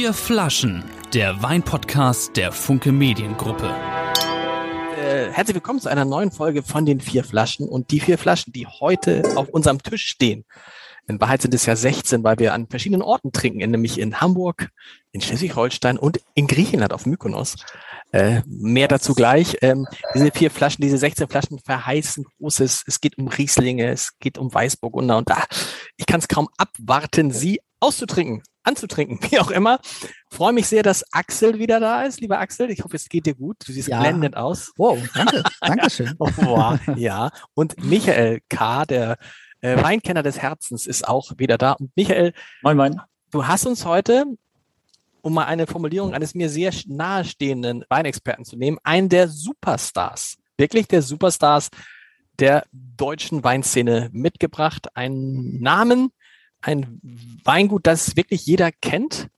Vier Flaschen, der Weinpodcast der Funke Mediengruppe. Äh, herzlich willkommen zu einer neuen Folge von den vier Flaschen und die vier Flaschen, die heute auf unserem Tisch stehen. In Wahrheit sind es ja 16, weil wir an verschiedenen Orten trinken, nämlich in Hamburg, in Schleswig-Holstein und in Griechenland auf Mykonos. Äh, mehr dazu gleich. Ähm, diese vier Flaschen, diese 16 Flaschen verheißen Großes. Es geht um Rieslinge, es geht um Weißburgunder und da, ich kann es kaum abwarten, sie auszutrinken, anzutrinken, wie auch immer. Freue mich sehr, dass Axel wieder da ist. Lieber Axel, ich hoffe, es geht dir gut. Du siehst ja. blendend aus. Wow, danke. Dankeschön. oh, ja. Und Michael K., der äh, Weinkenner des Herzens, ist auch wieder da. Und Michael, moin, moin. du hast uns heute um mal eine Formulierung eines mir sehr nahestehenden Weinexperten zu nehmen, einen der Superstars, wirklich der Superstars der deutschen Weinszene mitgebracht. Einen Namen, ein Weingut, das wirklich jeder kennt.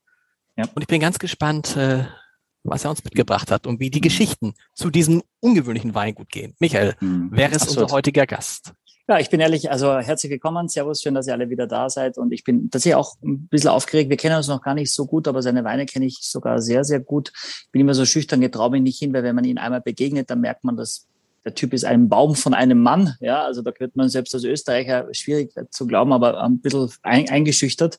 Ja. Und ich bin ganz gespannt, äh, was er uns mitgebracht hat und wie die Geschichten zu diesem ungewöhnlichen Weingut gehen. Michael, mhm. wer ist Absolut. unser heutiger Gast? Ja, ich bin ehrlich, also herzlich willkommen, Servus, schön, dass ihr alle wieder da seid und ich bin tatsächlich auch ein bisschen aufgeregt. Wir kennen uns noch gar nicht so gut, aber seine Weine kenne ich sogar sehr, sehr gut. Ich bin immer so schüchtern, getraue mich nicht hin, weil wenn man ihn einmal begegnet, dann merkt man, dass der Typ ist ein Baum von einem Mann. Ja, also da wird man selbst als Österreicher schwierig zu glauben, aber ein bisschen eingeschüchtert.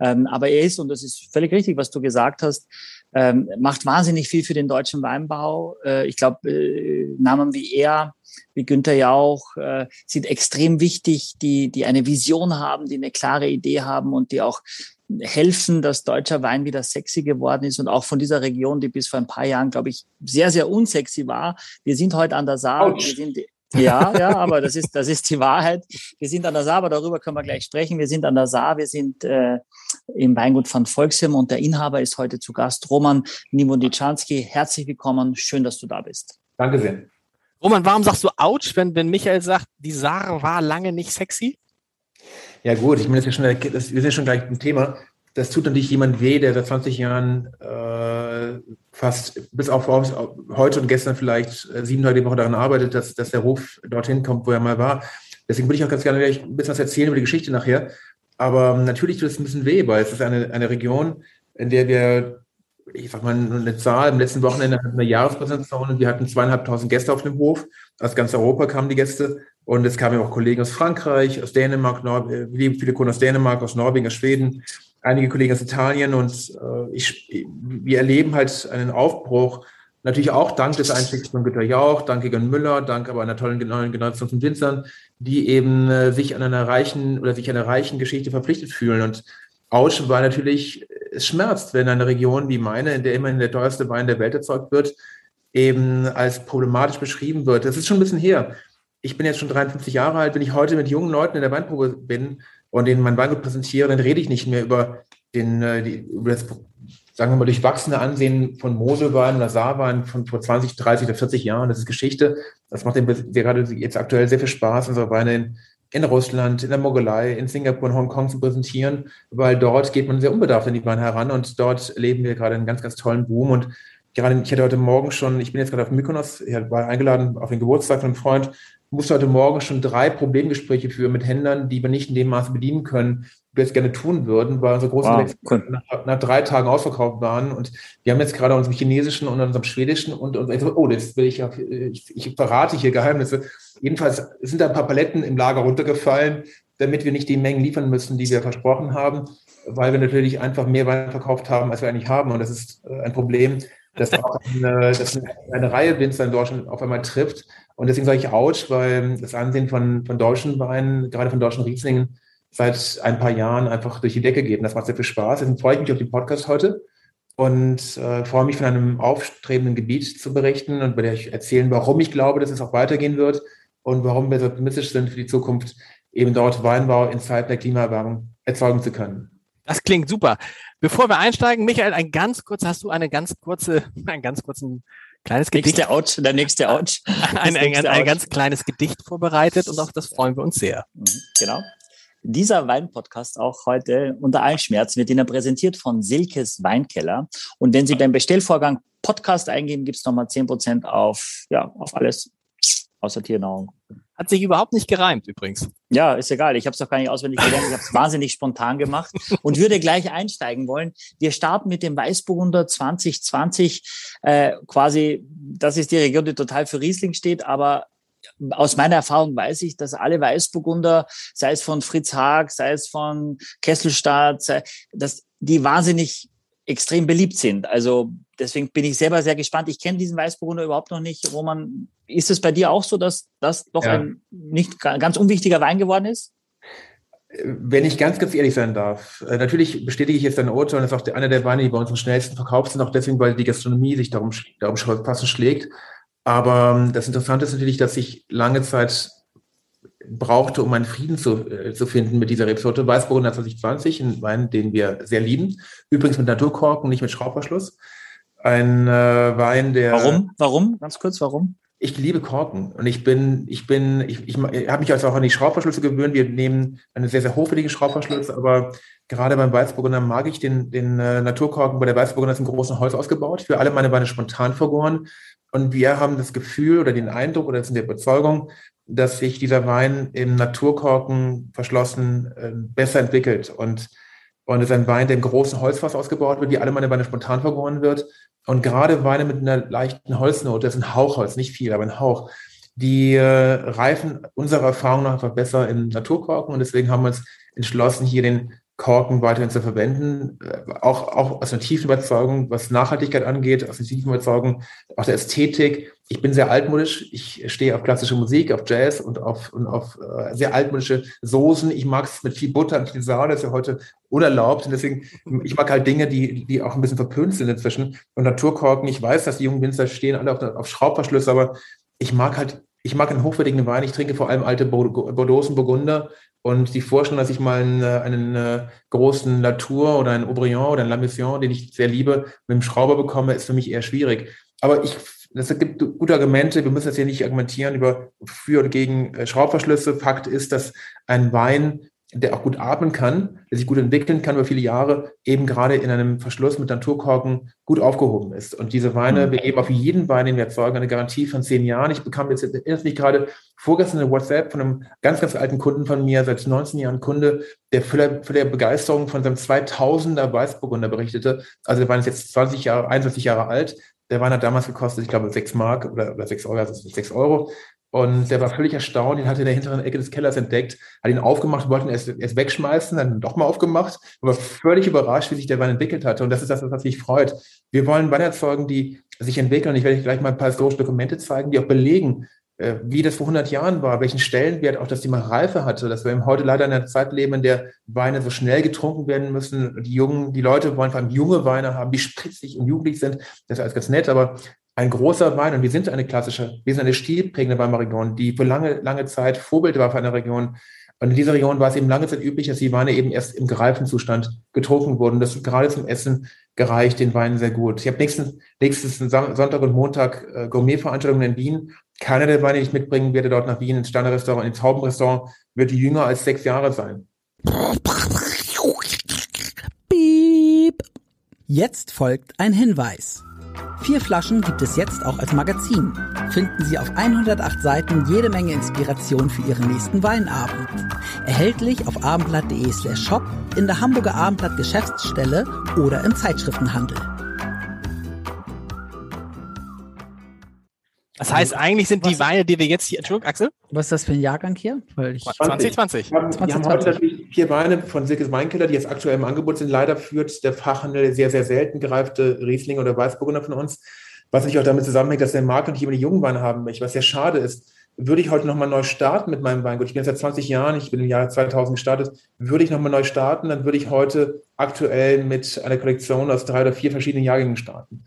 Ähm, aber er ist, und das ist völlig richtig, was du gesagt hast, ähm, macht wahnsinnig viel für den deutschen Weinbau. Äh, ich glaube, äh, Namen wie er, wie Günther Jauch, äh, sind extrem wichtig, die, die eine Vision haben, die eine klare Idee haben und die auch helfen, dass deutscher Wein wieder sexy geworden ist und auch von dieser Region, die bis vor ein paar Jahren, glaube ich, sehr, sehr unsexy war. Wir sind heute an der Saar. Wir sind, ja, ja, aber das ist, das ist die Wahrheit. Wir sind an der Saar, aber darüber können wir gleich sprechen. Wir sind an der Saar, wir sind äh, im Weingut von Volksheim und der Inhaber ist heute zu Gast, Roman Nimodichanski. Herzlich willkommen, schön, dass du da bist. Danke sehr. Roman, warum sagst du Autsch, wenn, wenn Michael sagt, die Saar war lange nicht sexy? Ja gut, ich meine, das ist schon, das ist ja schon gleich ein Thema. Das tut natürlich jemand weh, der seit 20 Jahren äh, fast bis auf heute und gestern vielleicht äh, sieben Tage die Woche daran arbeitet, dass, dass der Ruf dorthin kommt, wo er mal war. Deswegen würde ich auch ganz gerne ein bisschen was erzählen über die Geschichte nachher. Aber natürlich tut es ein bisschen weh, weil es ist eine, eine Region, in der wir, ich sag mal, eine Zahl, im letzten Wochenende hatten wir Jahrespräsentation und wir hatten zweieinhalbtausend Gäste auf dem Hof. Aus ganz Europa kamen die Gäste. Und es kamen auch Kollegen aus Frankreich, aus Dänemark, Nor äh, viele Kunden aus Dänemark, aus Norwegen, aus Schweden, einige Kollegen aus Italien. Und äh, ich, wir erleben halt einen Aufbruch, natürlich auch dank des Einstiegs von Günter Jauch, dank Egon Müller, dank aber einer tollen neuen Generation von Winzern, die eben äh, sich an einer reichen oder sich einer reichen Geschichte verpflichtet fühlen. Und Autsch war natürlich, es schmerzt, wenn eine Region wie meine, in der immerhin der teuerste Wein der Welt erzeugt wird, eben als problematisch beschrieben wird. Das ist schon ein bisschen her ich bin jetzt schon 53 Jahre alt, wenn ich heute mit jungen Leuten in der Weinprobe bin und denen mein Weingut präsentiere, dann rede ich nicht mehr über, den, äh, die, über das, sagen wir mal, durchwachsene Ansehen von Moselwein oder Saarwein von vor 20, 30 oder 40 Jahren. Das ist Geschichte. Das macht dem gerade jetzt aktuell sehr viel Spaß, unsere Weine in, in Russland, in der Mongolei, in Singapur und Hongkong zu präsentieren, weil dort geht man sehr unbedarft an die Weine heran und dort erleben wir gerade einen ganz, ganz tollen Boom. Und gerade, ich hatte heute Morgen schon, ich bin jetzt gerade auf Mykonos, ich war eingeladen auf den Geburtstag von einem Freund musste heute Morgen schon drei Problemgespräche führen mit Händlern, die wir nicht in dem Maße bedienen können, wir es gerne tun würden, weil unsere großen wow, cool. nach, nach, drei Tagen ausverkauft waren. Und wir haben jetzt gerade unserem chinesischen und unserem schwedischen und, und oh, das will ich, ich, ich verrate hier Geheimnisse. Jedenfalls sind da ein paar Paletten im Lager runtergefallen, damit wir nicht die Mengen liefern müssen, die wir versprochen haben, weil wir natürlich einfach mehr Wein verkauft haben, als wir eigentlich haben. Und das ist äh, ein Problem, das auch eine, das eine Reihe Winzer in Deutschland auf einmal trifft. Und deswegen sage ich Autsch, weil das Ansehen von, von deutschen Weinen, gerade von deutschen Rieslingen, seit ein paar Jahren einfach durch die Decke geht. Und das macht sehr viel Spaß. Deswegen freue ich mich auf den Podcast heute und äh, freue mich von einem aufstrebenden Gebiet zu berichten und bei der ich erzählen, warum ich glaube, dass es auch weitergehen wird und warum wir so optimistisch sind für die Zukunft, eben dort Weinbau in Zeiten der Klimaerwärmung erzeugen zu können. Das klingt super. Bevor wir einsteigen, Michael, ein ganz kurz, hast du eine ganz kurze, einen ganz kurzen kleines Gedicht. Nächste Ouch, der nächste Ouch. ein, ein, ein, ein ganz kleines Gedicht vorbereitet und auf das freuen wir uns sehr. Mhm, genau. Dieser Weinpodcast auch heute unter allen Schmerzen wird Ihnen präsentiert von Silkes Weinkeller. Und wenn Sie beim Bestellvorgang Podcast eingeben, gibt es nochmal zehn Prozent auf, ja, auf alles außer Tiernahrung. Hat sich überhaupt nicht gereimt übrigens. Ja, ist egal. Ich habe es doch gar nicht auswendig gelernt. Ich habe es wahnsinnig spontan gemacht und würde gleich einsteigen wollen. Wir starten mit dem Weißburgunder 2020. Äh, quasi, das ist die Region, die total für Riesling steht, aber aus meiner Erfahrung weiß ich, dass alle Weißburgunder, sei es von Fritz Haag, sei es von Kesselstadt, sei, dass die wahnsinnig extrem beliebt sind. Also deswegen bin ich selber sehr gespannt. Ich kenne diesen Weißburgunder überhaupt noch nicht. Roman, ist es bei dir auch so, dass das doch ja. ein nicht ganz unwichtiger Wein geworden ist? Wenn ich ganz, ganz ehrlich sein darf, äh, natürlich bestätige ich jetzt dein Urteil und das ist auch einer der Weine, die bei uns am schnellsten verkauft sind, auch deswegen, weil die Gastronomie sich darum, darum passend schlägt. Aber ähm, das Interessante ist natürlich, dass ich lange Zeit brauchte, um einen Frieden zu, äh, zu finden mit dieser Rebsorte. Weißburgunder 2020, ein Wein, den wir sehr lieben. Übrigens mit Naturkorken, nicht mit Schraubverschluss. Ein äh, Wein, der. Warum? Warum? Ganz kurz, warum? Ich liebe Korken und ich bin, ich bin, ich, ich, ich habe mich also auch an die Schraubverschlüsse gewöhnt. Wir nehmen einen sehr, sehr hochwertigen Schraubverschluss, aber gerade beim Weißburgunder mag ich den, den äh, Naturkorken. Bei der Weißburgunder ist ein großes Holz ausgebaut. Für alle meine Weine spontan vergoren. Und wir haben das Gefühl oder den Eindruck oder sind der Überzeugung, dass sich dieser Wein im Naturkorken verschlossen äh, besser entwickelt. Und, und es ist ein Wein, der im großen Holzfass ausgebaut wird, wie alle meine Weine spontan vergoren wird. Und gerade Weine mit einer leichten Holznote, das ist ein Hauchholz, nicht viel, aber ein Hauch, die äh, reifen unserer Erfahrung nach einfach besser im Naturkorken. Und deswegen haben wir uns entschlossen, hier den Korken weiterhin zu verwenden. Äh, auch, auch aus einer tiefen Überzeugung, was Nachhaltigkeit angeht, aus einer tiefen Überzeugung, auch der Ästhetik. Ich bin sehr altmodisch. Ich stehe auf klassische Musik, auf Jazz und auf, und auf äh, sehr altmodische Soßen. Ich mag es mit viel Butter und viel Sahne. Das ist ja heute unerlaubt. Und deswegen, ich mag halt Dinge, die, die auch ein bisschen verpönt sind inzwischen. Und Naturkorken, ich weiß, dass die jungen Winzer stehen alle auf, auf Schraubverschlüsse, aber ich mag halt ich mag einen hochwertigen Wein. Ich trinke vor allem alte Bordeaux und Burgunder und die Vorstellung, dass ich mal einen, einen großen Latour oder einen Aubryon oder einen La Mission, den ich sehr liebe, mit dem Schrauber bekomme, ist für mich eher schwierig. Aber ich, es gibt gute Argumente. Wir müssen jetzt hier nicht argumentieren über für oder gegen äh, Schraubverschlüsse. Fakt ist, dass ein Wein der auch gut atmen kann, der sich gut entwickeln kann über viele Jahre, eben gerade in einem Verschluss mit Naturkorken gut aufgehoben ist. Und diese Weine, mhm. wir geben auf jeden Wein, den wir erzeugen, eine Garantie von zehn Jahren. Ich bekam jetzt, erinnert mich gerade, vorgestern eine WhatsApp von einem ganz, ganz alten Kunden von mir, seit 19 Jahren Kunde, der voller, voller Begeisterung von seinem 2000er Weißburgunder berichtete. Also der Wein ist jetzt 20 Jahre, 21 Jahre alt. Der Wein hat damals gekostet, ich glaube, 6 Mark oder, oder 6 Euro, also 6 Euro. Und der war völlig erstaunt, den hatte in der hinteren Ecke des Kellers entdeckt, hat ihn aufgemacht, wollten erst, erst wegschmeißen, dann doch mal aufgemacht, aber völlig überrascht, wie sich der Wein entwickelt hatte. Und das ist das, was mich freut. Wir wollen Weine erzeugen, die sich entwickeln. Ich werde gleich mal ein paar historische Dokumente zeigen, die auch belegen, äh, wie das vor 100 Jahren war, welchen Stellenwert auch das Thema Reife hatte, dass wir heute leider in einer Zeit leben, in der Weine so schnell getrunken werden müssen. Die jungen, die Leute wollen vor allem junge Weine haben, die spritzig und jugendlich sind. Das ist alles ganz nett, aber ein großer Wein, und wir sind eine klassische, wir sind eine stilprägende Weinregion, die für lange, lange Zeit Vorbild war für eine Region. Und in dieser Region war es eben lange Zeit üblich, dass die Weine eben erst im gereiften Zustand getrunken wurden. Das gerade zum Essen gereicht den Weinen sehr gut. Ich habe nächsten, nächsten Sonntag und Montag äh, Gourmetveranstaltungen in Wien. Keiner der Weine, die ich mitbringen werde, dort nach Wien ins Sternerestaurant, ins Haubenrestaurant, wird jünger als sechs Jahre sein. Jetzt folgt ein Hinweis. Vier Flaschen gibt es jetzt auch als Magazin. Finden Sie auf 108 Seiten jede Menge Inspiration für Ihren nächsten Weinabend. Erhältlich auf abendblatt.de slash shop, in der Hamburger Abendblatt Geschäftsstelle oder im Zeitschriftenhandel. Das heißt, eigentlich sind die Weine, die wir jetzt hier, Entschuldigung, Axel? Was ist das für ein Jahrgang hier? Weil ich 2020. Wir haben, 2020. Wir haben heute natürlich vier Weine von Silkes Weinkeller, die jetzt aktuell im Angebot sind. Leider führt der Fachhandel sehr, sehr selten gereifte Riesling oder Weißburgunder von uns. Was natürlich auch damit zusammenhängt, dass der Markt nicht immer die jungen Weine haben möchte, was sehr schade ist. Würde ich heute nochmal neu starten mit meinem Weingut, ich bin seit 20 Jahren, ich bin im Jahr 2000 gestartet, würde ich nochmal neu starten, dann würde ich heute aktuell mit einer Kollektion aus drei oder vier verschiedenen Jahrgängen starten.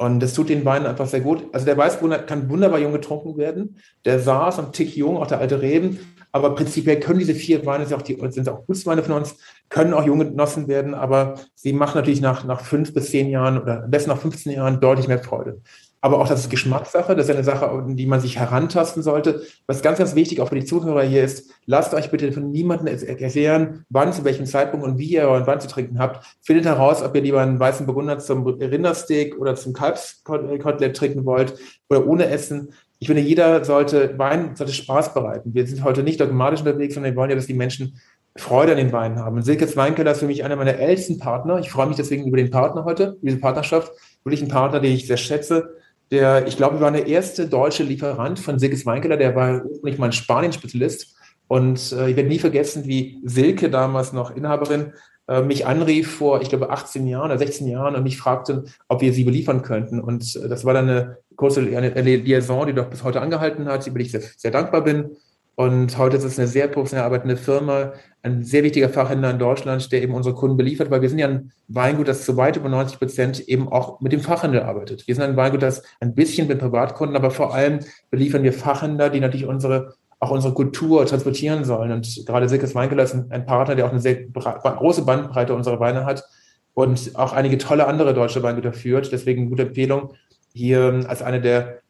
Und das tut den Weinen einfach sehr gut. Also der Weißburgunder kann wunderbar jung getrunken werden. Der Saas und Tick jung, auch der alte Reben. Aber prinzipiell können diese vier Weine, sind auch, die, sind auch Gutsweine von uns, können auch jung genossen werden. Aber sie machen natürlich nach, nach fünf bis zehn Jahren oder am besten nach 15 Jahren deutlich mehr Freude aber auch das ist Geschmackssache, das ist eine Sache, die man sich herantasten sollte. Was ganz, ganz wichtig auch für die Zuhörer hier ist, lasst euch bitte von niemandem erklären, wann, zu welchem Zeitpunkt und wie ihr euren Wein zu trinken habt. Findet heraus, ob ihr lieber einen weißen Burgunder zum Rindersteak oder zum Kalbskotelett trinken wollt oder ohne Essen. ich finde, jeder sollte, Wein sollte Spaß bereiten. Wir sind heute nicht dogmatisch unterwegs, sondern wir wollen ja, dass die Menschen Freude an den Weinen haben. Silkes Weinkeller ist für mich einer meiner ältesten Partner. Ich freue mich deswegen über den Partner heute, diese Partnerschaft. Wirklich ein Partner, den ich sehr schätze. Der, ich glaube, war der erste deutsche Lieferant von Silkes Weinkeller. Der war ursprünglich mal ein Spanien-Spezialist. Und äh, ich werde nie vergessen, wie Silke damals noch Inhaberin äh, mich anrief vor, ich glaube, 18 Jahren oder 16 Jahren und mich fragte, ob wir sie beliefern könnten. Und äh, das war dann eine kurze eine Liaison, die doch bis heute angehalten hat, über die ich sehr, sehr dankbar bin. Und heute ist es eine sehr professionell arbeitende Firma, ein sehr wichtiger Fachhändler in Deutschland, der eben unsere Kunden beliefert, weil wir sind ja ein Weingut, das zu weit über 90 Prozent eben auch mit dem Fachhandel arbeitet. Wir sind ein Weingut, das ein bisschen mit Privatkunden, aber vor allem beliefern wir Fachhändler, die natürlich unsere auch unsere Kultur transportieren sollen. Und gerade Silkes Weinkeller ist ein Partner, der auch eine sehr große Bandbreite unserer Weine hat und auch einige tolle andere deutsche Weingüter führt. Deswegen gute Empfehlung, hier als eine der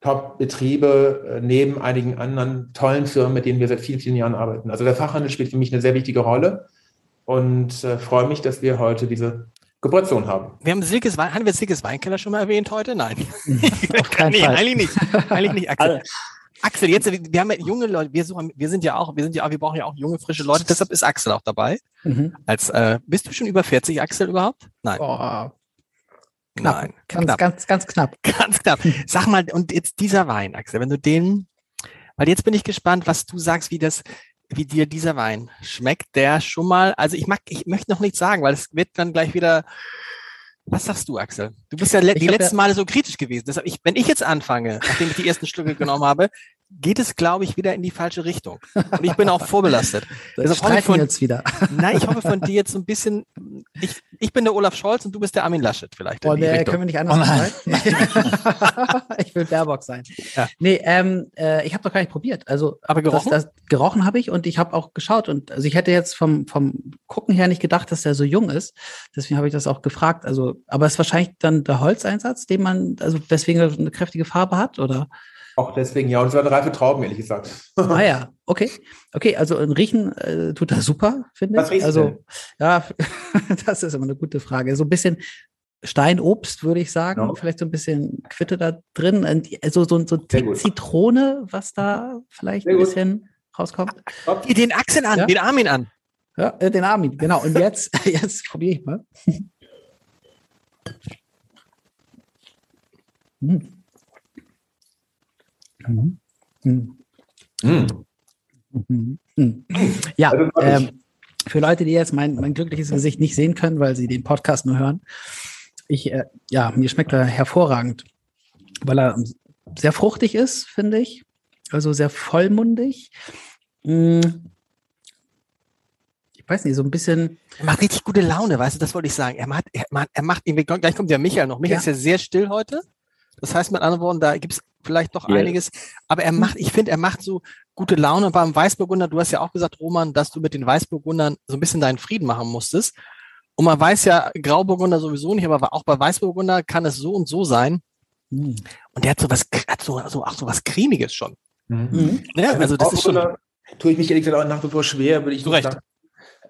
Top-Betriebe äh, neben einigen anderen tollen Firmen, mit denen wir seit vielen, vielen Jahren arbeiten. Also der Fachhandel spielt für mich eine sehr wichtige Rolle und äh, freue mich, dass wir heute diese Kooperation haben. Wir haben Silkes Wein, haben wir Silkes Weinkeller schon mal erwähnt heute? Nein. nee, eigentlich nicht. Eigentlich nicht. Axel. Axel, jetzt, wir haben ja junge Leute, wir suchen, wir sind ja auch, wir sind ja auch, wir brauchen ja auch junge, frische Leute, deshalb ist Axel auch dabei. Mhm. Als, äh, bist du schon über 40, Axel, überhaupt? Nein. Oh, knapp. Nein. Ganz, knapp. ganz, ganz knapp. Ganz knapp. Sag mal, und jetzt dieser Wein, Axel, wenn du den, weil jetzt bin ich gespannt, was du sagst, wie das, wie dir dieser Wein schmeckt, der schon mal, also ich mag, ich möchte noch nichts sagen, weil es wird dann gleich wieder, was sagst du, Axel? Du bist ja le die letzten ja Male so kritisch gewesen. Deshalb, ich, wenn ich jetzt anfange, nachdem ich die ersten Stücke genommen habe, geht es, glaube ich, wieder in die falsche Richtung. Und ich bin auch vorbelastet. Das also von, jetzt wieder. Nein, ich hoffe von dir jetzt so ein bisschen, ich, ich bin der Olaf Scholz und du bist der Armin Laschet vielleicht. Oh, der, können wir nicht anders oh, sein? ich will Baerbock sein. Ja. Nee, ähm, äh, ich habe doch gar nicht probiert. Also, Aber gerochen? Das, das, gerochen habe ich und ich habe auch geschaut. Und also ich hätte jetzt vom, vom Gucken her nicht gedacht, dass der so jung ist. Deswegen habe ich das auch gefragt. Also, aber es ist wahrscheinlich dann der Holzeinsatz, den man, also deswegen eine kräftige Farbe hat, oder? Auch deswegen, ja. Und es war eine reife Trauben, ehrlich gesagt. Ah ja, okay. Okay, also ein Riechen äh, tut das super, finde ich. Was also, denn? ja, das ist immer eine gute Frage. So ein bisschen Steinobst, würde ich sagen. No. Vielleicht so ein bisschen Quitte da drin. Also so, so Zitrone, was da vielleicht ein bisschen rauskommt. Den Achsen an, ja? den Armin an. Ja, äh, den Armin, genau. Und jetzt, jetzt probiere ich mal. hm. Mhm. Mhm. Mhm. Ja, ähm, für Leute, die jetzt mein, mein glückliches Gesicht nicht sehen können, weil sie den Podcast nur hören, ich, äh, ja, mir schmeckt er hervorragend, weil er sehr fruchtig ist, finde ich. Also sehr vollmundig. Mm. Ich weiß nicht, so ein bisschen. Er macht richtig gute Laune, weißt du, das wollte ich sagen. Er macht, er macht, er macht irgendwie, gleich kommt ja Michael noch. Michael ja. ist ja sehr still heute. Das heißt mit anderen Worten, da gibt es vielleicht doch ja. einiges. Aber er macht, ich finde, er macht so gute Laune beim Weißburgunder. Du hast ja auch gesagt, Roman, dass du mit den Weißburgundern so ein bisschen deinen Frieden machen musstest. Und man weiß ja, Grauburgunder sowieso nicht, aber auch bei Weißburgunder kann es so und so sein. Mhm. Und der hat so was, hat so, so, auch so was Cremiges schon. Mhm. Ja, also das ist schon. Tue ich mich ehrlich gesagt auch nach wie vor schwer, würde ich sagen.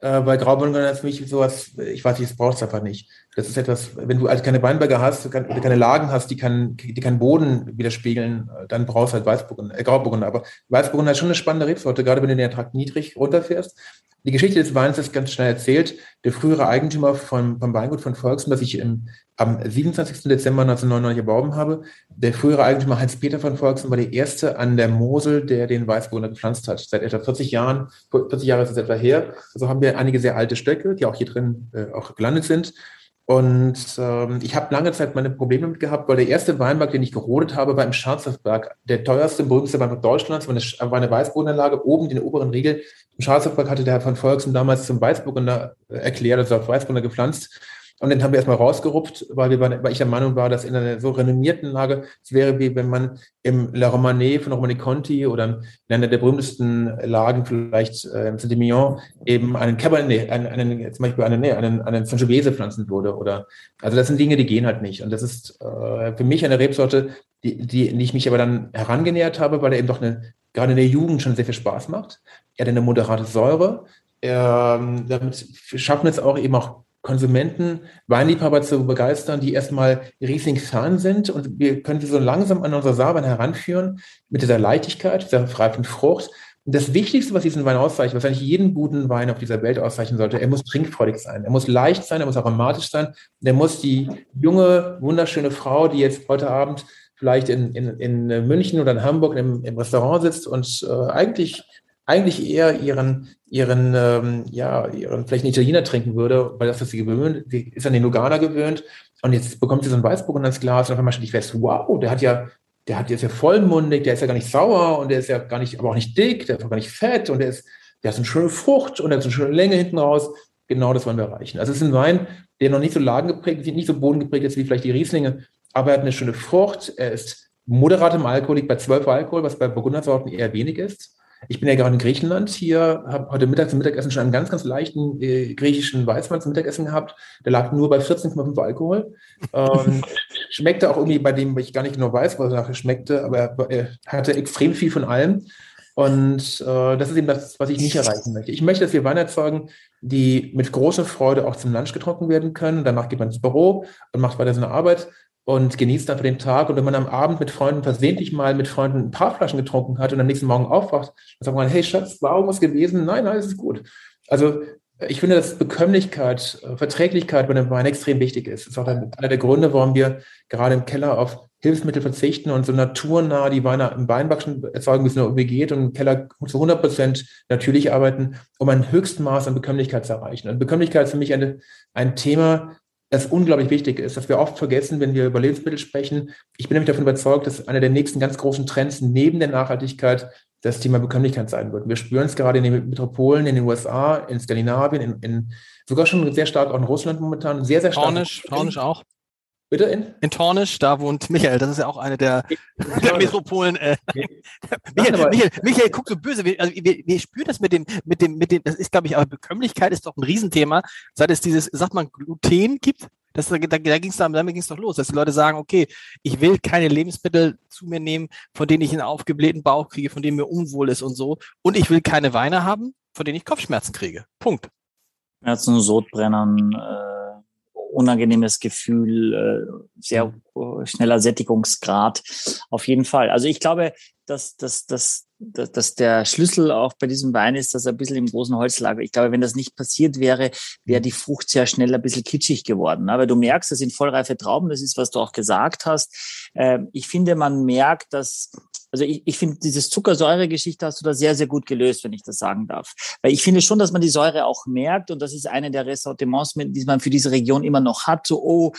Äh, bei Grauburgunder ist für mich sowas, ich weiß nicht, das brauchst du einfach nicht. Das ist etwas, wenn du also keine Weinberge hast, keine Lagen hast, die keinen die keinen Boden widerspiegeln, dann brauchst du halt Weißburgunder, äh, Grauburgunder. Aber Weißburgunder ist schon eine spannende Rebsorte, gerade wenn du den Ertrag niedrig runterfährst. Die Geschichte des Weins ist ganz schnell erzählt. Der frühere Eigentümer von, vom Weingut von Volksen, das ich im, am 27. Dezember 1999 erworben habe, der frühere Eigentümer Heinz-Peter von Volksen war der erste an der Mosel, der den Weißburgunder gepflanzt hat. Seit etwa 40 Jahren, 40 Jahre ist es etwa her. Also haben wir einige sehr alte Stöcke, die auch hier drin äh, auch gelandet sind. Und ähm, ich habe lange Zeit meine Probleme damit gehabt, weil der erste Weinberg, den ich gerodet habe, war im Scharzhofberg, der teuerste, berühmteste Weinberg Deutschlands, war eine, Weißbodenanlage, oben den oberen Riegel. Im Scharzhofberg hatte der Herr von Volksen damals zum Weißburgunder erklärt, also auf Weißburgunder gepflanzt. Und den haben wir erstmal rausgerupft, weil, wir, weil ich der Meinung war, dass in einer so renommierten Lage, es wäre wie wenn man im La Romanée von Romani Conti oder in einer der berühmtesten Lagen, vielleicht äh, im Saint-Emilion, eben einen Cabernet, einen, einen, zum Beispiel einen, nee, einen, einen Sangiovese pflanzen würde. Oder, also das sind Dinge, die gehen halt nicht. Und das ist äh, für mich eine Rebsorte, die, die, die ich mich aber dann herangenähert habe, weil er eben doch eine, gerade in der Jugend schon sehr viel Spaß macht. Er hat eine moderate Säure. Er, damit schaffen es auch eben auch Konsumenten, Weinliebhaber zu begeistern, die erstmal Riesling-Fan sind. Und wir können sie so langsam an unsere Saarwein heranführen mit dieser Leichtigkeit, dieser reifen Frucht. Und das Wichtigste, was diesen Wein auszeichnet, was eigentlich jeden guten Wein auf dieser Welt auszeichnen sollte, er muss trinkfreudig sein. Er muss leicht sein, er muss aromatisch sein. Er muss die junge, wunderschöne Frau, die jetzt heute Abend vielleicht in, in, in München oder in Hamburg im, im Restaurant sitzt und äh, eigentlich eigentlich eher ihren, ihren, ähm, ja, ihren vielleicht einen Italiener trinken würde, weil das ist sie gewöhnt, sie ist an den Lugana gewöhnt und jetzt bekommt sie so ein Weißburgunder ins Glas und auf einmal stellt ich fest, wow, der hat ja, der hat, der ist ja vollmundig, der ist ja gar nicht sauer und der ist ja gar nicht, aber auch nicht dick, der ist auch gar nicht fett und der ist, der hat so eine schöne Frucht und der hat so eine schöne Länge hinten raus. Genau das wollen wir erreichen. Also es ist ein Wein, der noch nicht so lagengeprägt nicht so bodengeprägt ist wie vielleicht die Rieslinge, aber er hat eine schöne Frucht, er ist moderat im Alkohol, liegt bei 12 Alkohol, was bei Burgundersorten eher wenig ist. Ich bin ja gerade in Griechenland hier, habe heute Mittag zum Mittagessen schon einen ganz, ganz leichten äh, griechischen Weißwein zum Mittagessen gehabt. Der lag nur bei 14,5 Alkohol. Ähm, schmeckte auch irgendwie bei dem, ich gar nicht genau weiß, was er schmeckte, aber er hatte extrem viel von allem. Und äh, das ist eben das, was ich nicht erreichen möchte. Ich möchte, dass wir Weine erzeugen, die mit großer Freude auch zum Lunch getrunken werden können. Danach geht man ins Büro und macht weiter seine Arbeit und genießt dafür den Tag. Und wenn man am Abend mit Freunden versehentlich mal mit Freunden ein paar Flaschen getrunken hat und am nächsten Morgen aufwacht, dann sagt man, hey Schatz, war irgendwas gewesen? Nein, nein, es ist gut. Also ich finde, dass Bekömmlichkeit, äh, Verträglichkeit bei dem Wein extrem wichtig ist. Das ist auch einer der Gründe, warum wir gerade im Keller auf Hilfsmittel verzichten und so naturnah die Weine im Weinbacken erzeugen, wie es nur irgendwie geht und im Keller zu 100 Prozent natürlich arbeiten, um ein Höchstmaß an Bekömmlichkeit zu erreichen. Und Bekömmlichkeit ist für mich eine, ein Thema, das unglaublich wichtig ist, dass wir oft vergessen, wenn wir über Lebensmittel sprechen. Ich bin nämlich davon überzeugt, dass einer der nächsten ganz großen Trends neben der Nachhaltigkeit das Thema Bekömmlichkeit sein wird. Wir spüren es gerade in den Metropolen, in den USA, in Skandinavien, in, in sogar schon sehr stark auch in Russland momentan, sehr, sehr stark. Tornisch, Tornisch auch. Bitte in? In Tornisch, da wohnt Michael, das ist ja auch eine der, der Metropolen. Äh. Michael, Michael, Michael, guck so böse. Wir, also wir, wir spüren das mit dem, mit dem, mit dem, das ist, glaube ich, aber Bekömmlichkeit ist doch ein Riesenthema, seit es dieses, sagt man, Gluten gibt. Das, da da, da ging es damit ging es doch los, dass die Leute sagen, okay, ich will keine Lebensmittel zu mir nehmen, von denen ich einen aufgeblähten Bauch kriege, von denen mir unwohl ist und so. Und ich will keine Weine haben, von denen ich Kopfschmerzen kriege. Punkt. Schmerzen, Sodbrennen, äh unangenehmes Gefühl, äh, sehr mhm. schneller Sättigungsgrad. Auf jeden Fall. Also ich glaube, dass, dass, dass, dass, der Schlüssel auch bei diesem Wein ist, dass er ein bisschen im großen Holzlager. Ich glaube, wenn das nicht passiert wäre, wäre die Frucht sehr schnell ein bisschen kitschig geworden. Aber du merkst, das sind vollreife Trauben, das ist, was du auch gesagt hast. Ähm, ich finde, man merkt, dass also ich, ich finde, dieses Zuckersäure-Geschichte hast du da sehr, sehr gut gelöst, wenn ich das sagen darf. Weil ich finde schon, dass man die Säure auch merkt und das ist eine der Ressortiments, die man für diese Region immer noch hat. So, oh,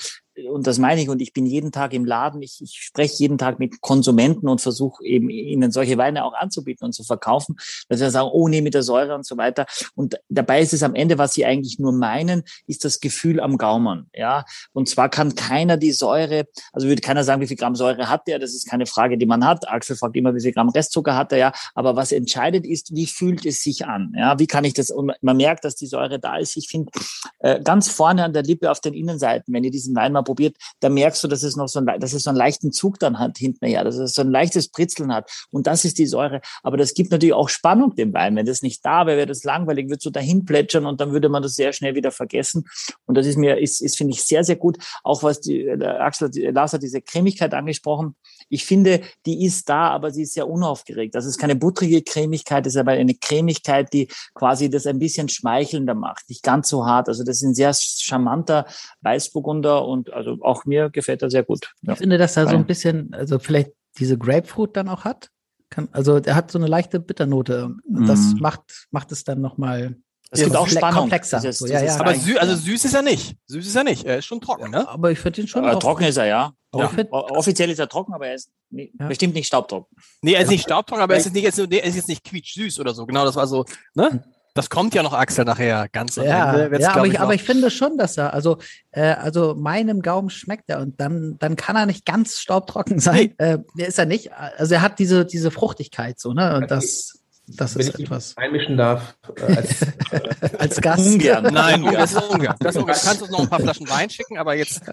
und das meine ich, und ich bin jeden Tag im Laden, ich, ich spreche jeden Tag mit Konsumenten und versuche eben ihnen solche Weine auch anzubieten und zu verkaufen, dass sie sagen, oh nee, mit der Säure und so weiter. Und dabei ist es am Ende, was sie eigentlich nur meinen, ist das Gefühl am Gaumen. Ja, und zwar kann keiner die Säure, also würde keiner sagen, wie viel Gramm Säure hat der, das ist keine Frage, die man hat. Axel fragt immer, wie viel Gramm Restzucker hat er, ja. Aber was entscheidet ist, wie fühlt es sich an? Ja, wie kann ich das, und man merkt, dass die Säure da ist. Ich finde, äh, ganz vorne an der Lippe auf den Innenseiten, wenn ihr diesen Wein mal probiert, da merkst du, dass es noch so, ein, dass es so einen leichten Zug dann hat hintenher, dass es so ein leichtes Britzeln hat. Und das ist die Säure. Aber das gibt natürlich auch Spannung dem Wein. Wenn das nicht da wäre, wäre das langweilig, würde so dahin plätschern und dann würde man das sehr schnell wieder vergessen. Und das ist mir, ist, ist finde ich, sehr, sehr gut. Auch was die, Axel, Lars hat diese Cremigkeit angesprochen. Ich finde, die ist da, aber sie ist sehr unaufgeregt. Das ist keine buttrige Cremigkeit, das ist aber eine Cremigkeit, die quasi das ein bisschen schmeichelnder macht. Nicht ganz so hart. Also das ist ein sehr charmanter Weißburgunder und also auch mir gefällt er sehr gut. Ja. Ich finde, dass er so ein bisschen, also vielleicht diese Grapefruit dann auch hat. Kann, also er hat so eine leichte Bitternote. Das mm. macht, macht es dann nochmal es gibt auch Spannung. Komplexer. Dieses, so, ja, ja, aber sü also süß ist er nicht. Süß ist er nicht. Er ist schon trocken, ne? Aber ich finde ihn schon. Äh, trocken ist er, ja. Ja. Offiziell ist er trocken, aber er ist nie, ja. bestimmt nicht staubtrocken. Nee, er ist nicht staubtrocken, aber er ist, nicht, er ist jetzt nicht quietschsüß oder so. Genau, das war so, ne? Hm. Das kommt ja noch, Axel, nachher ganz am ja, Ende. Ja, aber ich, ich aber ich finde schon, dass er, also, äh, also meinem Gaumen schmeckt er und dann, dann kann er nicht ganz staubtrocken sein. Nee. Äh, ist er nicht. Also er hat diese, diese Fruchtigkeit so, ne? Und das, das Wenn ist ich etwas. einmischen darf, äh, als, als Gast. Ungern. Nein, das ist ungern. Das ist ungern. Du kannst uns noch ein paar Flaschen Wein schicken, aber jetzt.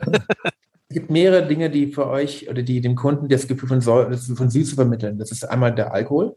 Es gibt mehrere Dinge, die für euch oder die dem Kunden das Gefühl von, von Süße vermitteln. Das ist einmal der Alkohol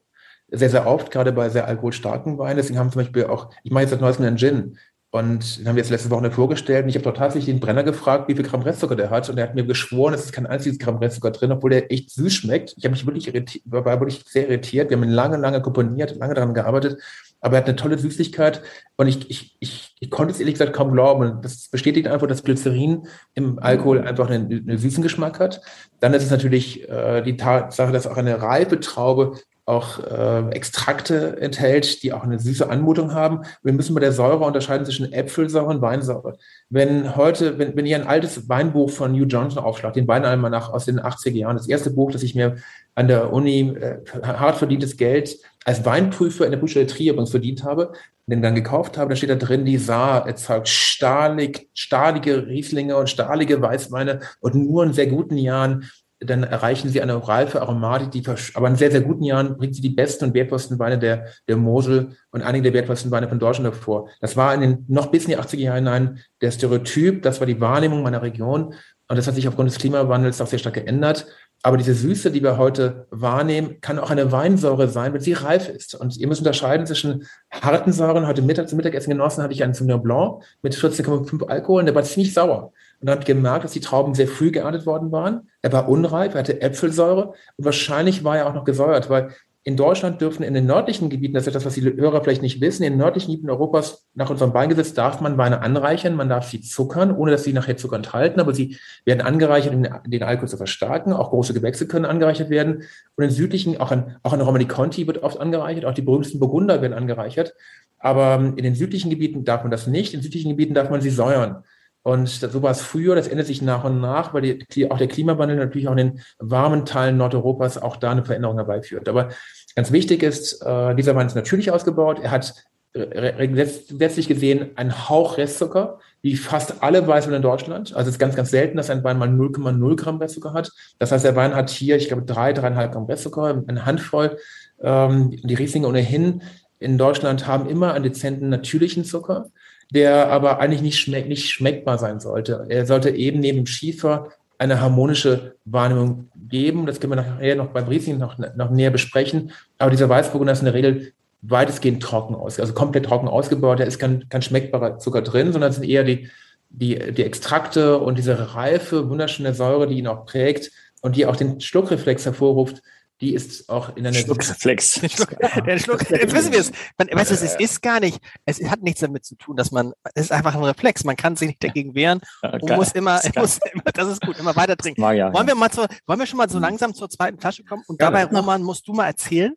sehr, sehr oft, gerade bei sehr alkoholstarken Weinen. Deswegen haben zum Beispiel auch, ich mache jetzt seit neuestem einen Gin. Und den haben wir jetzt letzte Woche vorgestellt. Und ich habe dort tatsächlich den Brenner gefragt, wie viel Gramm Restzucker der hat. Und er hat mir geschworen, es ist kein einziges Gramm Restzucker drin, obwohl der echt süß schmeckt. Ich habe mich wirklich war wirklich sehr irritiert. Wir haben ihn lange, lange komponiert, lange daran gearbeitet. Aber er hat eine tolle Süßlichkeit. Und ich, ich, ich, ich konnte es ehrlich gesagt kaum glauben. Das bestätigt einfach, dass Glycerin im Alkohol einfach einen, einen süßen Geschmack hat. Dann ist es natürlich äh, die Tatsache, dass auch eine reife Traube auch äh, Extrakte enthält, die auch eine süße Anmutung haben. Wir müssen bei der Säure unterscheiden zwischen Äpfelsäure und Weinsäure. Wenn heute, wenn, wenn ihr ein altes Weinbuch von New Johnson aufschlagt, den Weinalmanach aus den 80er Jahren, das erste Buch, das ich mir an der Uni äh, hart verdientes Geld als Weinprüfer in der Buchstelle Trier übrigens verdient habe, den dann gekauft habe, da steht da drin, die Saar erzeugt stahlig, stahlige Rieslinge und stahlige Weißweine und nur in sehr guten Jahren dann erreichen sie eine reife Aromatik, die aber in sehr, sehr guten Jahren bringt sie die besten und wertvollsten Weine der, der Mosel und einige der wertvollsten Weine von Deutschland hervor. Das war in den, noch bis in die 80er Jahre hinein der Stereotyp, das war die Wahrnehmung meiner Region und das hat sich aufgrund des Klimawandels auch sehr stark geändert. Aber diese Süße, die wir heute wahrnehmen, kann auch eine Weinsäure sein, wenn sie reif ist. Und ihr müsst unterscheiden zwischen harten Säuren. Heute Mittag zum Mittagessen genossen hatte ich einen Sauvignon Blanc mit 14,5 Alkohol und der war ziemlich sauer. Und dann habe ich gemerkt, dass die Trauben sehr früh geerntet worden waren. Er war unreif, er hatte Äpfelsäure und wahrscheinlich war er auch noch gesäuert, weil in Deutschland dürfen in den nördlichen Gebieten, das ist etwas, was die Hörer vielleicht nicht wissen, in den nördlichen Gebieten Europas nach unserem Weingesetz darf man Weine anreichern, man darf sie zuckern, ohne dass sie nachher Zucker enthalten, aber sie werden angereichert, um den Alkohol zu verstärken. Auch große Gewächse können angereichert werden. Und in südlichen, auch in, auch in Romani Conti wird oft angereichert, auch die berühmtesten Burgunder werden angereichert. Aber in den südlichen Gebieten darf man das nicht. In südlichen Gebieten darf man sie säuern. Und so war es früher, das ändert sich nach und nach, weil die, auch der Klimawandel natürlich auch in den warmen Teilen Nordeuropas auch da eine Veränderung herbeiführt. Aber ganz wichtig ist, äh, dieser Wein ist natürlich ausgebaut. Er hat letztlich gesehen einen Hauch Restzucker, wie fast alle Weißweine in Deutschland. Also es ist ganz, ganz selten, dass ein Wein mal 0,0 Gramm Restzucker hat. Das heißt, der Wein hat hier, ich glaube, drei, dreieinhalb Gramm Restzucker, eine Handvoll. Ähm, die Rieslinge ohnehin in Deutschland haben immer einen dezenten natürlichen Zucker der aber eigentlich nicht, schmeck, nicht schmeckbar sein sollte. Er sollte eben neben Schiefer eine harmonische Wahrnehmung geben. Das können wir nachher noch beim Riesling noch, noch näher besprechen. Aber dieser Weißburgunder ist in der Regel weitestgehend trocken aus, also komplett trocken ausgebaut. Da ist kein, kein schmeckbarer Zucker drin, sondern es sind eher die, die, die Extrakte und diese reife, wunderschöne Säure, die ihn auch prägt und die auch den Schluckreflex hervorruft, die ist auch in einer Schluckflex. Schluck, der Schluck, jetzt wissen wir es. Man, weißt du, es ist gar nicht, es hat nichts damit zu tun, dass man, es ist einfach ein Reflex. Man kann sich nicht dagegen wehren und muss immer, muss immer, das ist gut, immer weiter trinken. Ja, wollen wir mal zur, wollen wir schon mal so langsam zur zweiten Flasche kommen? Und dabei, Roman, musst du mal erzählen.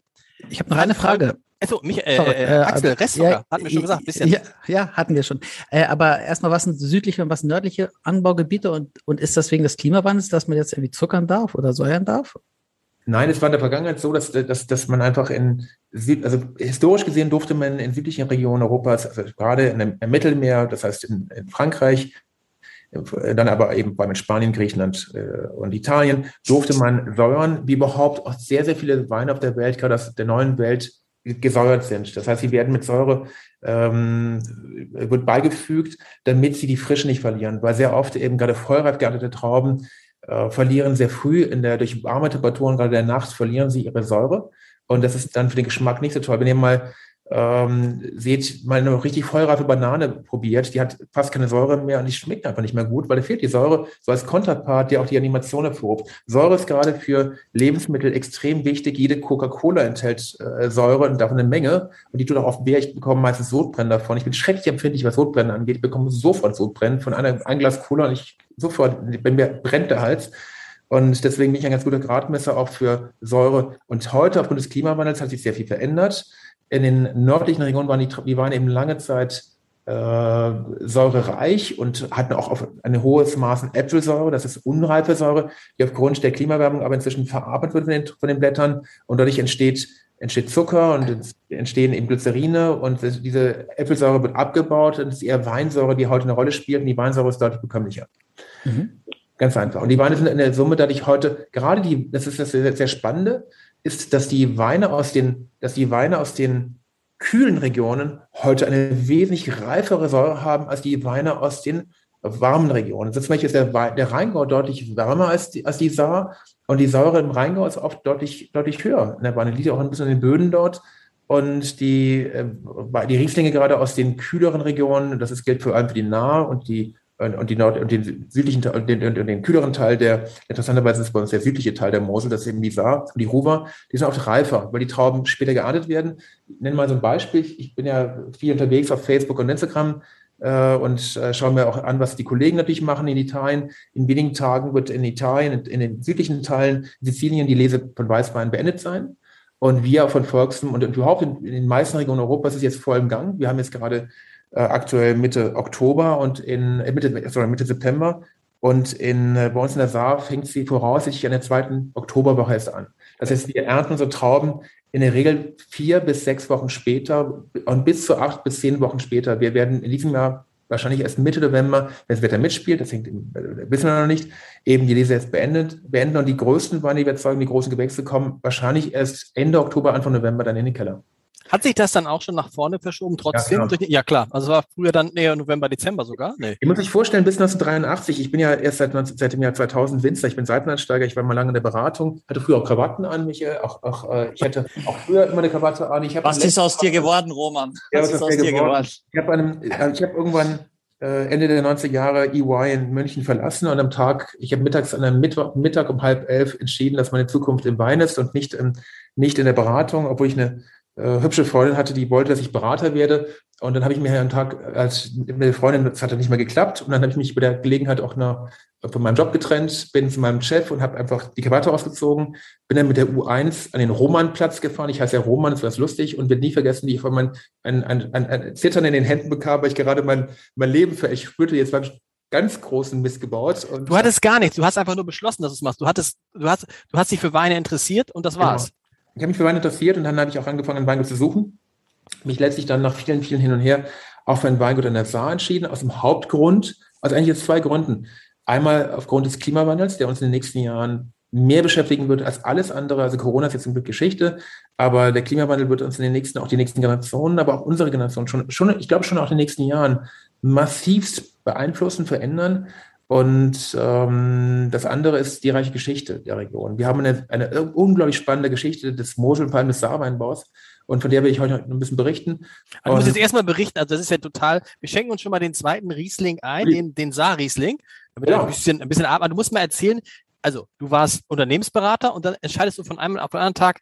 Ich habe noch eine Frage. Also, mich, äh, Sorry, äh, Axel, Restzucker, ja, hatten wir schon gesagt, bisschen. Ja, ja hatten wir schon. Äh, aber erstmal, was sind südliche und was nördliche Anbaugebiete und, und ist das wegen des Klimawandels, dass man jetzt irgendwie zuckern darf oder säuern darf? Nein, es war in der Vergangenheit so, dass, dass, dass man einfach in, also historisch gesehen durfte man in südlichen Regionen Europas, also gerade im Mittelmeer, das heißt in, in Frankreich, dann aber eben bei Spanien, Griechenland äh, und Italien, durfte man säuern, wie überhaupt auch sehr, sehr viele Weine auf der Welt, gerade aus der neuen Welt, gesäuert sind. Das heißt, sie werden mit Säure ähm, wird beigefügt, damit sie die Frische nicht verlieren, weil sehr oft eben gerade vollreif geerntete Trauben äh, verlieren sehr früh in der durch warme Temperaturen, gerade der Nacht, verlieren sie ihre Säure. Und das ist dann für den Geschmack nicht so toll. Wenn ihr mal ähm, seht, mal eine richtig vollreife Banane probiert, die hat fast keine Säure mehr und die schmeckt einfach nicht mehr gut, weil da fehlt die Säure, so als Konterpart, der auch die Animation hervorruft. Säure ist gerade für Lebensmittel extrem wichtig. Jede Coca-Cola enthält äh, Säure und davon eine Menge. Und die tut auch oft weh. Ich bekomme meistens Sodbrennen davon. Ich bin schrecklich empfindlich, was Sodbrennen angeht. Ich bekomme sofort Sodbrennen von einem ein Glas Cola und ich sofort, bei mir brennt der Hals. Und deswegen bin ich ein ganz guter Gradmesser auch für Säure. Und heute, aufgrund des Klimawandels, hat sich sehr viel verändert. In den nördlichen Regionen waren die, die waren eben lange Zeit äh, säurereich und hatten auch auf ein hohes Maß an Äpfelsäure, das ist unreife Säure, die aufgrund der Klimawärmung aber inzwischen verarbeitet wird von den, von den Blättern und dadurch entsteht, entsteht Zucker und entstehen eben Glycerine und diese Äpfelsäure wird abgebaut und es ist eher Weinsäure, die heute eine Rolle spielt und die Weinsäure ist deutlich bekömmlicher. Mhm. Ganz einfach. Und die Weine sind in der Summe dadurch heute, gerade die, das ist das sehr, sehr Spannende, ist, dass die Weine aus den, dass die Weine aus den kühlen Regionen heute eine wesentlich reifere Säure haben als die Weine aus den warmen Regionen. zum Beispiel ist der, der Rheingau deutlich wärmer als die, als die Saar und die Säure im Rheingau ist oft deutlich, deutlich höher. In der Weine liegt auch ein bisschen in den Böden dort Und die, äh, die Rieslinge gerade aus den kühleren Regionen, das ist, gilt vor allem für die Nahe und die und, die Nord und den südlichen und den, und den kühleren Teil der, interessanterweise ist bei uns der südliche Teil der Mosel, das ist eben die Saar und die Ruwer, die sind oft reifer, weil die Trauben später geerntet werden. Ich nenne mal so ein Beispiel. Ich bin ja viel unterwegs auf Facebook und Instagram äh, und äh, schaue mir auch an, was die Kollegen natürlich machen in Italien. In wenigen Tagen wird in Italien, in, den südlichen Teilen Sizilien die Lese von Weißwein beendet sein. Und wir von Volksem und überhaupt in, in den meisten Regionen Europas ist jetzt voll im Gang. Wir haben jetzt gerade aktuell Mitte Oktober und in äh, Mitte, sorry, Mitte September. Und in, äh, bei uns in der Saar fängt sie voraussichtlich an der zweiten Oktoberwoche erst an. Das heißt, wir ernten unsere Trauben in der Regel vier bis sechs Wochen später und bis zu acht bis zehn Wochen später. Wir werden in diesem Jahr wahrscheinlich erst Mitte November, wenn das Wetter mitspielt, das hängt, wissen wir noch nicht, eben die Lese jetzt beendet, beenden und die größten Weine, die wir erzeugen, die großen Gewächse kommen wahrscheinlich erst Ende Oktober, Anfang November dann in den Keller. Hat sich das dann auch schon nach vorne verschoben, trotzdem? Ja, klar. ja klar. Also war früher dann näher November, Dezember sogar? Nee. Ich muss sich vorstellen, bis 1983, ich bin ja erst seit, seit dem Jahr 2000 Winzer, ich bin Seitenansteiger, ich war mal lange in der Beratung, hatte früher auch Krawatten an, Michael, auch, auch, äh, ich hatte auch früher immer eine Krawatte an. Ich was ist aus dir geworden, Roman? Ja, was, was ist aus dir geworden? geworden? Ich habe äh, hab irgendwann äh, Ende der 90er Jahre EY in München verlassen und am Tag, ich habe mittags an einem Mittwoch, Mittag um halb elf entschieden, dass meine Zukunft im Wein ist und nicht, im, nicht in der Beratung, obwohl ich eine hübsche Freundin hatte, die wollte, dass ich Berater werde. Und dann habe ich mir einen Tag als mit der Freundin, das hat dann nicht mehr geklappt. Und dann habe ich mich bei der Gelegenheit auch noch von meinem Job getrennt, bin zu meinem Chef und habe einfach die Krawatte ausgezogen, bin dann mit der U1 an den Romanplatz gefahren. Ich heiße ja Roman, das war lustig und wird nie vergessen, wie ich von meinem ein, ein, ein, ein Zittern in den Händen bekam, weil ich gerade mein, mein Leben für ich spürte, jetzt war ich ganz großen Mist gebaut. Du hattest gar nichts, du hast einfach nur beschlossen, dass du es machst. Du hattest, du hast, du hast dich für Weine interessiert und das genau. Ich habe mich für Wein interessiert und dann habe ich auch angefangen, ein Weingut zu suchen. Mich letztlich dann nach vielen, vielen Hin und Her auch für ein Weingut in der Saar entschieden, aus dem Hauptgrund, also eigentlich jetzt zwei Gründen. Einmal aufgrund des Klimawandels, der uns in den nächsten Jahren mehr beschäftigen wird als alles andere. Also Corona ist jetzt ein Glück Geschichte, aber der Klimawandel wird uns in den nächsten, auch die nächsten Generationen, aber auch unsere Generation schon, schon ich glaube schon auch in den nächsten Jahren massivst beeinflussen, verändern. Und ähm, das andere ist die reiche Geschichte der Region. Wir haben eine, eine unglaublich spannende Geschichte des Moselpalm des Saarweinbaus. Und von der will ich heute noch ein bisschen berichten. Also du musst jetzt erstmal berichten, also das ist ja total, wir schenken uns schon mal den zweiten Riesling ein, den, den Saar-Riesling, damit ja. ein bisschen, ein bisschen aber du musst mal erzählen, also du warst Unternehmensberater und dann entscheidest du von einem auf den anderen Tag,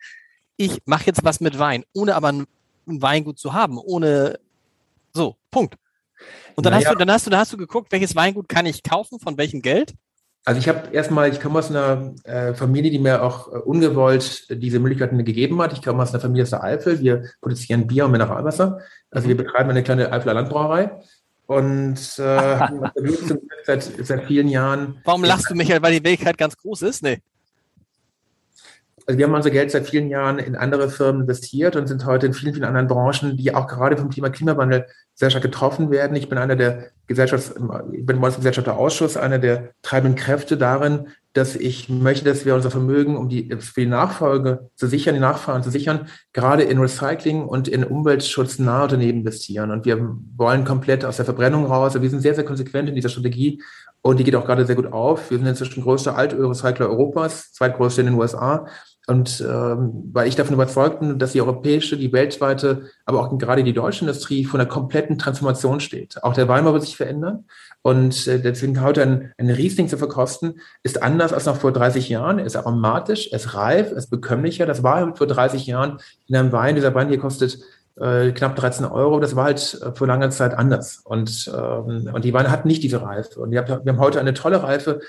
ich mache jetzt was mit Wein, ohne aber ein, ein Weingut zu haben, ohne so, Punkt. Und dann, naja. hast du, dann hast du, dann hast du geguckt, welches Weingut kann ich kaufen, von welchem Geld? Also ich habe erstmal, ich komme aus einer äh, Familie, die mir auch äh, ungewollt diese Möglichkeiten gegeben hat. Ich komme aus einer Familie aus der Eifel. Wir produzieren Bier und Mineralwasser. Also wir mhm. betreiben eine kleine Eifeler Landbrauerei und äh, seit, seit vielen Jahren. Warum lachst du, Michael, weil die Fähigkeit ganz groß ist? Nee. Also wir haben unser Geld seit vielen Jahren in andere Firmen investiert und sind heute in vielen, vielen anderen Branchen, die auch gerade vom Thema Klimawandel sehr stark getroffen werden. Ich bin einer der Gesellschafts-, ich bin im Gesellschafterausschuss, einer der treibenden Kräfte darin, dass ich möchte, dass wir unser Vermögen, um die, für die Nachfolge zu sichern, die Nachfahren zu sichern, gerade in Recycling und in Umweltschutz nahe Unternehmen investieren. Und wir wollen komplett aus der Verbrennung raus. Wir sind sehr, sehr konsequent in dieser Strategie und die geht auch gerade sehr gut auf. Wir sind inzwischen größter Altölrecycler Europas, zweitgrößte in den USA. Und ähm, weil ich davon überzeugt bin, dass die europäische, die weltweite, aber auch gerade die deutsche Industrie vor einer kompletten Transformation steht. Auch der Weinbau wird sich verändern. Und äh, deswegen heute ein, ein Riesling zu verkosten, ist anders als noch vor 30 Jahren. Er ist aromatisch, er ist reif, er ist bekömmlicher. Das war halt vor 30 Jahren in einem Wein. Dieser Wein hier kostet äh, knapp 13 Euro. Das war halt äh, vor langer Zeit anders. Und, ähm, und die Weine hatten nicht diese Reife. Und wir haben heute eine tolle Reife,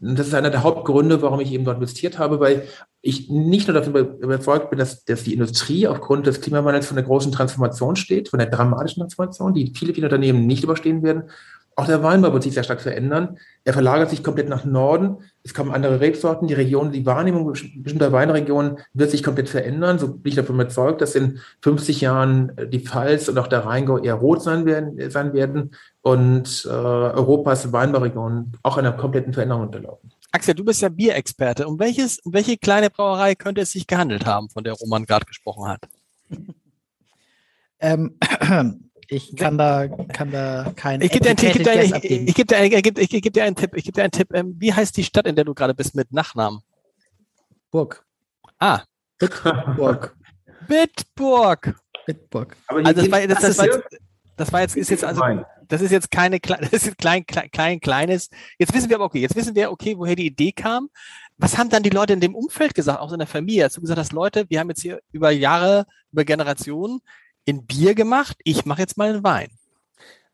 das ist einer der Hauptgründe, warum ich eben dort investiert habe, weil ich nicht nur davon überzeugt bin, dass, dass die Industrie aufgrund des Klimawandels von der großen Transformation steht, von der dramatischen Transformation, die viele, viele Unternehmen nicht überstehen werden, auch der Weinbau wird sich sehr stark verändern. Er verlagert sich komplett nach Norden. Es kommen andere Rebsorten. Die Region, die Wahrnehmung bestimmter Weinregionen wird sich komplett verändern. So bin ich davon überzeugt, dass in 50 Jahren äh, die Pfalz und auch der Rheingau eher rot sein werden, sein werden und äh, Europas Weinbauregionen auch einer kompletten Veränderung unterlaufen. Axel, du bist ja Bierexperte. Um welches, um welche kleine Brauerei könnte es sich gehandelt haben, von der Roman gerade gesprochen hat? ähm, ich kann da, kann da keinen ich gebe dir, geb dir, ich, ich geb dir, geb, dir einen Tipp. Ich gebe dir einen Tipp. Ähm, wie heißt die Stadt, in der du gerade bist mit Nachnamen? Burg. Ah. Bitburg. Bitburg. Bitburg. Aber also das war, das, das, war jetzt, das war jetzt, ist jetzt also, das ist jetzt keine, das ist klein, klein, klein, kleines. Jetzt wissen wir aber, okay, jetzt wissen wir, okay, woher die Idee kam. Was haben dann die Leute in dem Umfeld gesagt, auch in der Familie? Hast du gesagt, dass Leute, wir haben jetzt hier über Jahre, über Generationen in Bier gemacht, ich mache jetzt mal einen Wein.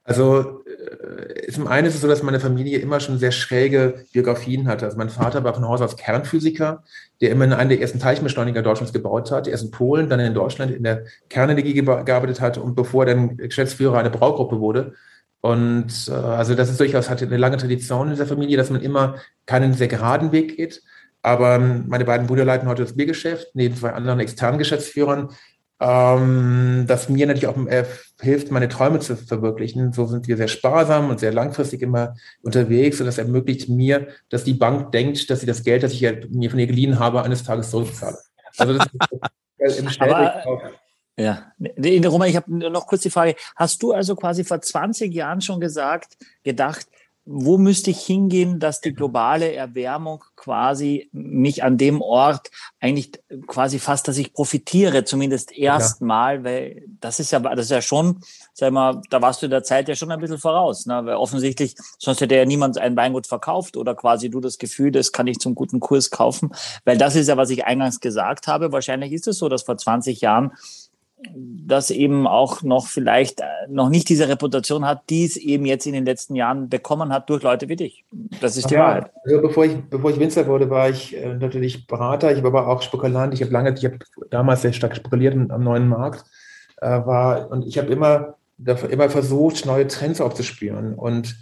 Also äh, zum einen ist es so, dass meine Familie immer schon sehr schräge Biografien hatte. Also mein Vater war von Haus aus Kernphysiker, der immer in einem der ersten Teilchenbeschleuniger Deutschlands gebaut hat. Erst in Polen, dann in Deutschland in der Kernenergie gearbeitet hat und bevor er dann Geschäftsführer einer Braugruppe wurde. Und äh, also das ist durchaus hatte eine lange Tradition in dieser Familie, dass man immer keinen sehr geraden Weg geht. Aber meine beiden Brüder leiten heute das Biergeschäft, neben zwei anderen externen Geschäftsführern ähm, das mir natürlich auch äh, hilft, meine Träume zu verwirklichen. So sind wir sehr sparsam und sehr langfristig immer unterwegs und das ermöglicht mir, dass die Bank denkt, dass sie das Geld, das ich mir von ihr geliehen habe, eines Tages zurückzahle. Also das ist im Aber, ja, Roman, ich habe noch kurz die Frage. Hast du also quasi vor 20 Jahren schon gesagt, gedacht, wo müsste ich hingehen, dass die globale Erwärmung quasi mich an dem Ort eigentlich quasi fast, dass ich profitiere, zumindest erstmal, ja. weil das ist ja, das ist ja schon, sag mal, da warst du in der Zeit ja schon ein bisschen voraus, ne? weil offensichtlich, sonst hätte ja niemand ein Weingut verkauft oder quasi du das Gefühl, das kann ich zum guten Kurs kaufen, weil das ist ja, was ich eingangs gesagt habe. Wahrscheinlich ist es so, dass vor 20 Jahren das eben auch noch vielleicht äh, noch nicht diese Reputation hat, die es eben jetzt in den letzten Jahren bekommen hat durch Leute wie dich. Das ist die ja, Wahrheit. Also bevor ich, bevor ich Winzer wurde, war ich äh, natürlich Berater, ich war aber auch Spekulant. Ich habe lange, ich habe damals sehr stark spekuliert am neuen Markt. Äh, war, und ich habe immer, immer versucht, neue Trends aufzuspüren. Und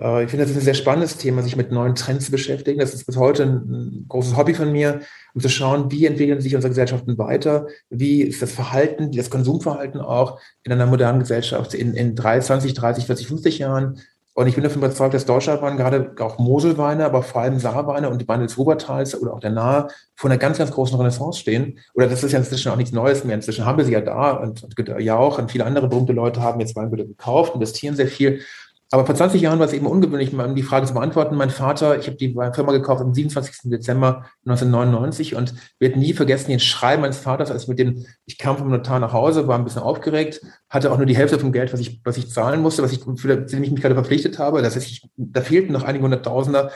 ich finde, das ist ein sehr spannendes Thema, sich mit neuen Trends zu beschäftigen. Das ist bis heute ein großes Hobby von mir, um zu schauen, wie entwickeln sich unsere Gesellschaften weiter, wie ist das Verhalten, das Konsumverhalten auch in einer modernen Gesellschaft in, in 3, 20, 30, 40, 50 Jahren. Und ich bin davon überzeugt, dass Deutschlandwein, gerade auch Moselweine, aber vor allem Saarweine und die Weine des Rubertals oder auch der Nahe vor einer ganz, ganz großen Renaissance stehen. Oder das ist ja inzwischen auch nichts Neues mehr. Inzwischen haben wir sie ja da und, und ja auch und viele andere berühmte Leute haben jetzt Weingüter gekauft, investieren sehr viel. Aber vor 20 Jahren war es eben ungewöhnlich, die Frage zu beantworten. Mein Vater, ich habe die Firma gekauft am 27. Dezember 1999 und werde nie vergessen den Schrei meines Vaters, als ich mit dem, ich kam vom Notar nach Hause, war ein bisschen aufgeregt, hatte auch nur die Hälfte vom Geld, was ich, was ich zahlen musste, was ich, für das ich mich gerade verpflichtet habe. Das heißt, ich, da fehlten noch einige hunderttausender.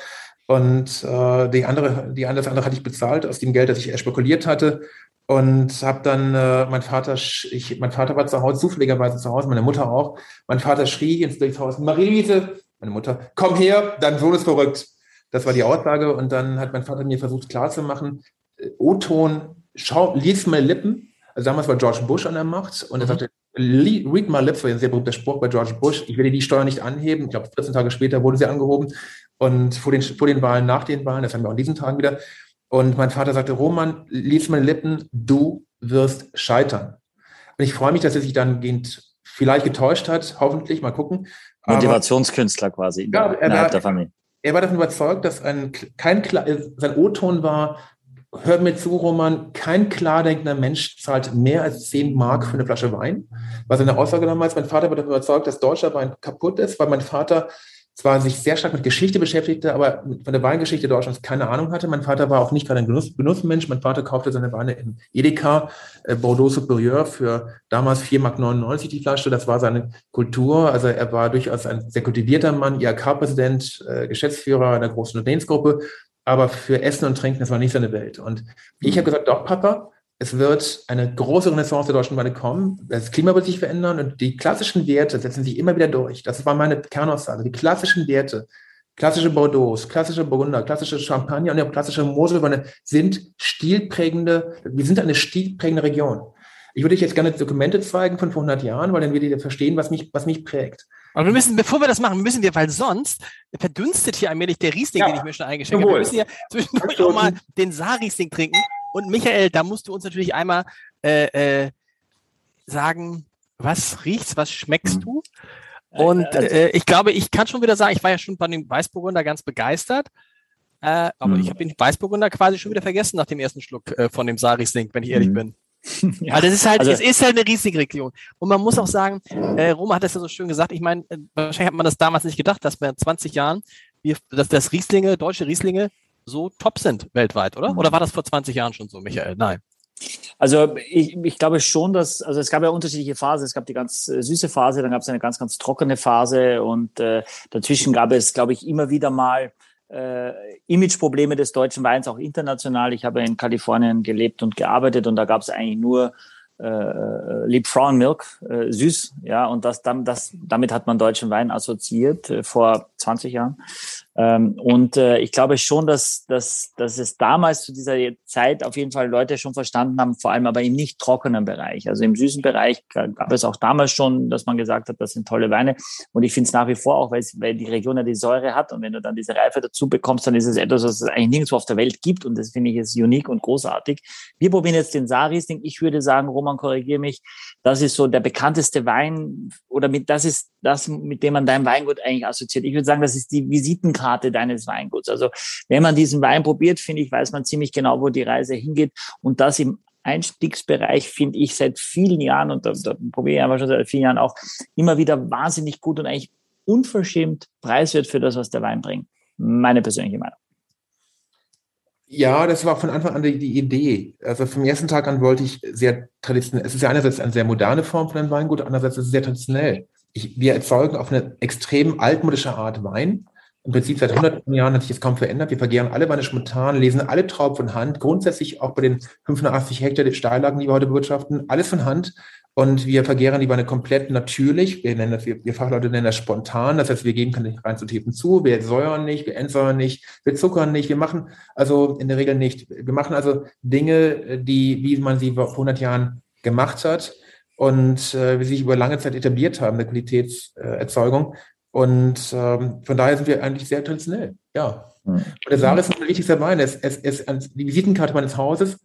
Und äh, die andere, die andere, das andere hatte ich bezahlt aus dem Geld, das ich spekuliert hatte und habe dann äh, mein Vater ich mein Vater war zu Hause zufälligerweise zu Hause meine Mutter auch. Mein Vater schrie ins Haus Marie-Louise meine Mutter komm her dein Sohn ist verrückt. Das war die Aussage. Und dann hat mein Vater mir versucht klarzumachen äh, O-Ton schau lies meine Lippen. Also damals war George Bush an der Macht und er mhm. sagte read my lips. War ein sehr berühmter Spruch bei George Bush. Ich werde die Steuer nicht anheben. Ich glaube 14 Tage später wurde sie angehoben. Und vor den vor den Wahlen nach den Wahlen das haben wir auch an diesen Tagen wieder und mein Vater sagte, Roman, lies meine Lippen, du wirst scheitern. Und ich freue mich, dass er sich dann vielleicht getäuscht hat, hoffentlich, mal gucken. Motivationskünstler quasi ja, er war, der Familie. Er war davon überzeugt, dass ein, kein, sein O-Ton war, hör mir zu, Roman, kein klardenkender Mensch zahlt mehr als 10 Mark für eine Flasche Wein. War seine Aussage damals. Mein Vater war davon überzeugt, dass deutscher Wein kaputt ist, weil mein Vater zwar sich sehr stark mit Geschichte beschäftigte, aber von der Weingeschichte Deutschlands keine Ahnung hatte. Mein Vater war auch nicht gerade ein Genuss, Genussmensch. Mein Vater kaufte seine Weine im Edeka, äh, Bordeaux Superieur für damals 4,99 Mark die Flasche. Das war seine Kultur. Also er war durchaus ein sehr kultivierter Mann, IHK-Präsident, äh, Geschäftsführer einer großen Unternehmensgruppe. Aber für Essen und Trinken, das war nicht seine Welt. Und ich habe gesagt, doch, Papa, es wird eine große Renaissance der deutschen Weine kommen. Das Klima wird sich verändern und die klassischen Werte setzen sich immer wieder durch. Das war meine Kernaussage. Die klassischen Werte, klassische Bordeaux, klassische Burgunder, klassische Champagner und auch klassische Moselweine sind stilprägende, wir sind eine stilprägende Region. Ich würde euch jetzt gerne Dokumente zeigen von vor 100 Jahren, weil dann werdet ihr verstehen, was mich, was mich prägt. Aber wir müssen, bevor wir das machen, müssen wir, weil sonst verdünstet hier allmählich der Riesling, ja, den ich mir schon eingeschenkt habe. Wir müssen ja zwischendurch auch mal den Saarriesling trinken. Und Michael, da musst du uns natürlich einmal äh, äh, sagen, was riechst, was schmeckst mhm. du? Und also äh, ich glaube, ich kann schon wieder sagen, ich war ja schon bei dem Weißburgunder ganz begeistert. Äh, aber mhm. ich habe den Weißburgunder quasi schon wieder vergessen nach dem ersten Schluck äh, von dem Sarisling, wenn ich ehrlich mhm. bin. ja, also das ist halt, also, es ist halt eine Riesling-Region. Und man muss auch sagen, äh, Roma hat das ja so schön gesagt, ich meine, äh, wahrscheinlich hat man das damals nicht gedacht, dass wir in 20 Jahren, wir, dass das Rieslinge, deutsche Rieslinge, so top sind weltweit, oder? Oder war das vor 20 Jahren schon so, Michael? Nein. Also ich, ich glaube schon, dass, also es gab ja unterschiedliche Phasen. Es gab die ganz äh, süße Phase, dann gab es eine ganz, ganz trockene Phase und äh, dazwischen gab es, glaube ich, immer wieder mal äh, Imageprobleme des deutschen Weins, auch international. Ich habe in Kalifornien gelebt und gearbeitet und da gab es eigentlich nur äh, äh Lieb Frauenmilk, äh, süß, ja, und das, das, damit hat man deutschen Wein assoziiert äh, vor 20 Jahren. Ähm, und äh, ich glaube schon, dass, dass, dass es damals zu dieser Zeit auf jeden Fall Leute schon verstanden haben, vor allem aber im nicht trockenen Bereich. Also im süßen Bereich gab es auch damals schon, dass man gesagt hat, das sind tolle Weine. Und ich finde es nach wie vor auch, weil, die Region ja die Säure hat und wenn du dann diese Reife dazu bekommst, dann ist es etwas, was es eigentlich nirgendwo auf der Welt gibt und das finde ich ist unique und großartig. Wir probieren jetzt den Sarisling. Ich würde sagen, Roman, korrigiere mich, das ist so der bekannteste Wein oder mit, das ist das, mit dem man dein Weingut eigentlich assoziiert. Ich würde sagen, das ist die Visitenkarte deines Weinguts. Also wenn man diesen Wein probiert, finde ich, weiß man ziemlich genau, wo die Reise hingeht. Und das im Einstiegsbereich finde ich seit vielen Jahren, und da, da probiere ich einfach schon seit vielen Jahren auch, immer wieder wahnsinnig gut und eigentlich unverschämt preiswert für das, was der Wein bringt. Meine persönliche Meinung. Ja, das war von Anfang an die, die, Idee. Also vom ersten Tag an wollte ich sehr traditionell, es ist ja einerseits eine sehr moderne Form von einem Weingut, andererseits ist es sehr traditionell ich, wir erzeugen auf eine extrem altmodische Art Wein. Im Prinzip seit hunderten Jahren hat sich das kaum verändert. Wir vergären alle Weine spontan, lesen alle Trauben von Hand. Grundsätzlich auch bei den 580 Hektar Steillagen, die wir heute bewirtschaften, alles von Hand. Und wir vergären die Weine komplett natürlich. Wir nennen das, wir, wir Fachleute nennen das spontan. Das heißt, wir geben keine rein zu Tiefen zu. Wir säuern nicht, wir entsäuern nicht, wir zuckern nicht. Wir machen also in der Regel nicht. Wir machen also Dinge, die, wie man sie vor 100 Jahren gemacht hat und äh, wie sie sich über lange Zeit etabliert haben, der Qualitätserzeugung. Und ähm, von daher sind wir eigentlich sehr traditionell, ja. Mhm. Und der Saar ist ein wichtigster Wein. Es, es, es ist die Visitenkarte meines Hauses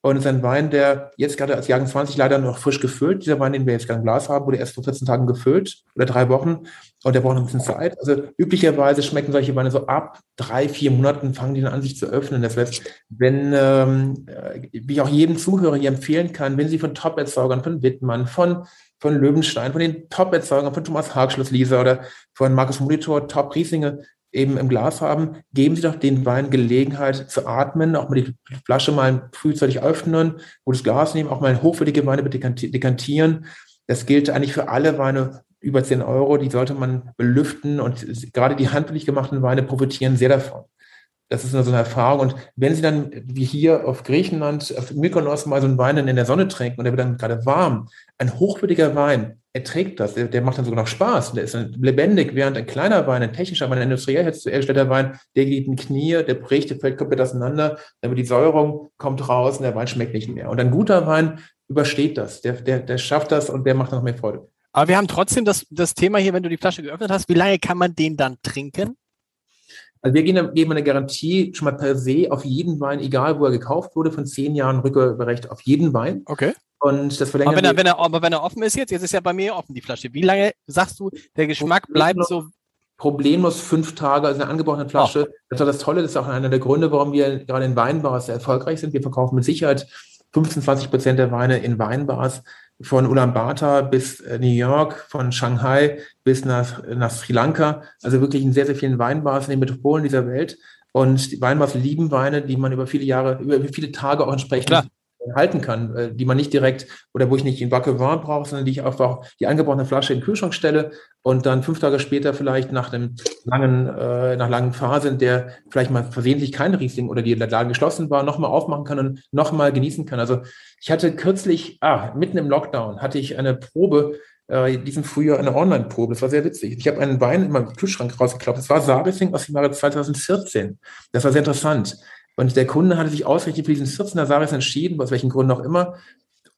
und es ist ein Wein, der jetzt gerade als Jahrgang 20 leider noch frisch gefüllt. Dieser Wein, den wir jetzt gerade im Glas haben, wurde erst vor 14 Tagen gefüllt oder drei Wochen. Und der braucht noch ein bisschen Zeit. Also üblicherweise schmecken solche Weine so ab drei, vier Monaten fangen die dann an, sich zu öffnen. Das heißt, wenn, ähm, wie ich auch jedem Zuhörer hier empfehlen kann, wenn Sie von Top-Erzeugern, von Wittmann, von von Löwenstein, von den Top-Erzeugern, von Thomas Hagschluss Lisa oder von Markus Molitor, Top-Rieslinge eben im Glas haben, geben Sie doch den Wein Gelegenheit zu atmen, auch mal die Flasche mal frühzeitig öffnen, gutes Glas nehmen, auch mal hochwertige Weine dekantieren. Das gilt eigentlich für alle Weine über 10 Euro, die sollte man belüften und gerade die handwerklich gemachten Weine profitieren sehr davon. Das ist so eine Erfahrung. Und wenn Sie dann, wie hier auf Griechenland, auf Mykonos mal so einen Wein in der Sonne trinken und der wird dann gerade warm, ein hochwertiger Wein, er trägt das, der, der macht dann sogar noch Spaß, der ist dann lebendig, während ein kleiner Wein, ein technischer Wein, ein industriell hergestellter Wein, der geht in Knie, der bricht, der fällt komplett auseinander, dann wird die Säuerung kommt raus und der Wein schmeckt nicht mehr. Und ein guter Wein übersteht das, der, der, der schafft das und der macht noch mehr Freude. Aber wir haben trotzdem das, das Thema hier, wenn du die Flasche geöffnet hast, wie lange kann man den dann trinken? Also wir geben, eine Garantie schon mal per se auf jeden Wein, egal wo er gekauft wurde, von zehn Jahren Rückgaberecht auf jeden Wein. Okay. Und das verlängern aber wenn er, wenn er, aber wenn er offen ist jetzt, jetzt ist ja bei mir offen die Flasche. Wie lange sagst du, der Geschmack bleibt so? Problemlos fünf Tage, also eine angebrochene Flasche. Oh. Das war das Tolle, das ist auch einer der Gründe, warum wir gerade in Weinbars sehr erfolgreich sind. Wir verkaufen mit Sicherheit 15, 20 Prozent der Weine in Weinbars von Ulaanbaatar bis äh, New York, von Shanghai bis nach, nach Sri Lanka. Also wirklich in sehr, sehr vielen Weinbars in den Metropolen dieser Welt. Und die Weinbars lieben Weine, die man über viele Jahre, über viele Tage auch entsprechend Klar halten kann, äh, die man nicht direkt oder wo ich nicht in Backevin brauche, sondern die ich einfach die angebrochene Flasche in den Kühlschrank stelle und dann fünf Tage später vielleicht nach einem langen, äh, nach langen Phase, in der vielleicht mal versehentlich kein Riesling oder die Laden geschlossen war, nochmal aufmachen kann und nochmal genießen kann. Also ich hatte kürzlich, ah, mitten im Lockdown hatte ich eine Probe, äh, diesem Frühjahr eine Online-Probe. Das war sehr witzig. Ich habe einen Wein in meinem Kühlschrank rausgeklappt. Das war Sarising aus dem Jahre 2014. Das war sehr interessant. Und der Kunde hatte sich ausgerechnet für diesen 14er Saris entschieden, aus welchen Gründen auch immer.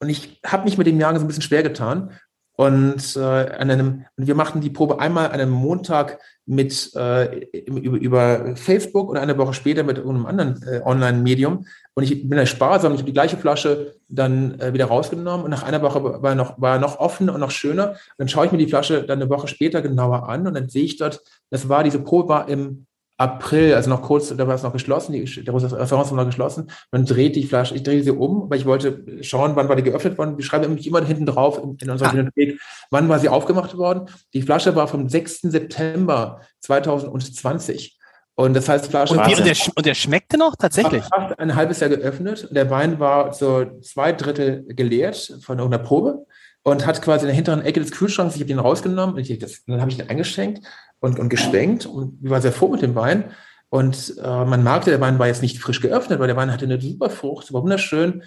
Und ich habe mich mit dem Jagen so ein bisschen schwer getan. Und äh, an einem, wir machten die Probe einmal an einem Montag mit äh, über, über Facebook und eine Woche später mit einem anderen äh, Online-Medium. Und ich bin da sparsam, ich habe die gleiche Flasche dann äh, wieder rausgenommen und nach einer Woche war noch, war noch offener und noch schöner. Und dann schaue ich mir die Flasche dann eine Woche später genauer an und dann sehe ich dort, das war, diese Probe war im April, also noch kurz, da war es noch geschlossen, die, der Restaurant war noch geschlossen. Man dreht die Flasche, ich drehe sie um, weil ich wollte schauen, wann war die geöffnet worden. Wir schreiben nämlich immer hinten drauf in, in unserer ah. Bibliothek, wann war sie aufgemacht worden. Die Flasche war vom 6. September 2020. Und das heißt, Flasche. Und, wie, und, der, und der schmeckte noch tatsächlich? Fast ein halbes Jahr geöffnet. Der Wein war so zwei Drittel geleert von irgendeiner Probe und hat quasi in der hinteren Ecke des Kühlschranks, ich habe den rausgenommen und ich, das, dann habe ich den eingeschenkt und, und geschwenkt und ich war sehr froh mit dem Wein. Und äh, man merkte, der Wein war jetzt nicht frisch geöffnet, weil der Wein hatte eine super Frucht, war wunderschön.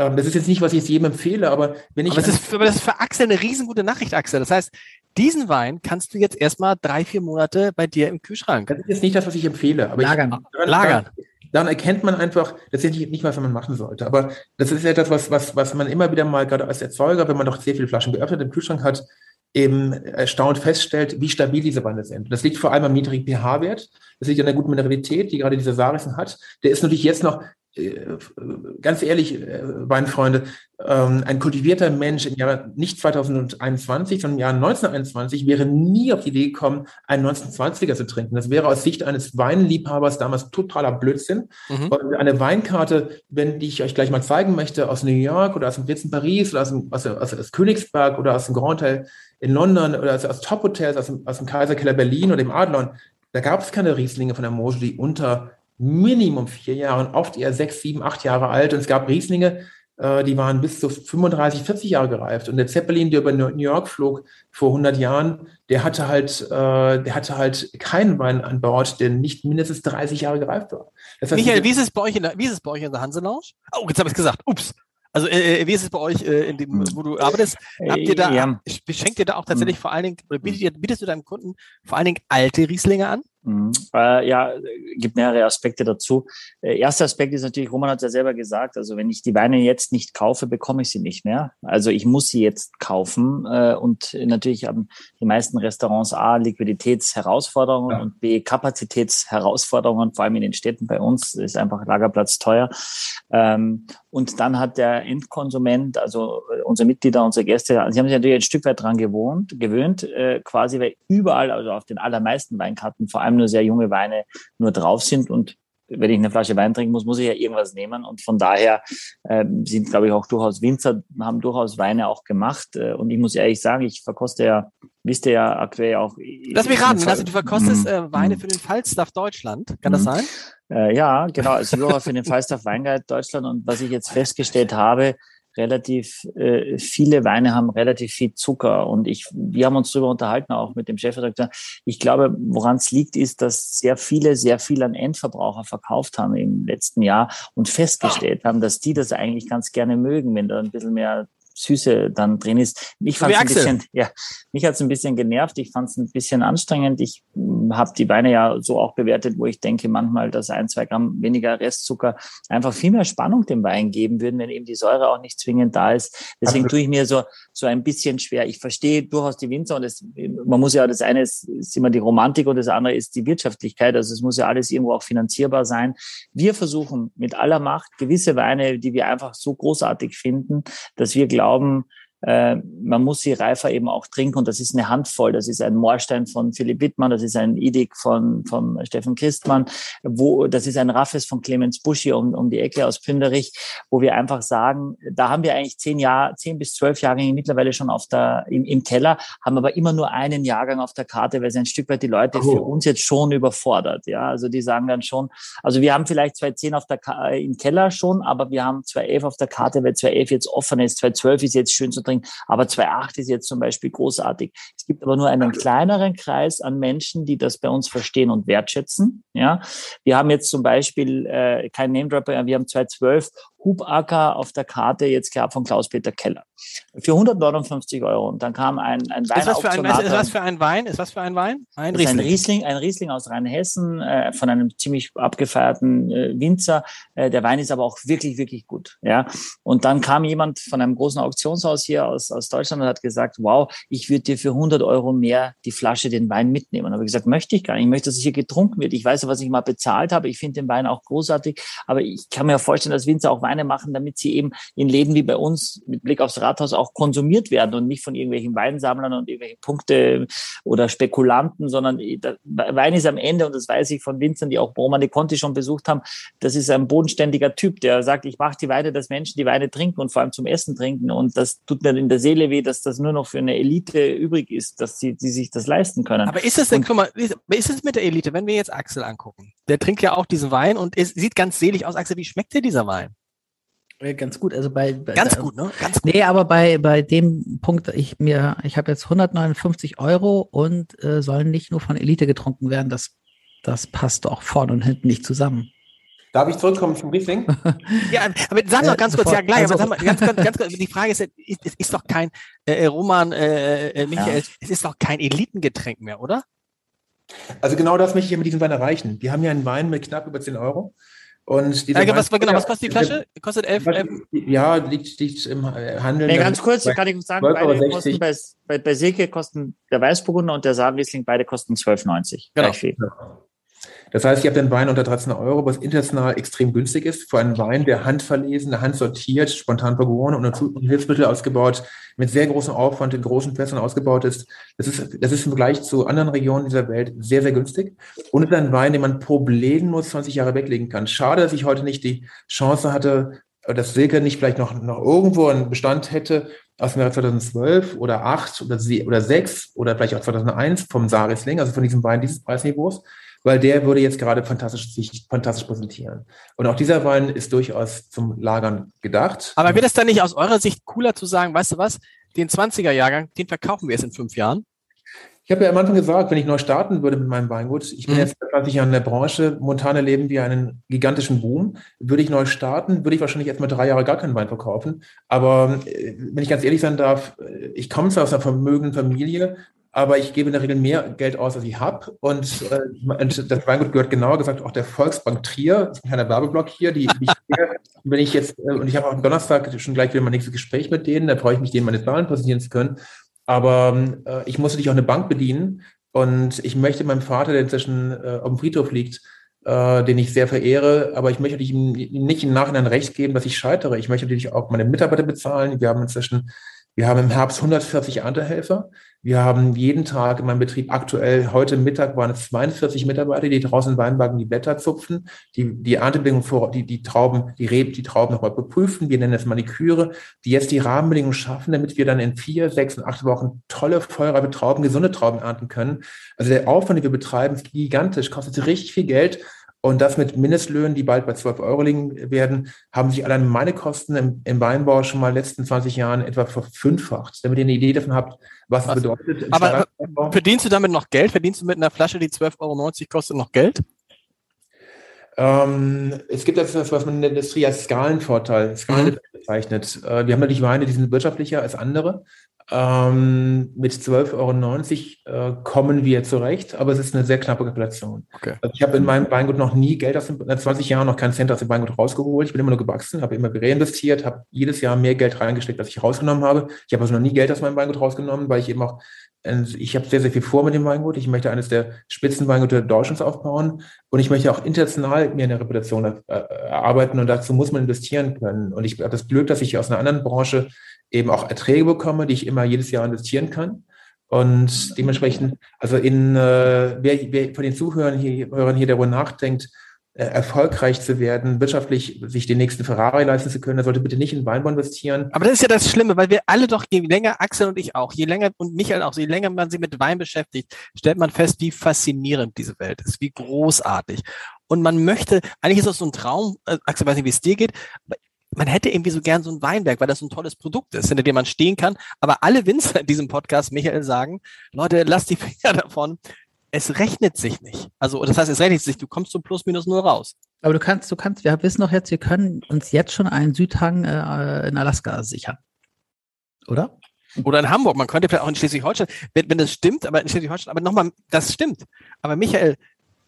Ähm, das ist jetzt nicht, was ich jetzt jedem empfehle, aber wenn ich. Aber das, ist, aber das ist für Axel eine riesengute Nachricht, Axel. Das heißt, diesen Wein kannst du jetzt erstmal drei, vier Monate bei dir im Kühlschrank. Das ist jetzt nicht das, was ich empfehle. Aber lagern. Ich, daran, lagern. Dann erkennt man einfach, das ist nicht, was man machen sollte. Aber das ist etwas, was, was, was man immer wieder mal, gerade als Erzeuger, wenn man doch sehr viele Flaschen geöffnet im Kühlschrank hat, eben erstaunt feststellt, wie stabil diese Weine sind. Das liegt vor allem am niedrigen pH-Wert. Das liegt an der guten Mineralität, die gerade dieser Sarisen hat. Der ist natürlich jetzt noch ganz ehrlich, äh, Weinfreunde, ähm, ein kultivierter Mensch im Jahr nicht 2021, sondern im Jahr 1921 wäre nie auf die Idee gekommen, einen 1920er zu trinken. Das wäre aus Sicht eines Weinliebhabers damals totaler Blödsinn. Mhm. Eine Weinkarte, wenn die ich euch gleich mal zeigen möchte, aus New York oder aus dem Blitz in Paris oder aus, dem, aus, aus, aus Königsberg oder aus dem Grand Hotel in London oder aus, aus Top-Hotels, aus dem, aus dem Kaiserkeller Berlin oder dem Adlon, da gab es keine Rieslinge von der Mosel, die unter Minimum vier Jahre oft eher sechs, sieben, acht Jahre alt. Und es gab Rieslinge, äh, die waren bis zu 35, 40 Jahre gereift. Und der Zeppelin, der über New York flog vor 100 Jahren, der hatte halt, äh, der hatte halt keinen Wein an Bord, der nicht mindestens 30 Jahre gereift war. Das heißt, Michael, wie ist es bei euch in der, wie ist es bei euch in der Hanselounge? Oh, jetzt habe ich es gesagt. Ups. Also äh, äh, wie ist es bei euch, äh, in dem, wo du arbeitest? Habt ihr da, ja. schenkt ihr da auch tatsächlich hm. vor allen Dingen, bietest, bietest du deinem Kunden vor allen Dingen alte Rieslinge an? Mhm. Äh, ja, gibt mehrere Aspekte dazu. Äh, erster Aspekt ist natürlich, Roman hat es ja selber gesagt, also wenn ich die Weine jetzt nicht kaufe, bekomme ich sie nicht mehr. Also ich muss sie jetzt kaufen äh, und natürlich haben die meisten Restaurants A, Liquiditätsherausforderungen ja. und B, Kapazitätsherausforderungen, vor allem in den Städten bei uns ist einfach Lagerplatz teuer. Ähm, und dann hat der Endkonsument, also äh, unsere Mitglieder, unsere Gäste, sie haben sich natürlich ein Stück weit dran gewohnt, gewöhnt, äh, quasi, weil überall, also auf den allermeisten Weinkarten, vor allem allem nur sehr junge Weine nur drauf sind und wenn ich eine Flasche Wein trinken muss, muss ich ja irgendwas nehmen. Und von daher äh, sind, glaube ich, auch durchaus Winzer, haben durchaus Weine auch gemacht. Äh, und ich muss ehrlich sagen, ich verkoste ja, wisst ihr ja aktuell auch. Lass mich raten, also du verkostest mhm. äh, Weine für den Falstaff Deutschland. Kann das mhm. sein? Äh, ja, genau, als Juror für den Falstaff Weinguide Deutschland. Und was ich jetzt festgestellt habe, relativ äh, viele Weine haben relativ viel Zucker und ich wir haben uns darüber unterhalten auch mit dem Chefredakteur. Ich glaube, woran es liegt, ist, dass sehr viele sehr viel an Endverbraucher verkauft haben im letzten Jahr und festgestellt haben, dass die das eigentlich ganz gerne mögen, wenn da ein bisschen mehr Süße dann drin ist. Mich fand ein bisschen, ja, mich hat es ein bisschen genervt. Ich fand es ein bisschen anstrengend. Ich hm, habe die Weine ja so auch bewertet, wo ich denke manchmal, dass ein, zwei Gramm weniger Restzucker einfach viel mehr Spannung dem Wein geben würden, wenn eben die Säure auch nicht zwingend da ist. Deswegen tue ich mir so so ein bisschen schwer. Ich verstehe durchaus die Winzer und es, man muss ja das eine ist, ist immer die Romantik und das andere ist die Wirtschaftlichkeit. Also es muss ja alles irgendwo auch finanzierbar sein. Wir versuchen mit aller Macht gewisse Weine, die wir einfach so großartig finden, dass wir glauben, glauben, äh, man muss sie reifer eben auch trinken und das ist eine Handvoll. Das ist ein Moorstein von Philipp Wittmann, das ist ein Idik von, von Steffen Christmann, wo, das ist ein Raffes von Clemens Buschi um, um die Ecke aus Pünderich, wo wir einfach sagen, da haben wir eigentlich zehn Jahre, zehn bis zwölf Jahrgänge mittlerweile schon auf der, im, im Keller, haben aber immer nur einen Jahrgang auf der Karte, weil es ein Stück weit die Leute oh. für uns jetzt schon überfordert. Ja, also die sagen dann schon, also wir haben vielleicht 210 auf der, im Keller schon, aber wir haben 211 auf der Karte, weil 211 jetzt offen ist, 212 ist jetzt schön zu bringen. Aber 2.8 ist jetzt zum Beispiel großartig. Es gibt aber nur einen kleineren Kreis an Menschen, die das bei uns verstehen und wertschätzen. Ja, wir haben jetzt zum Beispiel äh, kein Name Dropper, wir haben 2.12 Hubacker auf der Karte jetzt gehabt von Klaus-Peter Keller. Für 159 Euro. Und dann kam ein, ein Wein. Ist was, für ein, ist was für ein Wein? Ist was für ein Wein? Ein Riesling. Ein Riesling, ein Riesling aus Rheinhessen, äh, von einem ziemlich abgefeierten äh, Winzer. Äh, der Wein ist aber auch wirklich, wirklich gut. Ja. Und dann kam jemand von einem großen Auktionshaus hier aus, aus Deutschland und hat gesagt, wow, ich würde dir für 100 Euro mehr die Flasche den Wein mitnehmen. Und habe gesagt, möchte ich gar nicht. Ich möchte, dass es hier getrunken wird. Ich weiß, was ich mal bezahlt habe. Ich finde den Wein auch großartig. Aber ich kann mir vorstellen, dass Winzer auch Wein Weine machen, damit sie eben in Läden wie bei uns mit Blick aufs Rathaus auch konsumiert werden und nicht von irgendwelchen Weinsammlern und irgendwelchen Punkte oder Spekulanten, sondern Wein ist am Ende, und das weiß ich von Winzern, die auch Bromane Conti schon besucht haben, das ist ein bodenständiger Typ, der sagt, ich mache die Weine, dass Menschen die Weine trinken und vor allem zum Essen trinken. Und das tut mir in der Seele weh, dass das nur noch für eine Elite übrig ist, dass sie, die sich das leisten können. Aber ist es denn, und, guck mal, ist es mit der Elite, wenn wir jetzt Axel angucken? Der trinkt ja auch diesen Wein und es sieht ganz selig aus. Axel, wie schmeckt dir dieser Wein? Ganz gut, also bei, bei ganz gut, ne? Ganz gut. Nee, aber bei bei dem Punkt, ich mir, ich habe jetzt 159 Euro und äh, sollen nicht nur von Elite getrunken werden. Das das passt auch vorne und hinten nicht zusammen. Darf ich zurückkommen zum Riesling? ja, aber sag noch ganz kurz, ja gleich, also, aber sag mal, ganz, ganz, ganz kurz, die Frage ist, es ist doch kein, äh, Roman, äh, äh, Michael, ja. es ist doch kein Elitengetränk mehr, oder? Also genau das möchte ich ja mit diesem Wein erreichen. Wir haben ja einen Wein mit knapp über 10 Euro. Und dieser äh, was, genau, was kostet die Flasche? Kostet 11? 11? Ja, liegt, liegt im Handel. Nee, ganz kurz, kann ich sagen, beide kosten bei, bei, bei Silke kosten der Weißburgunder und der Saarriesling, beide kosten 12,90. Genau. Das heißt, ihr habt einen Wein unter 13 Euro, was international extrem günstig ist, für einen Wein, der handverlesen, handsortiert, spontan vergoren und Hilfsmittel ausgebaut, mit sehr großem Aufwand in großen Fässern ausgebaut ist. Das ist, das ist im Vergleich zu anderen Regionen dieser Welt sehr, sehr günstig. Und ist ein Wein, den man problemlos 20 Jahre weglegen kann. Schade, dass ich heute nicht die Chance hatte, dass Silke nicht vielleicht noch, noch irgendwo einen Bestand hätte aus dem Jahr 2012 oder 8 oder, oder 6 oder vielleicht auch 2001 vom Sarisling, also von diesem Wein dieses Preisniveaus weil der würde jetzt gerade fantastisch, sich fantastisch präsentieren. Und auch dieser Wein ist durchaus zum Lagern gedacht. Aber wird es dann nicht aus eurer Sicht cooler zu sagen, weißt du was, den 20er-Jahrgang, den verkaufen wir jetzt in fünf Jahren? Ich habe ja am Anfang gesagt, wenn ich neu starten würde mit meinem Weingut, ich bin mhm. jetzt 20 Jahre in der Branche, momentan erleben wir einen gigantischen Boom. Würde ich neu starten, würde ich wahrscheinlich erstmal drei Jahre gar keinen Wein verkaufen. Aber äh, wenn ich ganz ehrlich sein darf, äh, ich komme zwar aus einer vermögenden Familie, aber ich gebe in der Regel mehr Geld aus, als ich habe. Und, äh, und das Weingut gehört genauer gesagt auch der Volksbank Trier. Das ist ein kleiner Werbeblock hier. Die, die wenn ich jetzt, äh, und ich habe auch am Donnerstag schon gleich wieder mein nächstes Gespräch mit denen, da freue ich mich, denen meine Zahlen präsentieren zu können. Aber äh, ich muss natürlich auch eine Bank bedienen. Und ich möchte meinem Vater, der inzwischen äh, auf dem Friedhof liegt, äh, den ich sehr verehre, aber ich möchte ihm nicht im Nachhinein recht geben, dass ich scheitere. Ich möchte natürlich auch meine Mitarbeiter bezahlen. Wir haben inzwischen wir haben im Herbst 140 Erntehelfer. Wir haben jeden Tag in meinem Betrieb aktuell, heute Mittag waren es 42 Mitarbeiter, die draußen in Weinbergen die Blätter zupfen, die, die Erntebedingungen vor, die, die Trauben, die Reben, die Trauben nochmal beprüfen. Wir nennen es Maniküre, die jetzt die Rahmenbedingungen schaffen, damit wir dann in vier, sechs und acht Wochen tolle, vollreife Trauben, gesunde Trauben ernten können. Also der Aufwand, den wir betreiben, ist gigantisch, kostet richtig viel Geld. Und das mit Mindestlöhnen, die bald bei 12 Euro liegen werden, haben sich allein meine Kosten im, im Weinbau schon mal in den letzten 20 Jahren etwa verfünffacht, damit ihr eine Idee davon habt, was es bedeutet. Aber verdienst du damit noch Geld? Verdienst du mit einer Flasche, die 12,90 Euro kostet, noch Geld? Ähm, es gibt etwas, was man in der Industrie als Skalenvorteil, Skalen mhm. bezeichnet. Äh, wir haben natürlich Weine, die sind wirtschaftlicher als andere. Ähm, mit 12,90 Euro äh, kommen wir zurecht, aber es ist eine sehr knappe Kalkulation. Okay. Also ich habe in meinem Weingut noch nie Geld aus dem, in 20 Jahren noch keinen Cent aus dem Weingut rausgeholt. Ich bin immer nur gewachsen, habe immer reinvestiert, habe jedes Jahr mehr Geld reingesteckt, als ich rausgenommen habe. Ich habe also noch nie Geld aus meinem Weingut rausgenommen, weil ich eben auch äh, ich habe sehr, sehr viel vor mit dem Weingut. Ich möchte eines der Spitzenweingüter Deutschlands aufbauen und ich möchte auch international mir eine Reputation äh, erarbeiten und dazu muss man investieren können. Und ich habe das Glück, dass ich aus einer anderen Branche eben auch Erträge bekomme, die ich immer jedes Jahr investieren kann. Und dementsprechend, also in, äh, wer, wer von den Zuhörern hier, Hörern hier darüber nachdenkt, äh, erfolgreich zu werden, wirtschaftlich sich den nächsten Ferrari leisten zu können, der sollte bitte nicht in Weinbau investieren. Aber das ist ja das Schlimme, weil wir alle doch, je länger, Axel und ich auch, je länger und Michael auch, je länger man sich mit Wein beschäftigt, stellt man fest, wie faszinierend diese Welt ist, wie großartig. Und man möchte, eigentlich ist das so ein Traum, äh, Axel weiß nicht, wie es dir geht, man hätte irgendwie so gern so ein Weinberg, weil das so ein tolles Produkt ist, hinter dem man stehen kann. Aber alle Winzer in diesem Podcast, Michael, sagen, Leute, lasst die Finger davon. Es rechnet sich nicht. Also, das heißt, es rechnet sich. Du kommst so plus minus null raus. Aber du kannst, du kannst, wir wissen doch jetzt, wir können uns jetzt schon einen Südhang äh, in Alaska sichern. Oder? Oder in Hamburg. Man könnte vielleicht auch in Schleswig-Holstein, wenn, wenn das stimmt, aber in Schleswig-Holstein, aber nochmal, das stimmt. Aber Michael,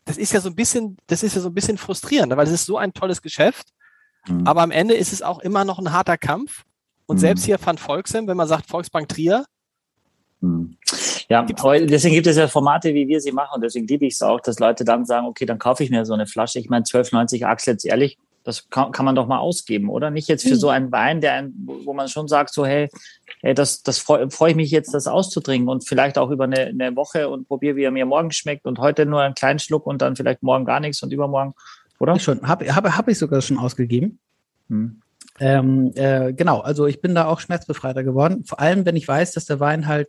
das ist ja so ein bisschen, das ist ja so ein bisschen frustrierend, weil es ist so ein tolles Geschäft Mhm. Aber am Ende ist es auch immer noch ein harter Kampf. Und mhm. selbst hier Van Volksem, wenn man sagt Volksbank Trier, mhm. ja, deswegen gibt es ja Formate, wie wir sie machen. Und deswegen liebe ich es auch, dass Leute dann sagen, okay, dann kaufe ich mir so eine Flasche. Ich meine, 12,90 Axel, jetzt ehrlich, Das kann, kann man doch mal ausgeben, oder? Nicht jetzt für mhm. so einen Wein, der ein, wo man schon sagt, so, hey, hey das, das freue freu ich mich jetzt, das auszutrinken und vielleicht auch über eine, eine Woche und probiere, wie er mir morgen schmeckt und heute nur einen kleinen Schluck und dann vielleicht morgen gar nichts und übermorgen, oder? Ich schon, habe hab, hab ich sogar schon ausgegeben. Hm. Ähm, äh, genau, also ich bin da auch schmerzbefreiter geworden. Vor allem, wenn ich weiß, dass der Wein halt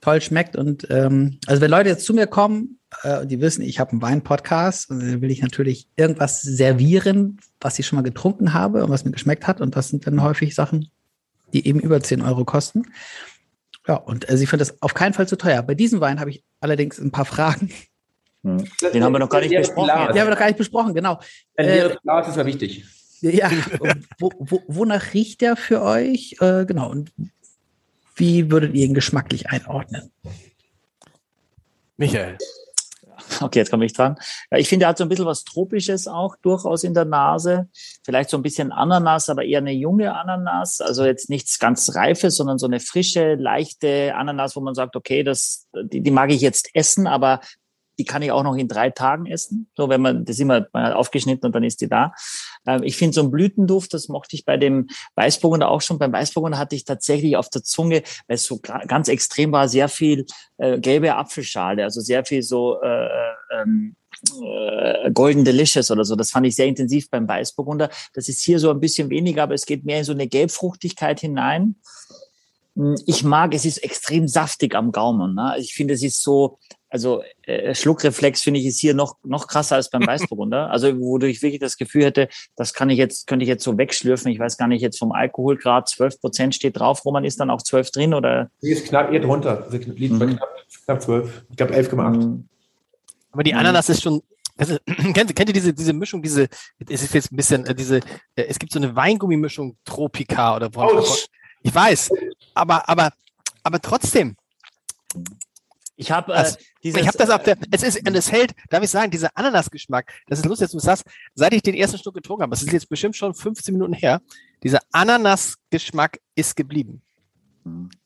toll schmeckt. Und ähm, also wenn Leute jetzt zu mir kommen, äh, die wissen, ich habe einen Wein-Podcast dann will ich natürlich irgendwas servieren, was ich schon mal getrunken habe und was mir geschmeckt hat. Und das sind dann häufig Sachen, die eben über 10 Euro kosten. Ja, und also ich finde das auf keinen Fall zu teuer. Bei diesem Wein habe ich allerdings ein paar Fragen. Hm. Den haben wir noch gar nicht besprochen. Den haben wir noch gar nicht besprochen, genau. Ein äh, Glas ist ja wichtig. Ja, wo, wo, wonach riecht der für euch? Äh, genau. Und wie würdet ihr ihn geschmacklich einordnen? Michael. Okay, jetzt komme ich dran. Ja, ich finde, er hat so ein bisschen was Tropisches auch durchaus in der Nase. Vielleicht so ein bisschen Ananas, aber eher eine junge Ananas. Also jetzt nichts ganz Reifes, sondern so eine frische, leichte Ananas, wo man sagt, okay, das, die, die mag ich jetzt essen, aber die kann ich auch noch in drei Tagen essen. So, wenn man, das immer, man hat aufgeschnitten und dann ist die da. Ähm, ich finde so ein Blütenduft, das mochte ich bei dem Weißburgunder auch schon. Beim Weißburgunder hatte ich tatsächlich auf der Zunge, weil es so ganz extrem war, sehr viel äh, gelbe Apfelschale, also sehr viel so äh, ähm, äh, Golden Delicious oder so. Das fand ich sehr intensiv beim Weißburgunder. Das ist hier so ein bisschen weniger, aber es geht mehr in so eine Gelbfruchtigkeit hinein. Hm, ich mag, es ist extrem saftig am Gaumen. Ne? Ich finde, es ist so, also äh, Schluckreflex finde ich ist hier noch noch krasser als beim Weißburgunder. Also wodurch ich wirklich das Gefühl hätte, das kann ich jetzt könnte ich jetzt so wegschlürfen. Ich weiß gar nicht jetzt vom Alkoholgrad 12 Prozent steht drauf. Roman ist dann auch 12 drin oder? Die ist knapp eher drunter. Also liegt mhm. knapp, knapp 12. Ich glaube 11,8. Mhm. Aber die Ananas ist schon also, kennt, kennt ihr diese, diese Mischung, diese, es ist jetzt ein bisschen, äh, diese, äh, es gibt so eine Weingummimischung Tropica oder was. Ich weiß, aber, aber, aber trotzdem. Ich habe äh, dieses, ich habe das auf der, es ist, und es hält, darf ich sagen, dieser Ananasgeschmack, das ist lustig, dass du sagst, seit ich den ersten Schluck getrunken habe, das ist jetzt bestimmt schon 15 Minuten her, dieser Ananasgeschmack ist geblieben.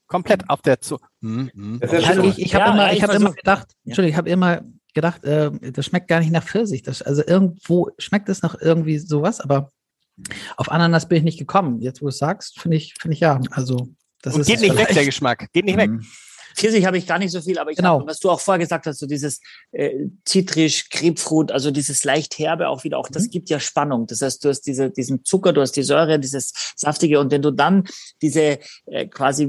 Komplett auf der Zunge. Hm, hm. Also ich, ich habe ja, immer, ich habe immer gedacht, Entschuldigung, ich habe immer gedacht, äh, das schmeckt gar nicht nach Pfirsich. Das, also irgendwo schmeckt es nach irgendwie sowas, aber auf Ananas bin ich nicht gekommen. Jetzt, wo du es sagst, finde ich, finde ich ja. Also das Und ist geht nicht weg, der Geschmack. Geht nicht weg. Pfirsich habe ich gar nicht so viel, aber ich genau. Hab, was du auch vorher gesagt hast, so dieses äh, zitrisch, Grapefruit, also dieses leicht herbe auch wieder, auch das mhm. gibt ja Spannung. Das heißt, du hast diese, diesen Zucker, du hast die Säure, dieses saftige und wenn du dann diese äh, quasi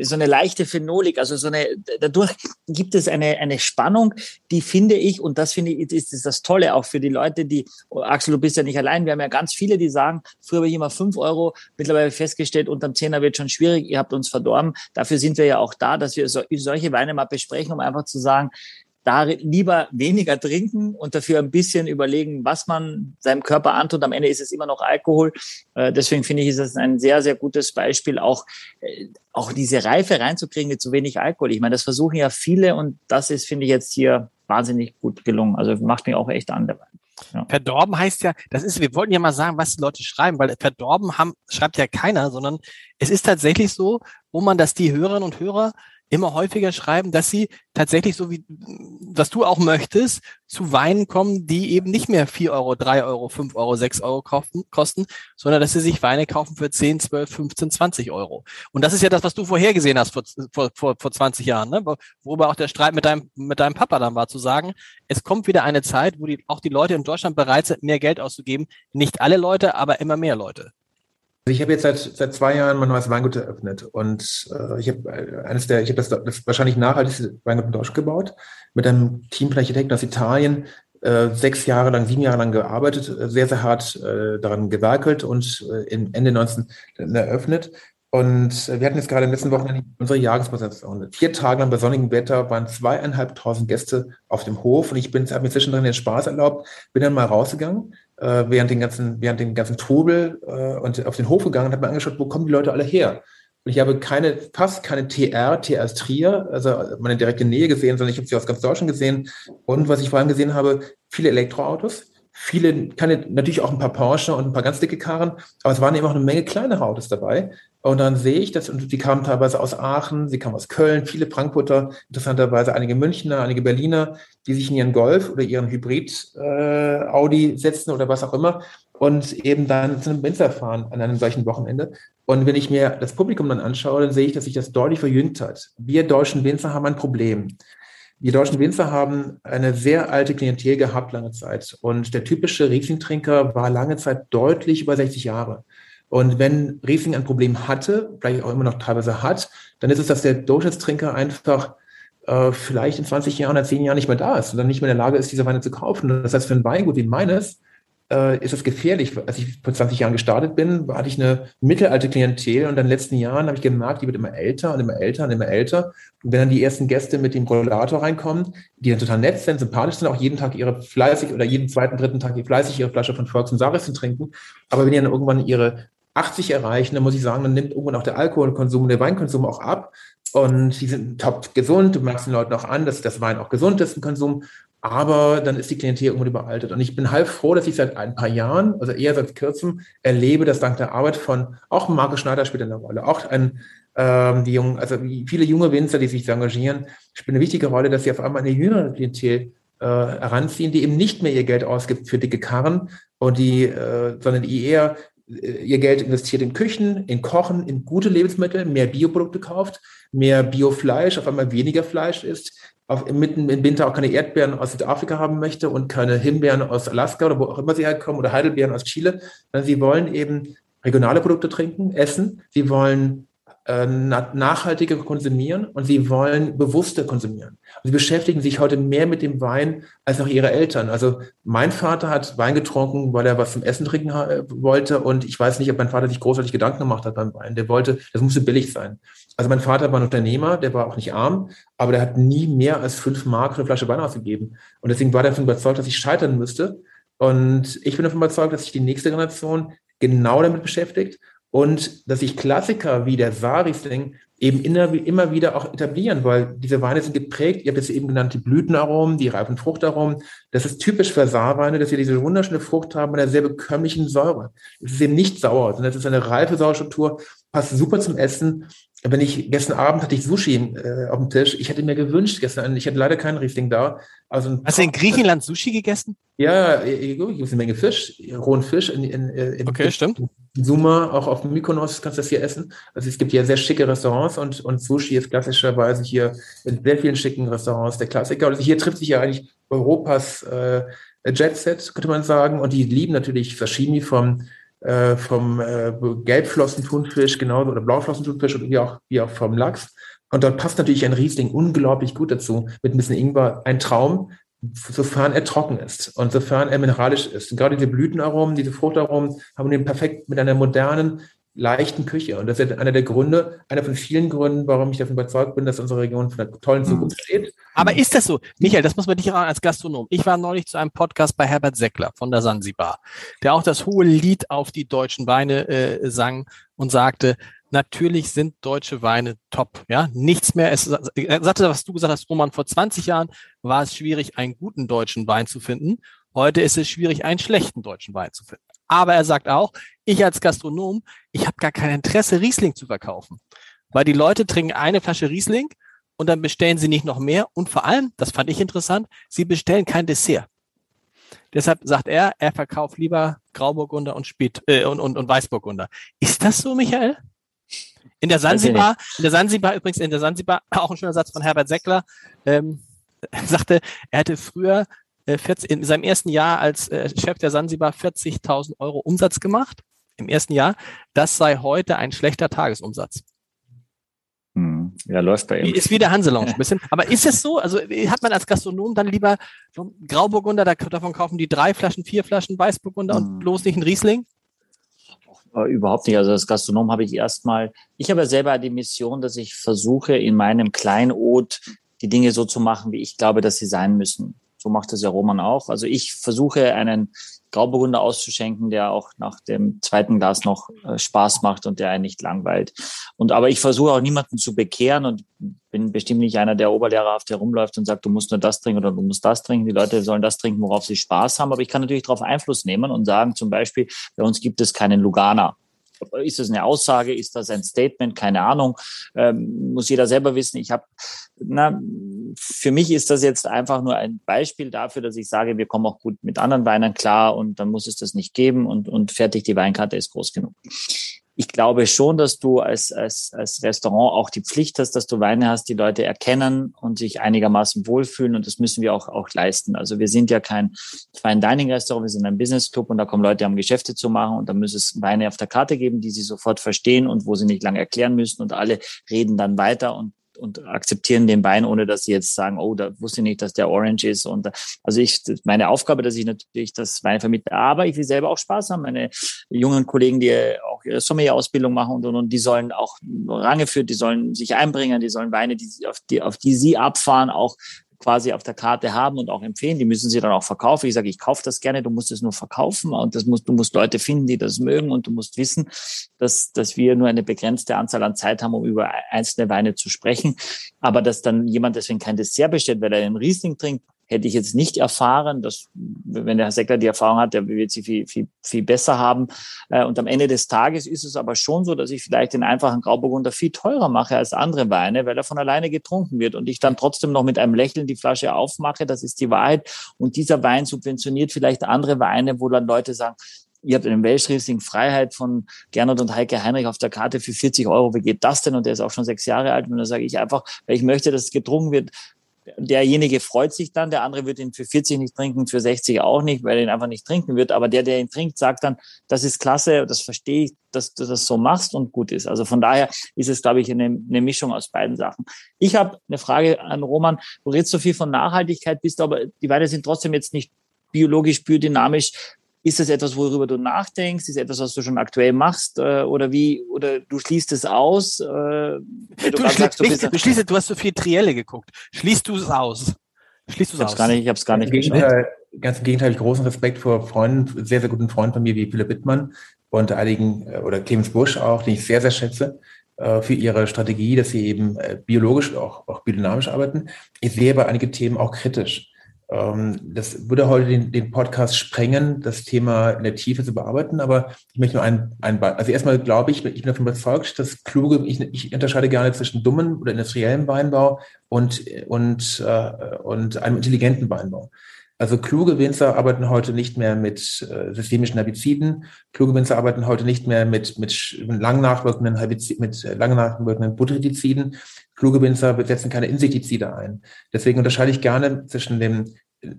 so eine leichte Phenolik, also so eine, dadurch gibt es eine, eine Spannung, die finde ich, und das finde ich, ist, ist das Tolle auch für die Leute, die, oh, Axel, du bist ja nicht allein, wir haben ja ganz viele, die sagen, früher habe ich immer fünf Euro, mittlerweile festgestellt, unterm Zehner wird schon schwierig, ihr habt uns verdorben. Dafür sind wir ja auch da, dass wir so, solche Weine mal besprechen, um einfach zu sagen, da lieber weniger trinken und dafür ein bisschen überlegen, was man seinem Körper antut. Am Ende ist es immer noch Alkohol. Äh, deswegen finde ich, ist es ein sehr, sehr gutes Beispiel, auch, äh, auch diese Reife reinzukriegen mit zu wenig Alkohol. Ich meine, das versuchen ja viele und das ist, finde ich, jetzt hier wahnsinnig gut gelungen. Also macht mir auch echt an der. Ja. Verdorben heißt ja, das ist, wir wollten ja mal sagen, was die Leute schreiben, weil verdorben haben, schreibt ja keiner, sondern es ist tatsächlich so, wo man das die Hörerinnen und Hörer immer häufiger schreiben, dass sie tatsächlich so wie, was du auch möchtest, zu Weinen kommen, die eben nicht mehr vier Euro, drei Euro, fünf Euro, sechs Euro kosten, sondern dass sie sich Weine kaufen für zehn, zwölf, 15, 20 Euro. Und das ist ja das, was du vorhergesehen hast vor, vor, vor, vor 20 Jahren, ne? worüber auch der Streit mit deinem, mit deinem Papa dann war, zu sagen, es kommt wieder eine Zeit, wo die, auch die Leute in Deutschland bereit sind, mehr Geld auszugeben. Nicht alle Leute, aber immer mehr Leute. Also ich habe jetzt seit, seit zwei Jahren mein neues Weingut eröffnet und äh, ich habe äh, eines der, ich habe das, das wahrscheinlich nachhaltigste Weingut in Deutschland gebaut mit einem Team von Architekten aus Italien, äh, sechs Jahre lang, sieben Jahre lang gearbeitet, äh, sehr, sehr hart äh, daran gewerkelt und äh, im Ende 19 eröffnet. Und wir hatten jetzt gerade den letzten Wochen unsere Jahrespräsentation. Vier Tage lang bei sonnigem Wetter waren zweieinhalbtausend Gäste auf dem Hof und ich bin, habe mir zwischendrin den Spaß erlaubt, bin dann mal rausgegangen äh, während den ganzen, während den ganzen Trubel äh, und auf den Hof gegangen und habe mir angeschaut, wo kommen die Leute alle her? Und ich habe keine, fast keine TR, TR ist Trier, also meine direkte Nähe gesehen, sondern ich habe sie aus ganz Deutschland gesehen. Und was ich vor allem gesehen habe, viele Elektroautos, viele, keine, natürlich auch ein paar Porsche und ein paar ganz dicke Karren, aber es waren eben auch eine Menge kleinere Autos dabei. Und dann sehe ich das, und die kamen teilweise aus Aachen, sie kamen aus Köln, viele Frankfurter, interessanterweise einige Münchner, einige Berliner, die sich in ihren Golf oder ihren Hybrid-Audi äh, setzen oder was auch immer und eben dann zu einem Winzer fahren an einem solchen Wochenende. Und wenn ich mir das Publikum dann anschaue, dann sehe ich, dass sich das deutlich verjüngt hat. Wir deutschen Winzer haben ein Problem. Die deutschen Winzer haben eine sehr alte Klientel gehabt lange Zeit. Und der typische Riesling-Trinker war lange Zeit deutlich über 60 Jahre. Und wenn Riesling ein Problem hatte, vielleicht auch immer noch teilweise hat, dann ist es, dass der Durchschnittstrinker einfach äh, vielleicht in 20 Jahren oder 10 Jahren nicht mehr da ist und dann nicht mehr in der Lage ist, diese Weine zu kaufen. Das heißt, für ein Weingut wie meines äh, ist es gefährlich. Als ich vor 20 Jahren gestartet bin, hatte ich eine mittelalte Klientel und in den letzten Jahren habe ich gemerkt, die wird immer älter und immer älter und immer älter. Und wenn dann die ersten Gäste mit dem Rollator reinkommen, die dann total nett sind, sympathisch sind, auch jeden Tag ihre fleißig oder jeden zweiten, dritten Tag fleißig ihre Flasche von Volks und Saris trinken. Aber wenn die dann irgendwann ihre 80 erreichen, dann muss ich sagen, dann nimmt irgendwann auch der Alkoholkonsum und der Weinkonsum auch ab. Und die sind top gesund. Du merkst den Leuten auch an, dass das Wein auch gesund ist im Konsum aber dann ist die Klientel irgendwann überaltet. Und ich bin halb froh, dass ich seit ein paar Jahren, also eher seit kürzem, erlebe, dass dank der Arbeit von, auch Markus Schneider spielt eine Rolle, auch ein, ähm, die jungen, also viele junge Winzer, die sich engagieren, spielen eine wichtige Rolle, dass sie auf einmal eine jüngere Klientel äh, heranziehen, die eben nicht mehr ihr Geld ausgibt für dicke Karren und die, äh, sondern die eher ihr Geld investiert in Küchen, in Kochen, in gute Lebensmittel, mehr Bioprodukte kauft, mehr Biofleisch, auf einmal weniger Fleisch isst, auf, mitten im Winter auch keine Erdbeeren aus Südafrika haben möchte und keine Himbeeren aus Alaska oder wo auch immer sie herkommen oder Heidelbeeren aus Chile. Sie wollen eben regionale Produkte trinken, essen. Sie wollen äh, nachhaltiger konsumieren und sie wollen bewusster konsumieren. Und sie beschäftigen sich heute mehr mit dem Wein als noch ihre Eltern. Also mein Vater hat Wein getrunken, weil er was zum Essen trinken wollte und ich weiß nicht, ob mein Vater sich großartig Gedanken gemacht hat beim Wein. Der wollte, das musste billig sein. Also mein Vater war ein Unternehmer, der war auch nicht arm, aber der hat nie mehr als fünf Mark für eine Flasche Wein ausgegeben. Und deswegen war er davon überzeugt, dass ich scheitern müsste. Und ich bin davon überzeugt, dass sich die nächste Generation genau damit beschäftigt und dass sich Klassiker wie der Saarriesling eben immer, wieder auch etablieren, weil diese Weine sind geprägt, ihr habt es eben genannt, die Blütenaromen, die reifen Fruchtaromen. Das ist typisch für Saarweine, dass sie diese wunderschöne Frucht haben mit einer sehr bekömmlichen Säure. Es ist eben nicht sauer, sondern es ist eine reife Sauerstruktur, passt super zum Essen wenn ich gestern Abend hatte ich Sushi äh, auf dem Tisch. Ich hätte mir gewünscht gestern, ich hatte leider keinen Riesling da. Also Hast du in Griechenland Sushi gegessen? Ja, ich, ich eine Menge Fisch, rohen Fisch in, in, in okay, stimmt. In Suma, auch auf Mykonos kannst du das hier essen. Also es gibt hier sehr schicke Restaurants und, und Sushi ist klassischerweise hier in sehr vielen schicken Restaurants der Klassiker. Also hier trifft sich ja eigentlich Europas äh, Jet Set, könnte man sagen. Und die lieben natürlich Sashimi vom äh, vom äh, Gelbflossenthunfisch genauso oder Blauflossenthunfisch wie auch, wie auch vom Lachs. Und dort passt natürlich ein Riesling unglaublich gut dazu, mit ein bisschen Ingwer. Ein Traum, sofern er trocken ist und sofern er mineralisch ist. Und gerade diese Blütenaromen, diese Fruchtaromen haben den perfekt mit einer modernen, leichten Küche. Und das ist einer der Gründe, einer von vielen Gründen, warum ich davon überzeugt bin, dass unsere Region für eine tollen hm. Zukunft steht. Aber ist das so? Michael, das muss man dich auch als Gastronom. Ich war neulich zu einem Podcast bei Herbert Seckler von der Sansibar, der auch das hohe Lied auf die deutschen Weine äh, sang und sagte, natürlich sind deutsche Weine top. Ja, nichts mehr. Es, er sagte, was du gesagt hast, Roman, vor 20 Jahren war es schwierig, einen guten deutschen Wein zu finden. Heute ist es schwierig, einen schlechten deutschen Wein zu finden. Aber er sagt auch, ich als Gastronom, ich habe gar kein Interesse, Riesling zu verkaufen. Weil die Leute trinken eine Flasche Riesling und dann bestellen sie nicht noch mehr. Und vor allem, das fand ich interessant, sie bestellen kein Dessert. Deshalb sagt er, er verkauft lieber Grauburgunder und, Spät, äh, und, und, und Weißburgunder. Ist das so, Michael? In der Sansibar, in der Sansibar übrigens, in der Sansibar, auch ein schöner Satz von Herbert Seckler, ähm, sagte, er hatte früher 40, äh, in seinem ersten Jahr als äh, Chef der Sansibar 40.000 Euro Umsatz gemacht. Im ersten Jahr. Das sei heute ein schlechter Tagesumsatz. Hm. Ja, läuft bei ihm. Ist wie der Hanselounge ein bisschen. Aber ist es so? Also hat man als Gastronom dann lieber so Grauburgunder, davon kaufen die drei Flaschen, vier Flaschen Weißburgunder hm. und bloß nicht ein Riesling? Äh, überhaupt nicht. Also als Gastronom habe ich erstmal, ich habe ja selber die Mission, dass ich versuche, in meinem Kleinod die Dinge so zu machen, wie ich glaube, dass sie sein müssen. So macht das ja Roman auch. Also ich versuche einen Grauburgunder auszuschenken, der auch nach dem zweiten Glas noch äh, Spaß macht und der einen nicht langweilt. Und aber ich versuche auch niemanden zu bekehren und bin bestimmt nicht einer, der oberlehrerhaft herumläuft und sagt, du musst nur das trinken oder du musst das trinken. Die Leute sollen das trinken, worauf sie Spaß haben. Aber ich kann natürlich darauf Einfluss nehmen und sagen, zum Beispiel, bei uns gibt es keinen Lugana. Ist das eine Aussage? Ist das ein Statement? Keine Ahnung. Ähm, muss jeder selber wissen. Ich habe, na, für mich ist das jetzt einfach nur ein Beispiel dafür, dass ich sage, wir kommen auch gut mit anderen Weinen klar und dann muss es das nicht geben und, und fertig, die Weinkarte ist groß genug ich glaube schon, dass du als, als, als Restaurant auch die Pflicht hast, dass du Weine hast, die Leute erkennen und sich einigermaßen wohlfühlen. Und das müssen wir auch, auch leisten. Also wir sind ja kein Fine Dining Restaurant, wir sind ein Business Club und da kommen Leute, um Geschäfte zu machen und da muss es Weine auf der Karte geben, die sie sofort verstehen und wo sie nicht lange erklären müssen und alle reden dann weiter und und akzeptieren den Wein, ohne dass sie jetzt sagen, oh, da wusste ich nicht, dass der Orange ist. Und also ich, meine Aufgabe, dass ich natürlich das Wein vermittle, aber ich will selber auch Spaß haben. Meine jungen Kollegen, die auch ihre Sommelier-Ausbildung machen und, und, und die sollen auch Range führen, die sollen sich einbringen, die sollen Weine, die, auf die, auf die sie abfahren, auch quasi auf der Karte haben und auch empfehlen. Die müssen sie dann auch verkaufen. Ich sage, ich kaufe das gerne, du musst es nur verkaufen und das musst, du musst Leute finden, die das mögen und du musst wissen, dass, dass wir nur eine begrenzte Anzahl an Zeit haben, um über einzelne Weine zu sprechen. Aber dass dann jemand deswegen kein Dessert bestellt, weil er einen Riesling trinkt, hätte ich jetzt nicht erfahren, dass wenn der Herr Seckler die Erfahrung hat, der wird sie viel, viel, viel besser haben. Äh, und am Ende des Tages ist es aber schon so, dass ich vielleicht den einfachen Grauburgunder viel teurer mache als andere Weine, weil er von alleine getrunken wird und ich dann trotzdem noch mit einem Lächeln die Flasche aufmache. Das ist die Wahrheit. Und dieser Wein subventioniert vielleicht andere Weine, wo dann Leute sagen, ihr habt einen Welschriesling Freiheit von Gernot und Heike Heinrich auf der Karte für 40 Euro. Wie geht das denn? Und der ist auch schon sechs Jahre alt. Und da sage ich einfach, weil ich möchte, dass es getrunken wird, derjenige freut sich dann, der andere wird ihn für 40 nicht trinken, für 60 auch nicht, weil er ihn einfach nicht trinken wird. Aber der, der ihn trinkt, sagt dann, das ist klasse, das verstehe ich, dass du das so machst und gut ist. Also von daher ist es, glaube ich, eine, eine Mischung aus beiden Sachen. Ich habe eine Frage an Roman. Du redest so viel von Nachhaltigkeit, bist aber die Weine sind trotzdem jetzt nicht biologisch, biodynamisch. Ist das etwas, worüber du nachdenkst? Ist das etwas, was du schon aktuell machst? Äh, oder wie, oder du schließt es aus? Äh, du, du, sagst, du, nicht, du, schließt, du hast so viel Trielle geguckt. Schließt du es aus? Schließt du es aus? Gar nicht, ich habe es gar nicht Gegenteil, Ganz im Gegenteil, ich großen Respekt vor Freunden, sehr, sehr guten Freunden von mir wie Philipp Wittmann und einigen, äh, oder Clemens Busch auch, den ich sehr, sehr schätze für ihre Strategie, dass sie eben biologisch, auch, auch biodynamisch arbeiten. Ich sehe aber einige Themen auch kritisch. Ähm, das würde heute den, den, Podcast sprengen, das Thema in der Tiefe zu bearbeiten, aber ich möchte nur ein, ein also erstmal glaube ich, ich bin davon überzeugt, dass kluge, ich, ich unterscheide gerne zwischen dummen oder industriellen Weinbau und, und, äh, und einem intelligenten Weinbau. Also kluge Winzer arbeiten heute nicht mehr mit äh, systemischen Herbiziden. Kluge Winzer arbeiten heute nicht mehr mit, mit lang nachwirkenden Herbiziden, mit lang nachwirkenden Butyriciden. Kluge Winzer setzen keine Insektizide ein. Deswegen unterscheide ich gerne zwischen dem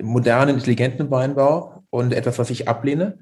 modernen, intelligenten Weinbau und etwas, was ich ablehne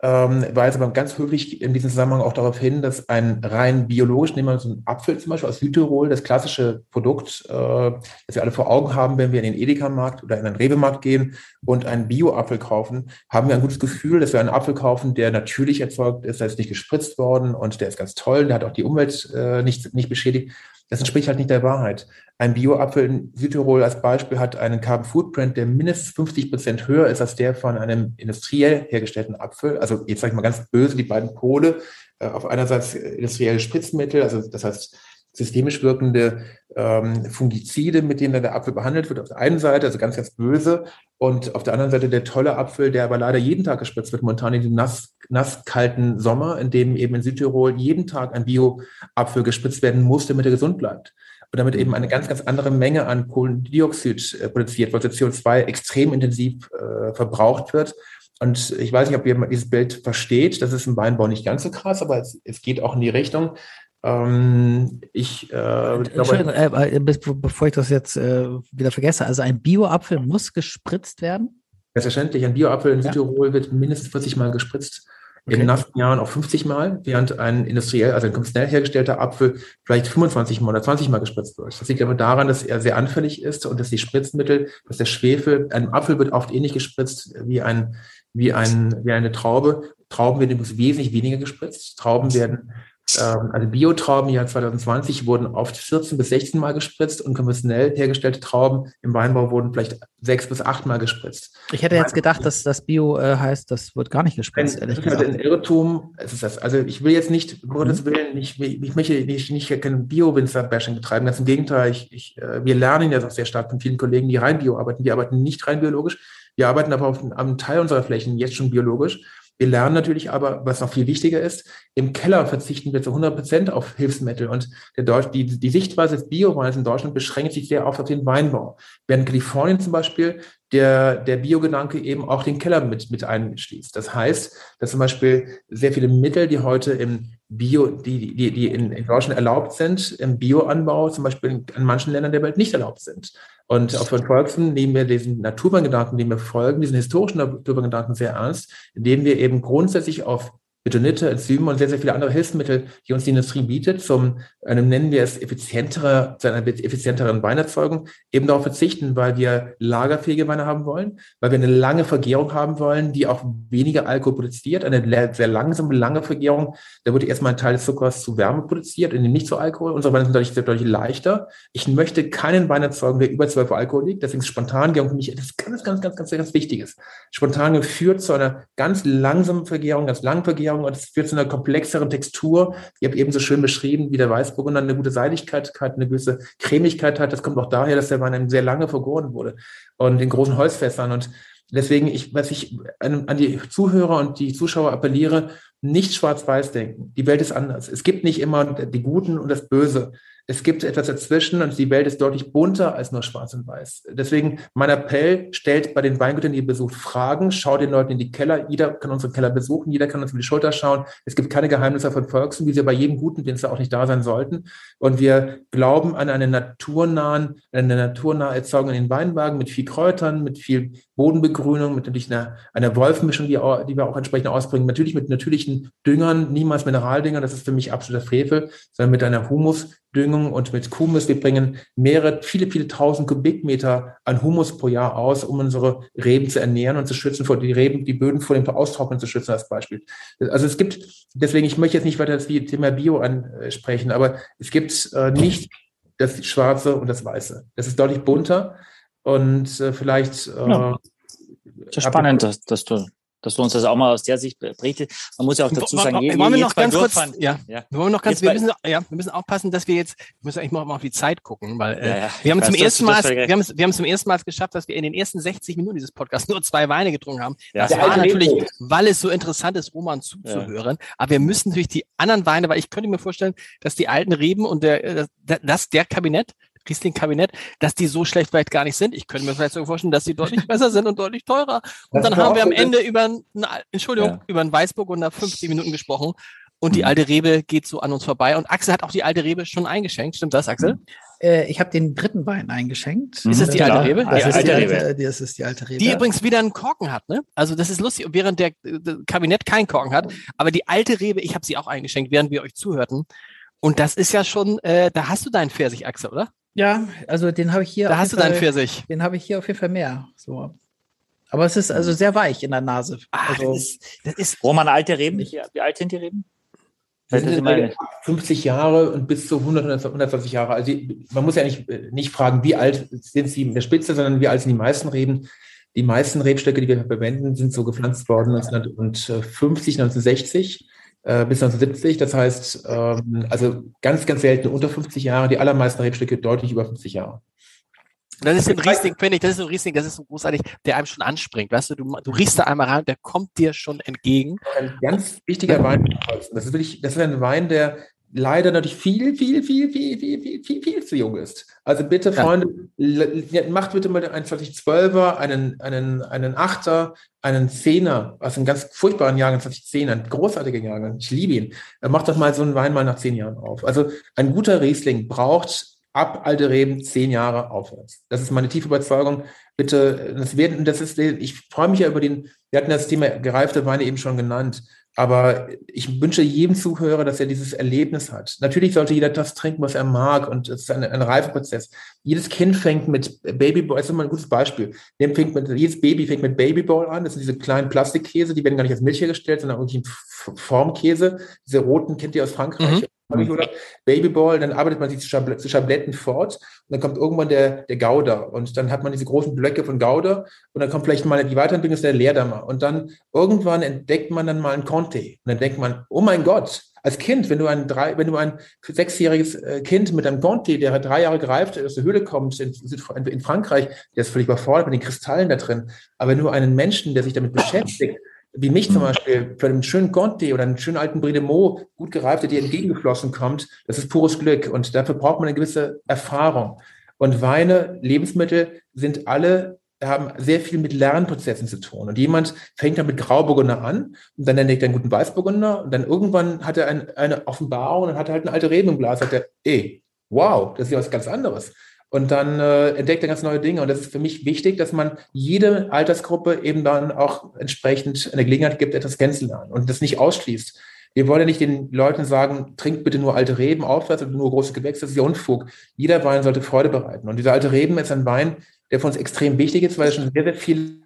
ähm, weise aber ganz höflich in diesem Zusammenhang auch darauf hin, dass ein rein biologisch, nehmen wir so einen Apfel zum Beispiel aus Südtirol, das klassische Produkt, äh, das wir alle vor Augen haben, wenn wir in den Edeka-Markt oder in den Rewe-Markt gehen und einen Bio-Apfel kaufen, haben wir ein gutes Gefühl, dass wir einen Apfel kaufen, der natürlich erzeugt ist, der ist nicht gespritzt worden und der ist ganz toll, der hat auch die Umwelt äh, nicht, nicht beschädigt. Das entspricht halt nicht der Wahrheit. Ein Bio-Apfel in Südtirol als Beispiel hat einen Carbon Footprint, der mindestens 50 Prozent höher ist als der von einem industriell hergestellten Apfel. Also jetzt sage ich mal ganz böse, die beiden Pole. Äh, auf einerseits industrielle Spritzmittel, also das heißt systemisch wirkende ähm, Fungizide, mit denen dann der Apfel behandelt wird, auf der einen Seite, also ganz, ganz böse, und auf der anderen Seite der tolle Apfel, der aber leider jeden Tag gespritzt wird, momentan in dem nass, nass kalten Sommer, in dem eben in Südtirol jeden Tag ein Bio-Apfel gespritzt werden muss, damit er gesund bleibt. Und damit eben eine ganz, ganz andere Menge an Kohlendioxid äh, produziert also CO2 extrem intensiv äh, verbraucht wird. Und ich weiß nicht, ob ihr dieses Bild versteht. Das ist im Weinbau nicht ganz so krass, aber es, es geht auch in die Richtung. Ähm, ich, äh, glaube, äh, äh bevor ich das jetzt äh, wieder vergesse, also ein Bio-Apfel muss gespritzt werden? Selbstverständlich. Ein Bio-Apfel in ja. Südtirol wird mindestens 40 Mal gespritzt. Okay. In nassen Jahren auch 50 Mal, während ein industriell, also ein konventionell hergestellter Apfel vielleicht 25 Mal oder 20 Mal gespritzt wird. Das liegt aber daran, dass er sehr anfällig ist und dass die Spritzmittel, dass der Schwefel, ein Apfel wird oft ähnlich gespritzt wie ein, wie ein, wie eine Traube. Trauben werden übrigens wesentlich weniger gespritzt. Trauben werden also Biotrauben im Jahr 2020 wurden oft 14 bis 16 Mal gespritzt und konventionell hergestellte Trauben im Weinbau wurden vielleicht sechs bis acht Mal gespritzt. Ich hätte jetzt gedacht, dass das Bio äh, heißt, das wird gar nicht gespritzt, Ein, ehrlich das ist gesagt. ein Irrtum. Es ist das. Also ich will jetzt nicht, um Gottes Willen, ich, ich möchte nicht, nicht kein Bio-Winzer-Bashing betreiben. Ganz im Gegenteil, ich, ich, äh, wir lernen ja auch sehr stark von vielen Kollegen, die rein Bio arbeiten. Wir arbeiten nicht rein biologisch. Wir arbeiten aber auf einem Teil unserer Flächen jetzt schon biologisch. Wir lernen natürlich aber, was noch viel wichtiger ist, im Keller verzichten wir zu 100 Prozent auf Hilfsmittel. Und die, die Sichtweise des Bioweins in Deutschland beschränkt sich sehr oft auf den Weinbau. Während Kalifornien zum Beispiel der, der Biogedanke eben auch den Keller mit, mit einschließt. Das heißt, dass zum Beispiel sehr viele Mittel, die heute im Bio, die, die, die in, in Deutschland erlaubt sind, im Bioanbau zum Beispiel in, manchen Ländern der Welt nicht erlaubt sind. Und auf von Volksen nehmen wir diesen Naturweingedanken, dem wir folgen, diesen historischen Naturweingedanken sehr ernst, indem wir eben grundsätzlich auf Betonite, Enzyme und sehr, sehr viele andere Hilfsmittel, die uns die Industrie bietet, zum, einem nennen wir es effizientere, zu einer effizienteren Weinerzeugung, eben darauf verzichten, weil wir lagerfähige Weine haben wollen, weil wir eine lange Vergärung haben wollen, die auch weniger Alkohol produziert, eine sehr langsame, lange Vergärung. Da wird erstmal ein Teil des Zuckers zu Wärme produziert und nicht zu Alkohol. Unsere Weine sind dadurch sehr deutlich leichter. Ich möchte keinen Wein erzeugen, der über 12 Uhr Alkohol liegt. Deswegen ist Spontangärung für mich etwas ganz, ganz, ganz, ganz, ganz Wichtiges. Spontangärung führt zu einer ganz langsamen Vergärung, ganz langen Vergärung und es führt zu einer komplexeren Textur. Ich habe eben so schön beschrieben, wie der Weißburgunder eine gute Seidigkeit hat, eine gewisse Cremigkeit hat. Das kommt auch daher, dass der Wein sehr lange vergoren wurde und in großen Holzfässern. Und deswegen, ich, was ich an, an die Zuhörer und die Zuschauer appelliere, nicht schwarz-weiß denken. Die Welt ist anders. Es gibt nicht immer die Guten und das Böse. Es gibt etwas dazwischen und die Welt ist deutlich bunter als nur schwarz und weiß. Deswegen mein Appell, stellt bei den Weingütern, die ihr besucht, Fragen, schaut den Leuten in die Keller. Jeder kann unsere Keller besuchen, jeder kann uns über die Schulter schauen. Es gibt keine Geheimnisse von Volksen, wie sie bei jedem guten Winzer auch nicht da sein sollten. Und wir glauben an eine naturnahen, eine naturnahe Erzeugung in den Weinwagen mit viel Kräutern, mit viel Bodenbegrünung, mit natürlich einer, einer Wolfmischung, die, die wir auch entsprechend ausbringen. Natürlich mit natürlichen Düngern, niemals Mineraldüngern, das ist für mich absoluter Frevel, sondern mit einer Humusdüngung und mit Kumus. Wir bringen mehrere, viele, viele tausend Kubikmeter an Humus pro Jahr aus, um unsere Reben zu ernähren und zu schützen, vor die Reben, die Böden vor dem Austrocknen zu schützen, als Beispiel. Also es gibt, deswegen, ich möchte jetzt nicht weiter das Thema Bio ansprechen, aber es gibt äh, nicht das Schwarze und das Weiße. Das ist deutlich bunter und äh, vielleicht. Äh, ja. Das ist spannend, dass, dass, du, dass du uns das auch mal aus der Sicht berichtest. Man muss ja auch dazu sagen, je, wollen wir noch ganz kurz, ja, ja. Wir wollen noch ganz, wir müssen, ja, wir müssen aufpassen, dass wir jetzt, wir müssen eigentlich mal auf die Zeit gucken, weil äh, ja, ja. wir haben zum ersten Mal, wir haben, wir haben zum ersten Mal geschafft, dass wir in den ersten 60 Minuten dieses Podcasts nur zwei Weine getrunken haben. Ja. Das war natürlich, weil es so interessant ist, Roman zuzuhören. Aber wir müssen natürlich die anderen Weine, weil ich könnte mir vorstellen, dass die alten Reben und der, das, der Kabinett Riesling-Kabinett, dass die so schlecht vielleicht gar nicht sind. Ich könnte mir vielleicht so vorstellen, dass die deutlich besser sind und deutlich teurer. Und das dann haben wir am Ende über, eine, Entschuldigung, ja. über einen Weißburg unter 50 Minuten gesprochen. Und die alte Rebe geht so an uns vorbei. Und Axel hat auch die alte Rebe schon eingeschenkt. Stimmt das, Axel? Äh, ich habe den dritten Wein eingeschenkt. Ist es die alte Rebe? Das, ist die alte, das ist die alte Rebe. Die übrigens wieder einen Korken hat, ne? Also das ist lustig, während der, der Kabinett keinen Korken hat. Aber die alte Rebe, ich habe sie auch eingeschenkt, während wir euch zuhörten. Und das ist ja schon, äh, da hast du deinen Pfirsich, Axel, oder? Ja, also den habe ich hier. Da hast du deinen Pfirsich. Den habe ich hier auf jeden Fall mehr. So. Aber es ist also sehr weich in der Nase. Ach, also, das ist, das ist Roman, alte Reben. Wie alt sind die Reben? Das sind meine 50 Jahre und bis zu 100, 120 Jahre. Also man muss ja nicht, nicht fragen, wie alt sind sie in der Spitze, sondern wie alt sind die meisten Reben. Die meisten Rebstöcke, die wir verwenden, sind so gepflanzt worden 1950, 1960 äh, bis 1970. Das heißt, ähm, also ganz, ganz selten unter 50 Jahre, die allermeisten Rebstücke deutlich über 50 Jahre. Das ist ein Riesling, finde ich, das ist ein Riesling, das ist so großartig, der einem schon anspringt. Weißt du, du, du riechst da einmal rein, der kommt dir schon entgegen. Ein ganz wichtiger Wein. Das ist wirklich, das ist ein Wein, der leider natürlich viel, viel, viel, viel, viel, viel, viel, viel zu jung ist. Also bitte, ja. Freunde, macht bitte mal einen 2012er, einen, einen, einen Achter, einen Zehner, also einen ganz furchtbaren Jahrgang, 2010, ein großartiger Jahrgang. Ich liebe ihn. Macht doch mal so einen Wein mal nach zehn Jahren auf. Also ein guter Riesling braucht ab alte Reben zehn Jahre aufwärts. Das ist meine tiefe Überzeugung. Bitte, das werden, das ist, ich freue mich ja über den, wir hatten das Thema gereifte Weine eben schon genannt. Aber ich wünsche jedem Zuhörer, dass er dieses Erlebnis hat. Natürlich sollte jeder das trinken, was er mag. Und es ist ein, ein Reifeprozess. Jedes Kind fängt mit Babyball, das ist immer ein gutes Beispiel. Fängt mit, jedes Baby fängt mit Babyball an. Das sind diese kleinen Plastikkäse, die werden gar nicht als Milch hergestellt, sondern irgendwie in Formkäse. Diese roten kennt ihr aus Frankreich. Mhm. Oder Babyball, dann arbeitet man sich zu, Schabletten fort und dann kommt irgendwann der, der Gouda und dann hat man diese großen Blöcke von Gouda und dann kommt vielleicht mal die Weiterentwicklung ist der Leerdammer. Und dann irgendwann entdeckt man dann mal ein Conte. Und dann denkt man, oh mein Gott, als Kind, wenn du ein drei, wenn du ein sechsjähriges äh, Kind mit einem Conte, der drei Jahre gereift aus der Höhle kommt in, in Frankreich, der ist völlig überfordert mit den Kristallen da drin. Aber du einen Menschen, der sich damit beschäftigt, wie mich zum Beispiel, für einen schönen Conti oder einen schönen alten Bridemont, gut gereift, der dir entgegengeflossen kommt, das ist pures Glück. Und dafür braucht man eine gewisse Erfahrung. Und Weine, Lebensmittel sind alle, haben sehr viel mit Lernprozessen zu tun. Und jemand fängt dann mit Grauburgunder an und dann entdeckt er einen guten Weißburgunder und dann irgendwann hat er ein, eine Offenbarung und dann hat er halt eine alte Rebe im Glas, sagt er, ey, wow, das ist ja was ganz anderes und dann äh, entdeckt er ganz neue Dinge. Und das ist für mich wichtig, dass man jede Altersgruppe eben dann auch entsprechend eine Gelegenheit gibt, etwas kennenzulernen und das nicht ausschließt. Wir wollen ja nicht den Leuten sagen, trinkt bitte nur alte Reben aufwärts und nur große Gewächse. Das ist ja Unfug. Jeder Wein sollte Freude bereiten. Und dieser alte Reben ist ein Wein, der für uns extrem wichtig ist, weil er schon sehr, sehr viele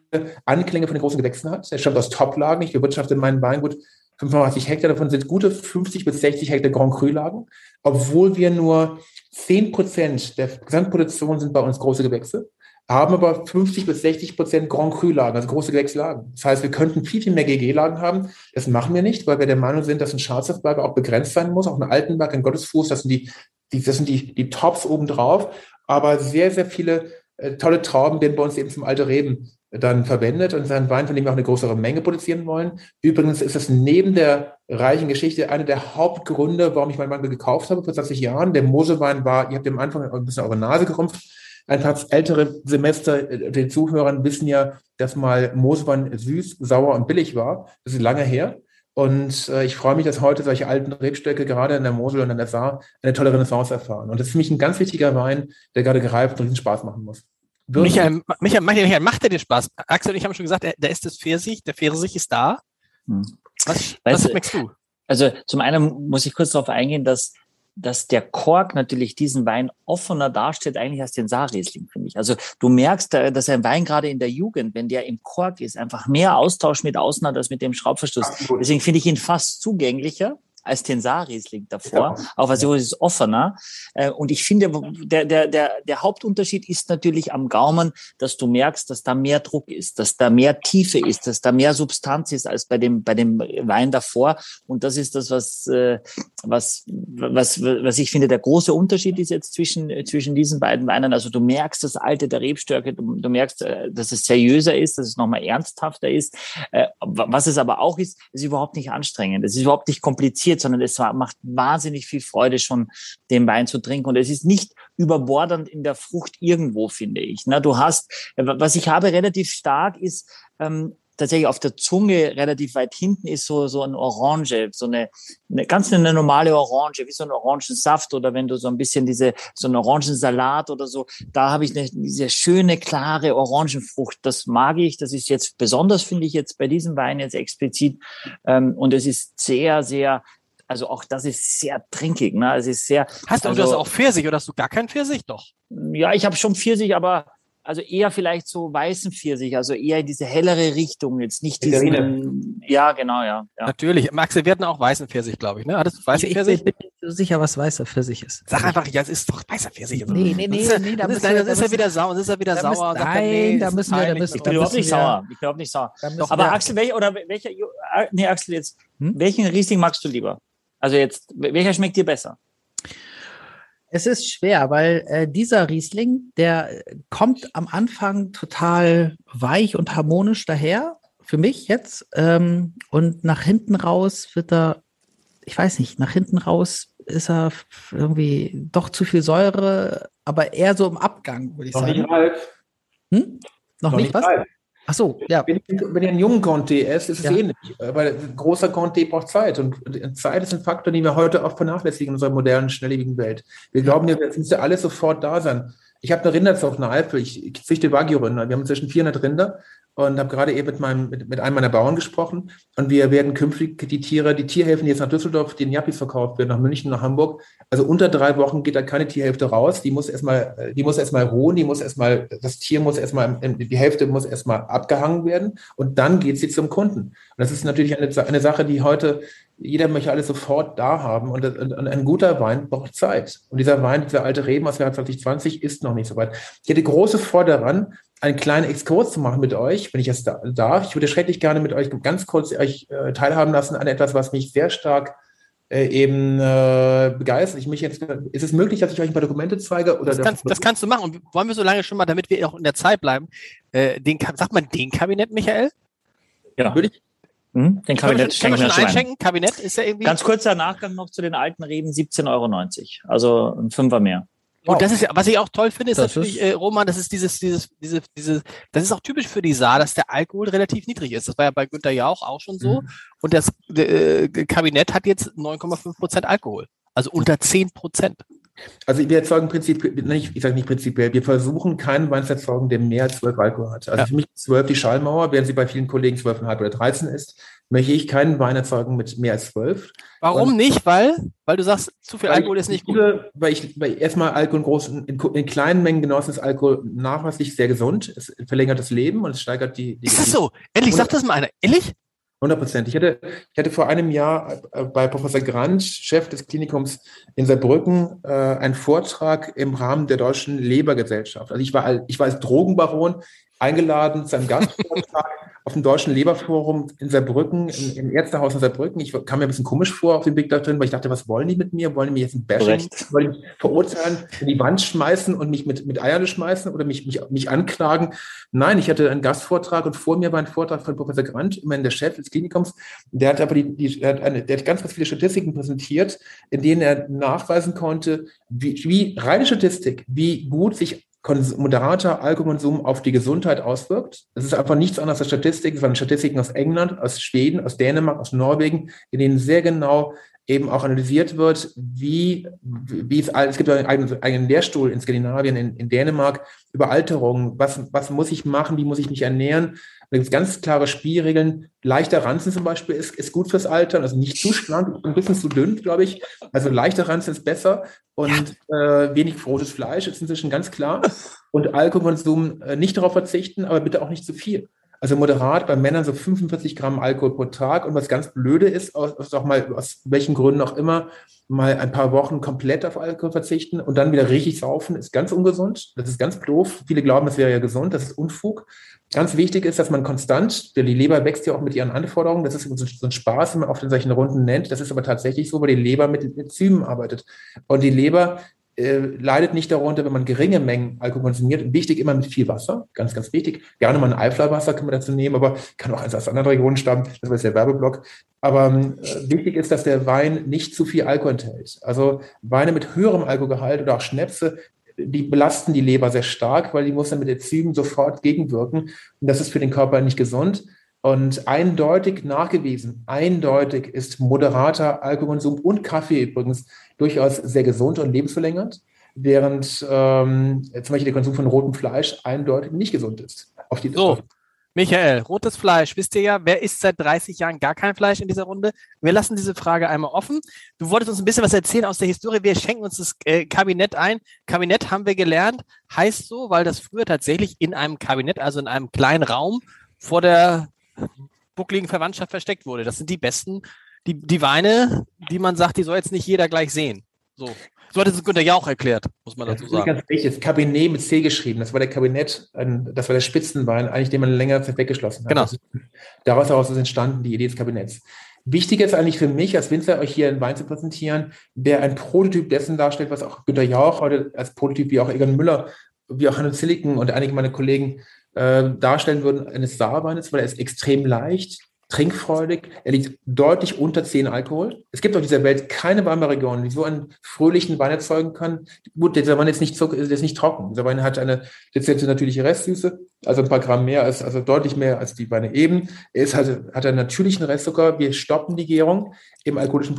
Anklänge von den großen Gewächsen hat. Er stammt aus Toplagen. Ich bewirtschafte meinen Weingut 85 Hektar. Davon sind gute 50 bis 60 Hektar Grand Cru-Lagen. Obwohl wir nur 10 Prozent der Gesamtproduktion sind bei uns große Gewächse, haben aber 50 bis 60 Prozent Grand Cru-Lagen, also große Gewächslagen. Das heißt, wir könnten viel, viel mehr GG-Lagen haben. Das machen wir nicht, weil wir der Meinung sind, dass ein Schwarzwaldberger auch begrenzt sein muss. Auch ein Altenberg, ein Gottesfuß, das sind die, die, das sind die, die Tops obendrauf. Aber sehr, sehr viele äh, tolle Trauben werden bei uns eben zum alte Reben dann verwendet und sein Wein, von dem wir auch eine größere Menge produzieren wollen. Übrigens ist das neben der reichen Geschichte einer der Hauptgründe, warum ich meinen Wein gekauft habe vor 20 Jahren. Der Mosewein war, ihr habt am Anfang ein bisschen eure Nase gerumpft. Ein paar ältere Semester äh, den Zuhörern wissen ja, dass mal Mosewein süß, sauer und billig war. Das ist lange her. Und äh, ich freue mich, dass heute solche alten Rebstöcke gerade in der Mosel und in der Saar eine tolle Renaissance erfahren. Und das ist für mich ein ganz wichtiger Wein, der gerade gereift und riesen Spaß machen muss. Michael, Michael, Michael, macht er dir Spaß? Axel und ich haben schon gesagt, da ist das Pfirsich, der Pfirsich ist da. Hm. Was, was schmeckst du? Also zum einen muss ich kurz darauf eingehen, dass dass der Kork natürlich diesen Wein offener darstellt eigentlich als den Saarriesling, finde ich. Also du merkst, äh, dass ein Wein gerade in der Jugend, wenn der im Kork ist, einfach mehr Austausch mit außen hat als mit dem Schraubverschluss. Deswegen finde ich ihn fast zugänglicher als den Saarriesling davor, ja. auch was ist offener. Äh, und ich finde, der, der, der, der Hauptunterschied ist natürlich am Gaumen, dass du merkst, dass da mehr Druck ist, dass da mehr Tiefe ist, dass da mehr Substanz ist als bei dem, bei dem Wein davor. Und das ist das, was, äh, was, was, was ich finde, der große Unterschied ist jetzt zwischen, zwischen diesen beiden Weinen. Also du merkst das Alte der Rebstärke, du, du merkst, äh, dass es seriöser ist, dass es nochmal ernsthafter ist. Was es aber auch ist, ist überhaupt nicht anstrengend. Es ist überhaupt nicht kompliziert kompliziert, sondern es macht wahnsinnig viel Freude, schon den Wein zu trinken. Und es ist nicht überbordernd in der Frucht irgendwo, finde ich. Na, du hast, was ich habe relativ stark ist, ähm, tatsächlich auf der Zunge relativ weit hinten ist so, so ein Orange, so eine, eine ganz eine normale Orange, wie so ein Orangensaft oder wenn du so ein bisschen diese, so einen Orangensalat oder so, da habe ich eine, diese schöne, klare Orangenfrucht. Das mag ich. Das ist jetzt besonders, finde ich jetzt bei diesem Wein jetzt explizit. Ähm, und es ist sehr, sehr also auch das ist sehr trinkig. Ne? Es ist sehr. Hast du also, das auch Pfirsich oder hast du gar keinen Pfirsich? Doch. Ja, ich habe schon Pfirsich, aber also eher vielleicht so weißen Pfirsich, also eher in diese hellere Richtung, jetzt nicht diesen, ja, genau, ja, ja. Natürlich. Max, wir hatten auch weißen Pfirsich, glaube ich, ne? Hattest du weißen ich, Pfirsich? Ich bin nicht so sicher, was weißer Pfirsich ist. Sag einfach, ja, es ist doch weißer Pfirsich. Nee, nee, nee, nee, da ist, ist er wieder sauer, ist er wieder sauer. Nein, da müssen wir, da müssen Ich bin überhaupt nicht sauer, ich bin überhaupt nicht sauer. Aber Axel, welcher, oder welcher, nee, Axel, jetzt, hm? welchen Riesling magst du lieber? Also jetzt, welcher schmeckt dir besser? Es ist schwer, weil äh, dieser Riesling, der kommt am Anfang total weich und harmonisch daher, für mich jetzt. Ähm, und nach hinten raus wird er, ich weiß nicht, nach hinten raus ist er irgendwie doch zu viel Säure, aber eher so im Abgang, würde ich Noch sagen. Nicht reif. Hm? Noch, Noch nicht, nicht was? Reif. Ach so, ja. Wenn, wenn ihr einen jungen Conte esst, ist es ja. ähnlich. Weil ein großer Conte braucht Zeit. Und Zeit ist ein Faktor, den wir heute oft vernachlässigen in unserer modernen, schnelllebigen Welt. Wir glauben, jetzt müsste alles sofort da sein. Ich habe eine Rinderzucht, eine Eifel. Ich, ich züchte Wagyu-Rinder. Wir haben inzwischen 400 Rinder. Und habe gerade eben mit, meinem, mit, mit einem meiner Bauern gesprochen. Und wir werden künftig die Tiere, die Tierhälften, die jetzt nach Düsseldorf, den Jappis verkauft werden, nach München, nach Hamburg. Also unter drei Wochen geht da keine Tierhälfte raus. Die muss erstmal, die muss erstmal ruhen, die muss erstmal, das Tier muss erstmal, die Hälfte muss erstmal abgehangen werden und dann geht sie zum Kunden. Und das ist natürlich eine, eine Sache, die heute jeder möchte alles sofort da haben und, und, und, ein guter Wein braucht Zeit. Und dieser Wein, dieser alte Reben aus dem Jahr 2020 ist noch nicht so weit. Ich hätte große Freude daran, einen kleinen Exkurs zu machen mit euch, wenn ich es darf. Ich würde schrecklich gerne mit euch ganz kurz euch äh, teilhaben lassen an etwas, was mich sehr stark äh, eben äh, begeistert. Ich mich jetzt, ist es möglich, dass ich euch ein paar Dokumente zeige? Oder das, kannst, das kannst du machen. Und wollen wir so lange schon mal, damit wir auch in der Zeit bleiben, äh, den, sagt man den Kabinett, Michael? Ja. Würde ich, hm? Den Kabinett können wir schon einschenken. Kabinett ist ja irgendwie. Ganz kurzer Nachgang noch zu den alten Reben, 17,90 Euro. Also ein Fünfer mehr. Wow. Und das ist, was ich auch toll finde, ist das natürlich, ist, äh, Roman, das ist dieses, dieses, diese, diese, das ist auch typisch für die Saar, dass der Alkohol relativ niedrig ist. Das war ja bei Günther Jauch auch schon so. Mhm. Und das äh, Kabinett hat jetzt 9,5 Prozent Alkohol. Also unter 10 Prozent. Also wir erzeugen prinzipiell, ich sage nicht prinzipiell, wir versuchen keinen Wein zu erzeugen, der mehr als 12 Alkohol hat. Also ja. für mich 12 die Schallmauer, während sie bei vielen Kollegen 12,5 oder 13 ist, möchte ich keinen Wein erzeugen mit mehr als 12. Warum Und nicht? Weil, weil du sagst, zu viel Alkohol ist nicht gut. Weil ich weil erstmal Alkohol in großen, in, in kleinen Mengen genossen ist Alkohol nachweislich sehr gesund. Es verlängert das Leben und es steigert die. die ist das so? Endlich sagt das mal einer. Ehrlich? 100 Prozent. Ich hatte, ich hatte vor einem Jahr äh, bei Professor Grant, Chef des Klinikums in Saarbrücken, äh, einen Vortrag im Rahmen der Deutschen Lebergesellschaft. Also ich war, ich war als Drogenbaron eingeladen zu einem Gastvortrag auf dem Deutschen Leberforum in Saarbrücken, im, im Ärztehaus in Saarbrücken. Ich kam mir ein bisschen komisch vor auf dem Weg da drin, weil ich dachte, was wollen die mit mir? Wollen die mich jetzt ein Bashing, wollen die mich verurteilen, in die Wand schmeißen und mich mit, mit Eiern schmeißen oder mich, mich, mich anklagen? Nein, ich hatte einen Gastvortrag und vor mir war ein Vortrag von Professor Grant, immerhin der Chef des Klinikums. Der hat aber die, die der hat, eine, der hat ganz, ganz viele Statistiken präsentiert, in denen er nachweisen konnte, wie, wie reine Statistik, wie gut sich moderater Alkoholkonsum auf die Gesundheit auswirkt. Es ist einfach nichts anderes als Statistiken. Waren Statistiken aus England, aus Schweden, aus Dänemark, aus Norwegen, in denen sehr genau eben auch analysiert wird, wie, wie es, es gibt einen eigenen, eigenen Lehrstuhl in Skandinavien, in, in Dänemark über Alterung. Was, was muss ich machen? Wie muss ich mich ernähren? Da gibt es ganz klare Spielregeln. Leichter Ranzen zum Beispiel ist, ist gut fürs Altern, also nicht zu schlank, ein bisschen zu dünn, glaube ich. Also leichter Ranzen ist besser und äh, wenig rotes Fleisch ist inzwischen ganz klar. Und Alkoholkonsum äh, nicht darauf verzichten, aber bitte auch nicht zu viel. Also moderat bei Männern so 45 Gramm Alkohol pro Tag. Und was ganz blöde ist, aus, auch mal, aus welchen Gründen auch immer, mal ein paar Wochen komplett auf Alkohol verzichten und dann wieder richtig saufen, ist ganz ungesund. Das ist ganz doof. Viele glauben, es wäre ja gesund. Das ist Unfug. Ganz wichtig ist, dass man konstant, die Leber wächst ja auch mit ihren Anforderungen. Das ist so ein Spaß, wenn man oft in solchen Runden nennt. Das ist aber tatsächlich so, weil die Leber mit Enzymen arbeitet. Und die Leber äh, leidet nicht darunter, wenn man geringe Mengen Alkohol konsumiert. Wichtig immer mit viel Wasser, ganz, ganz wichtig. Gerne mal ein Eiflerwasser kann man dazu nehmen, aber kann auch eins aus anderen Regionen stammen. Das war jetzt der Werbeblock. Aber äh, wichtig ist, dass der Wein nicht zu viel Alkohol enthält. Also Weine mit höherem Alkoholgehalt oder auch Schnäpse die belasten die Leber sehr stark, weil die muss dann mit Enzymen sofort gegenwirken. Und das ist für den Körper nicht gesund. Und eindeutig nachgewiesen, eindeutig ist moderater Alkoholkonsum und Kaffee übrigens durchaus sehr gesund und lebensverlängernd, während ähm, zum Beispiel der Konsum von rotem Fleisch eindeutig nicht gesund ist. Auf die, so, Michael, rotes Fleisch, wisst ihr ja, wer isst seit 30 Jahren gar kein Fleisch in dieser Runde? Wir lassen diese Frage einmal offen. Du wolltest uns ein bisschen was erzählen aus der Historie. Wir schenken uns das äh, Kabinett ein. Kabinett haben wir gelernt, heißt so, weil das früher tatsächlich in einem Kabinett, also in einem kleinen Raum vor der buckligen Verwandtschaft versteckt wurde. Das sind die besten, die, die Weine, die man sagt, die soll jetzt nicht jeder gleich sehen. So. So hat es Günther ja auch erklärt, muss man dazu sagen. Ganz wichtig, das Kabinett mit C geschrieben. Das war der Kabinett, das war der Spitzenwein, eigentlich den man länger weggeschlossen hat. Genau. Also, daraus heraus ist entstanden die Idee des Kabinetts. Wichtig ist eigentlich für mich als Winzer, euch hier einen Wein zu präsentieren, der ein Prototyp dessen darstellt, was auch Günter Jauch heute als Prototyp, wie auch Egon Müller, wie auch Hanno Zilliken und einige meiner Kollegen äh, darstellen würden, eines Saarweines, weil er ist extrem leicht, trinkfreudig. Er liegt deutlich unter 10 Alkohol. Es gibt auf dieser Welt keine Weinbauregion, die so einen fröhlichen Wein erzeugen kann. Gut, dieser Wein ist nicht, Zucker, ist nicht trocken. Dieser Wein hat eine dezente natürliche Restsüße, also ein paar Gramm mehr, als, also deutlich mehr als die Weine eben. Er ist halt, hat einen natürlichen Restzucker. Wir stoppen die Gärung im alkoholischen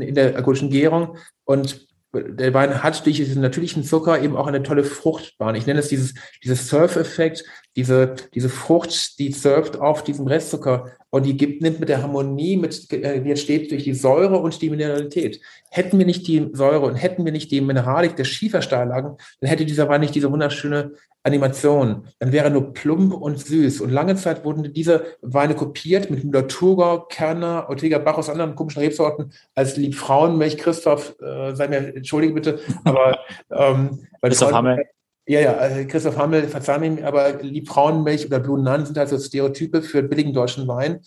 in der alkoholischen Gärung und der Wein hat durch diesen natürlichen Zucker eben auch eine tolle Fruchtbahn. Ich nenne es dieses, dieses Surf-Effekt, diese, diese Frucht, die surft auf diesem Restzucker und die gibt, nimmt mit der Harmonie, mit, äh, wie es steht, durch die Säure und die Mineralität. Hätten wir nicht die Säure und hätten wir nicht die Mineralik der Schiefersteillagen, dann hätte dieser Wein nicht diese wunderschöne Animation. Dann wäre er nur plump und süß. Und lange Zeit wurden diese Weine kopiert mit Müller-Thurgau, Kerner, Ortega Bach aus anderen komischen Rebsorten als Liebfrauenmilch. Christoph, äh, sei mir entschuldige bitte, aber ähm, Christoph Hammel. Ja, ja, äh, Christoph Hammel, verzeih mir, aber Liebfrauenmilch oder Blue sind halt so Stereotype für billigen deutschen Wein.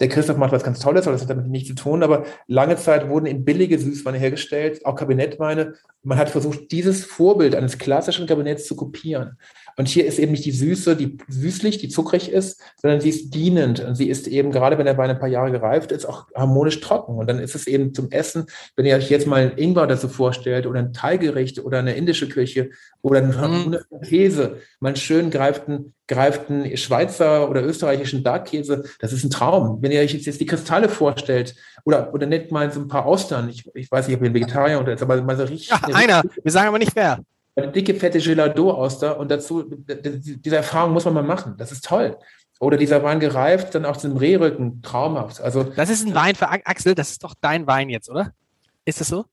Der Christoph macht was ganz Tolles, aber das hat damit nichts zu tun. Aber lange Zeit wurden eben billige Süßweine hergestellt, auch Kabinettweine. Man hat versucht, dieses Vorbild eines klassischen Kabinetts zu kopieren. Und hier ist eben nicht die Süße, die süßlich, die zuckrig ist, sondern sie ist dienend. Und sie ist eben, gerade wenn der Wein ein paar Jahre gereift ist, auch harmonisch trocken. Und dann ist es eben zum Essen, wenn ihr euch jetzt mal einen Ingwer dazu vorstellt oder ein Teigericht oder eine indische Küche oder einen mhm. Käse, mal einen schön greiften, greiften Schweizer oder österreichischen Darkkäse, das ist ein Traum. Wenn ihr euch jetzt die Kristalle vorstellt oder, oder nicht mal so ein paar Austern, ich, ich weiß nicht, ob ihr ein Vegetarier oder ist, aber mal so richtig. Ja, einer, wir sagen aber nicht wer eine dicke, fette Gelado-Auster und dazu, diese Erfahrung muss man mal machen. Das ist toll. Oder dieser Wein gereift, dann auch zum Rehrücken, traumhaft. Also, das ist ein Wein für Axel, das ist doch dein Wein jetzt, oder? Ist das so?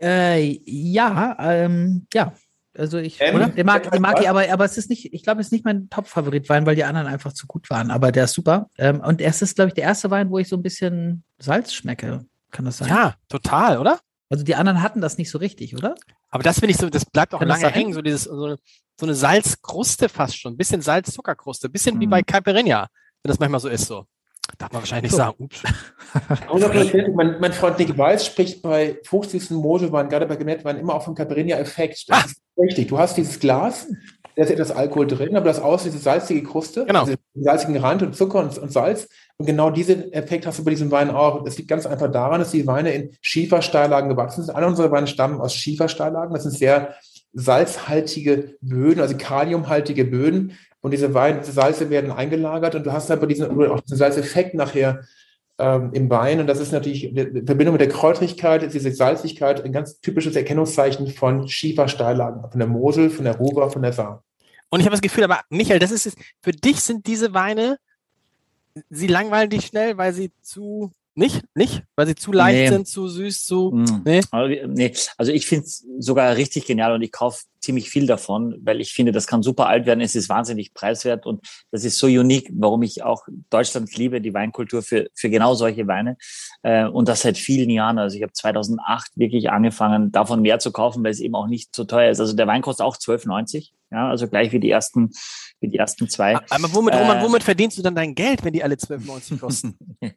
Äh, ja, ähm, ja. Also ich ähm, den mag, den mag ich, aber, aber es ist nicht, ich glaube, es ist nicht mein Top-Favorit-Wein, weil die anderen einfach zu gut waren. Aber der ist super. Ähm, und es ist, glaube ich, der erste Wein, wo ich so ein bisschen Salz schmecke. Kann das sein? Ja, total, oder? Also die anderen hatten das nicht so richtig, oder? Aber das finde ich so, das bleibt auch Kann lange hängen, so dieses, so, so eine Salzkruste fast schon, bisschen Salz-Zuckerkruste, bisschen mhm. wie bei Caipirinha, wenn das manchmal so ist, so. Darf man wahrscheinlich nicht so. sagen. Ups. mein, mein, Freund Nick Weiß spricht bei fruchtigsten Moselwein, gerade bei Genettwein, immer auch vom Caipirinha-Effekt. Das ah. ist richtig. Du hast dieses Glas, da ist etwas Alkohol drin, aber das aus diese salzige Kruste, genau. diesen salzigen Rand und Zucker und, und, Salz. Und genau diesen Effekt hast du bei diesem Wein auch. Das liegt ganz einfach daran, dass die Weine in Schiefersteillagen gewachsen sind. Alle unsere Weine stammen aus Schiefersteillagen. Das sind sehr salzhaltige Böden, also kaliumhaltige Böden. Und diese, Weine, diese Salze werden eingelagert und du hast dann bei diesem, auch diesen Salzeffekt nachher ähm, im Wein. Und das ist natürlich in Verbindung mit der Kräutrigkeit, diese Salzigkeit ein ganz typisches Erkennungszeichen von Schiefersteillagen, von der Mosel, von der Ruhr, von der Saar. Und ich habe das Gefühl, aber Michael, das ist für dich sind diese Weine, sie langweilen dich schnell, weil sie zu nicht? Nicht? Weil sie zu leicht nee. sind, zu süß, zu. Mm. Nee? nee. Also ich finde es sogar richtig genial und ich kaufe ziemlich viel davon, weil ich finde, das kann super alt werden. Es ist wahnsinnig preiswert und das ist so unique, warum ich auch Deutschland liebe, die Weinkultur für, für genau solche Weine. Äh, und das seit vielen Jahren. Also ich habe 2008 wirklich angefangen, davon mehr zu kaufen, weil es eben auch nicht so teuer ist. Also der Wein kostet auch 12,90. Ja, also gleich wie die ersten wie die ersten zwei. Aber womit, Roman, äh, womit verdienst du dann dein Geld, wenn die alle 12,90 kosten?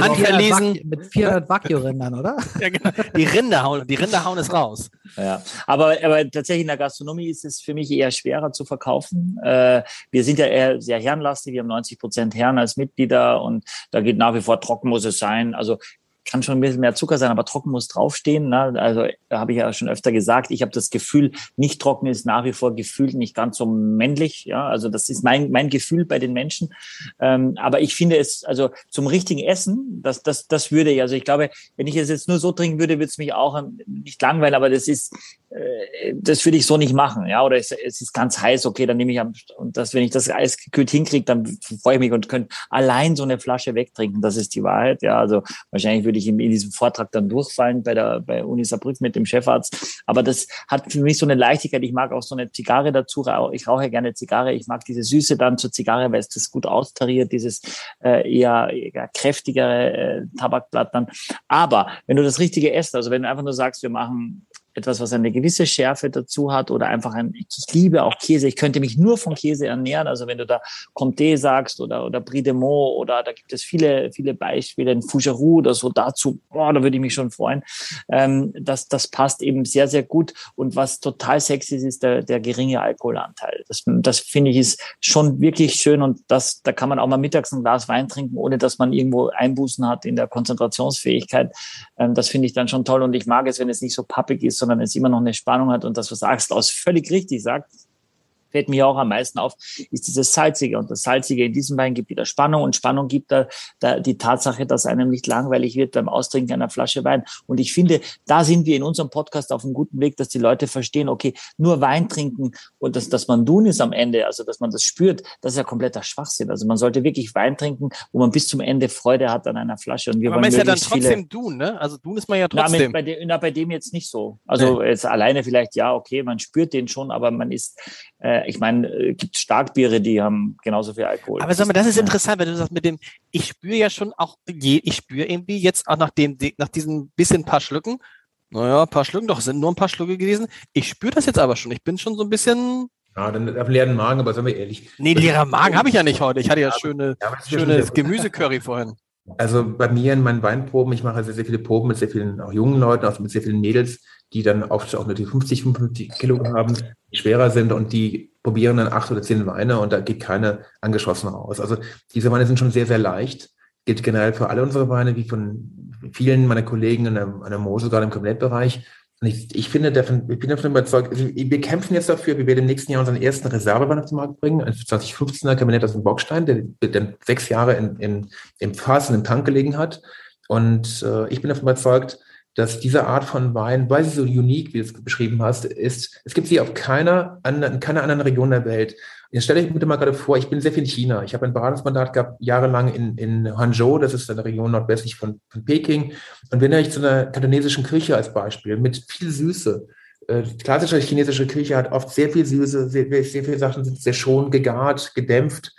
Handverlesen. Mit 400 Wagyu-Rindern, oder? ja, genau. Die Rinder hauen, die Rinder hauen es raus. Ja, aber, aber tatsächlich in der Gastronomie ist es für mich eher schwerer zu verkaufen. Äh, wir sind ja eher sehr herrenlastig. Wir haben 90 Prozent Herren als Mitglieder und da geht nach wie vor trocken muss es sein. Also kann schon ein bisschen mehr Zucker sein, aber trocken muss draufstehen. Ne? Also habe ich ja schon öfter gesagt, ich habe das Gefühl, nicht trocken ist nach wie vor gefühlt nicht ganz so männlich. Ja, also das ist mein mein Gefühl bei den Menschen. Ähm, aber ich finde es also zum richtigen Essen, das das das würde ich. Also ich glaube, wenn ich es jetzt nur so trinken würde, würde es mich auch nicht langweilen. Aber das ist äh, das würde ich so nicht machen, ja. Oder es, es ist ganz heiß, okay, dann nehme ich am, und das, wenn ich das eisgekühlt hinkriege, dann freue ich mich und könnte allein so eine Flasche wegtrinken. Das ist die Wahrheit, ja. Also wahrscheinlich würde ich in, in diesem Vortrag dann durchfallen bei der bei Uni Saarbrücken mit dem Chefarzt. Aber das hat für mich so eine Leichtigkeit. Ich mag auch so eine Zigarre dazu. Ich rauche gerne Zigarre. Ich mag diese Süße dann zur Zigarre, weil es das gut austariert, dieses äh, eher, eher kräftigere äh, Tabakblatt dann. Aber wenn du das Richtige esst, also wenn du einfach nur sagst, wir machen etwas, was eine gewisse Schärfe dazu hat oder einfach ein, ich liebe auch Käse, ich könnte mich nur von Käse ernähren, also wenn du da Comté sagst oder, oder Brie de Meaux oder da gibt es viele, viele Beispiele, in Fougeroux oder so dazu, boah, da würde ich mich schon freuen. Ähm, das, das passt eben sehr, sehr gut und was total sexy ist, ist der, der geringe Alkoholanteil. Das, das finde ich ist schon wirklich schön und das, da kann man auch mal mittags ein Glas Wein trinken, ohne dass man irgendwo Einbußen hat in der Konzentrationsfähigkeit. Ähm, das finde ich dann schon toll und ich mag es, wenn es nicht so pappig ist, sondern es immer noch eine Spannung hat und das, was Axel aus völlig richtig sagt, fällt mir auch am meisten auf, ist dieses Salzige. Und das Salzige in diesem Wein gibt wieder Spannung und Spannung gibt da, da die Tatsache, dass einem nicht langweilig wird beim Austrinken einer Flasche Wein. Und ich finde, da sind wir in unserem Podcast auf einem guten Weg, dass die Leute verstehen, okay, nur Wein trinken und dass, dass man tun ist am Ende, also dass man das spürt, das ist ja kompletter Schwachsinn. Also man sollte wirklich Wein trinken, wo man bis zum Ende Freude hat an einer Flasche. Und wir Aber man ist ja dann trotzdem Dun, ne? Also Dun ist man ja trotzdem. Na, bei, dem, na, bei dem jetzt nicht so. Also nee. jetzt alleine vielleicht ja, okay, man spürt den schon, aber man ist, äh, ich meine, äh, gibt Starkbiere, die haben genauso viel Alkohol. Aber sag mal, das ist interessant, wenn du sagst mit dem, ich spüre ja schon auch, ich spüre irgendwie jetzt auch nach dem, nach diesen bisschen paar Schlücken, naja, ein paar Schlücken, doch, sind nur ein paar Schlücke gewesen. Ich spüre das jetzt aber schon. Ich bin schon so ein bisschen. Ja, dann auf leeren Magen, aber sagen wir ehrlich. Nee, leerer Magen habe ich ja nicht heute. Ich hatte ja, schöne, ja, schönes Gemüsecurry vorhin. Also bei mir in meinen Weinproben, ich mache sehr, sehr viele Proben mit sehr vielen auch jungen Leuten, auch mit sehr vielen Mädels, die dann oft auch nur die 50, 55 Kilo haben, die schwerer sind und die probieren dann acht oder zehn Weine und da geht keine angeschossen raus. Also diese Weine sind schon sehr, sehr leicht. Gilt generell für alle unsere Weine, wie von vielen meiner Kollegen an der, an der Mosel, gerade im Kabinettbereich. Und ich, ich finde davon, ich bin davon überzeugt, also wir kämpfen jetzt dafür, wir werden im nächsten Jahr unseren ersten Reservewein auf den Markt bringen, ein 2015er Kabinett aus dem Bockstein, der, der sechs Jahre in, in, im Fass und im Tank gelegen hat. Und äh, ich bin davon überzeugt, dass diese Art von Wein, weil sie so unique, wie du es beschrieben hast, ist, es gibt sie auf keiner anderen, in keiner anderen Region der Welt. Jetzt stelle ich mir mal gerade vor, ich bin sehr viel in China. Ich habe ein Beratungsmandat gehabt, jahrelang in, in Hangzhou, das ist eine Region nordwestlich von, von Peking. Und wenn ich zu einer kantonesischen Küche als Beispiel mit viel Süße, äh, klassische chinesische Küche hat oft sehr viel Süße, sehr, sehr viele Sachen sind sehr schon gegart, gedämpft.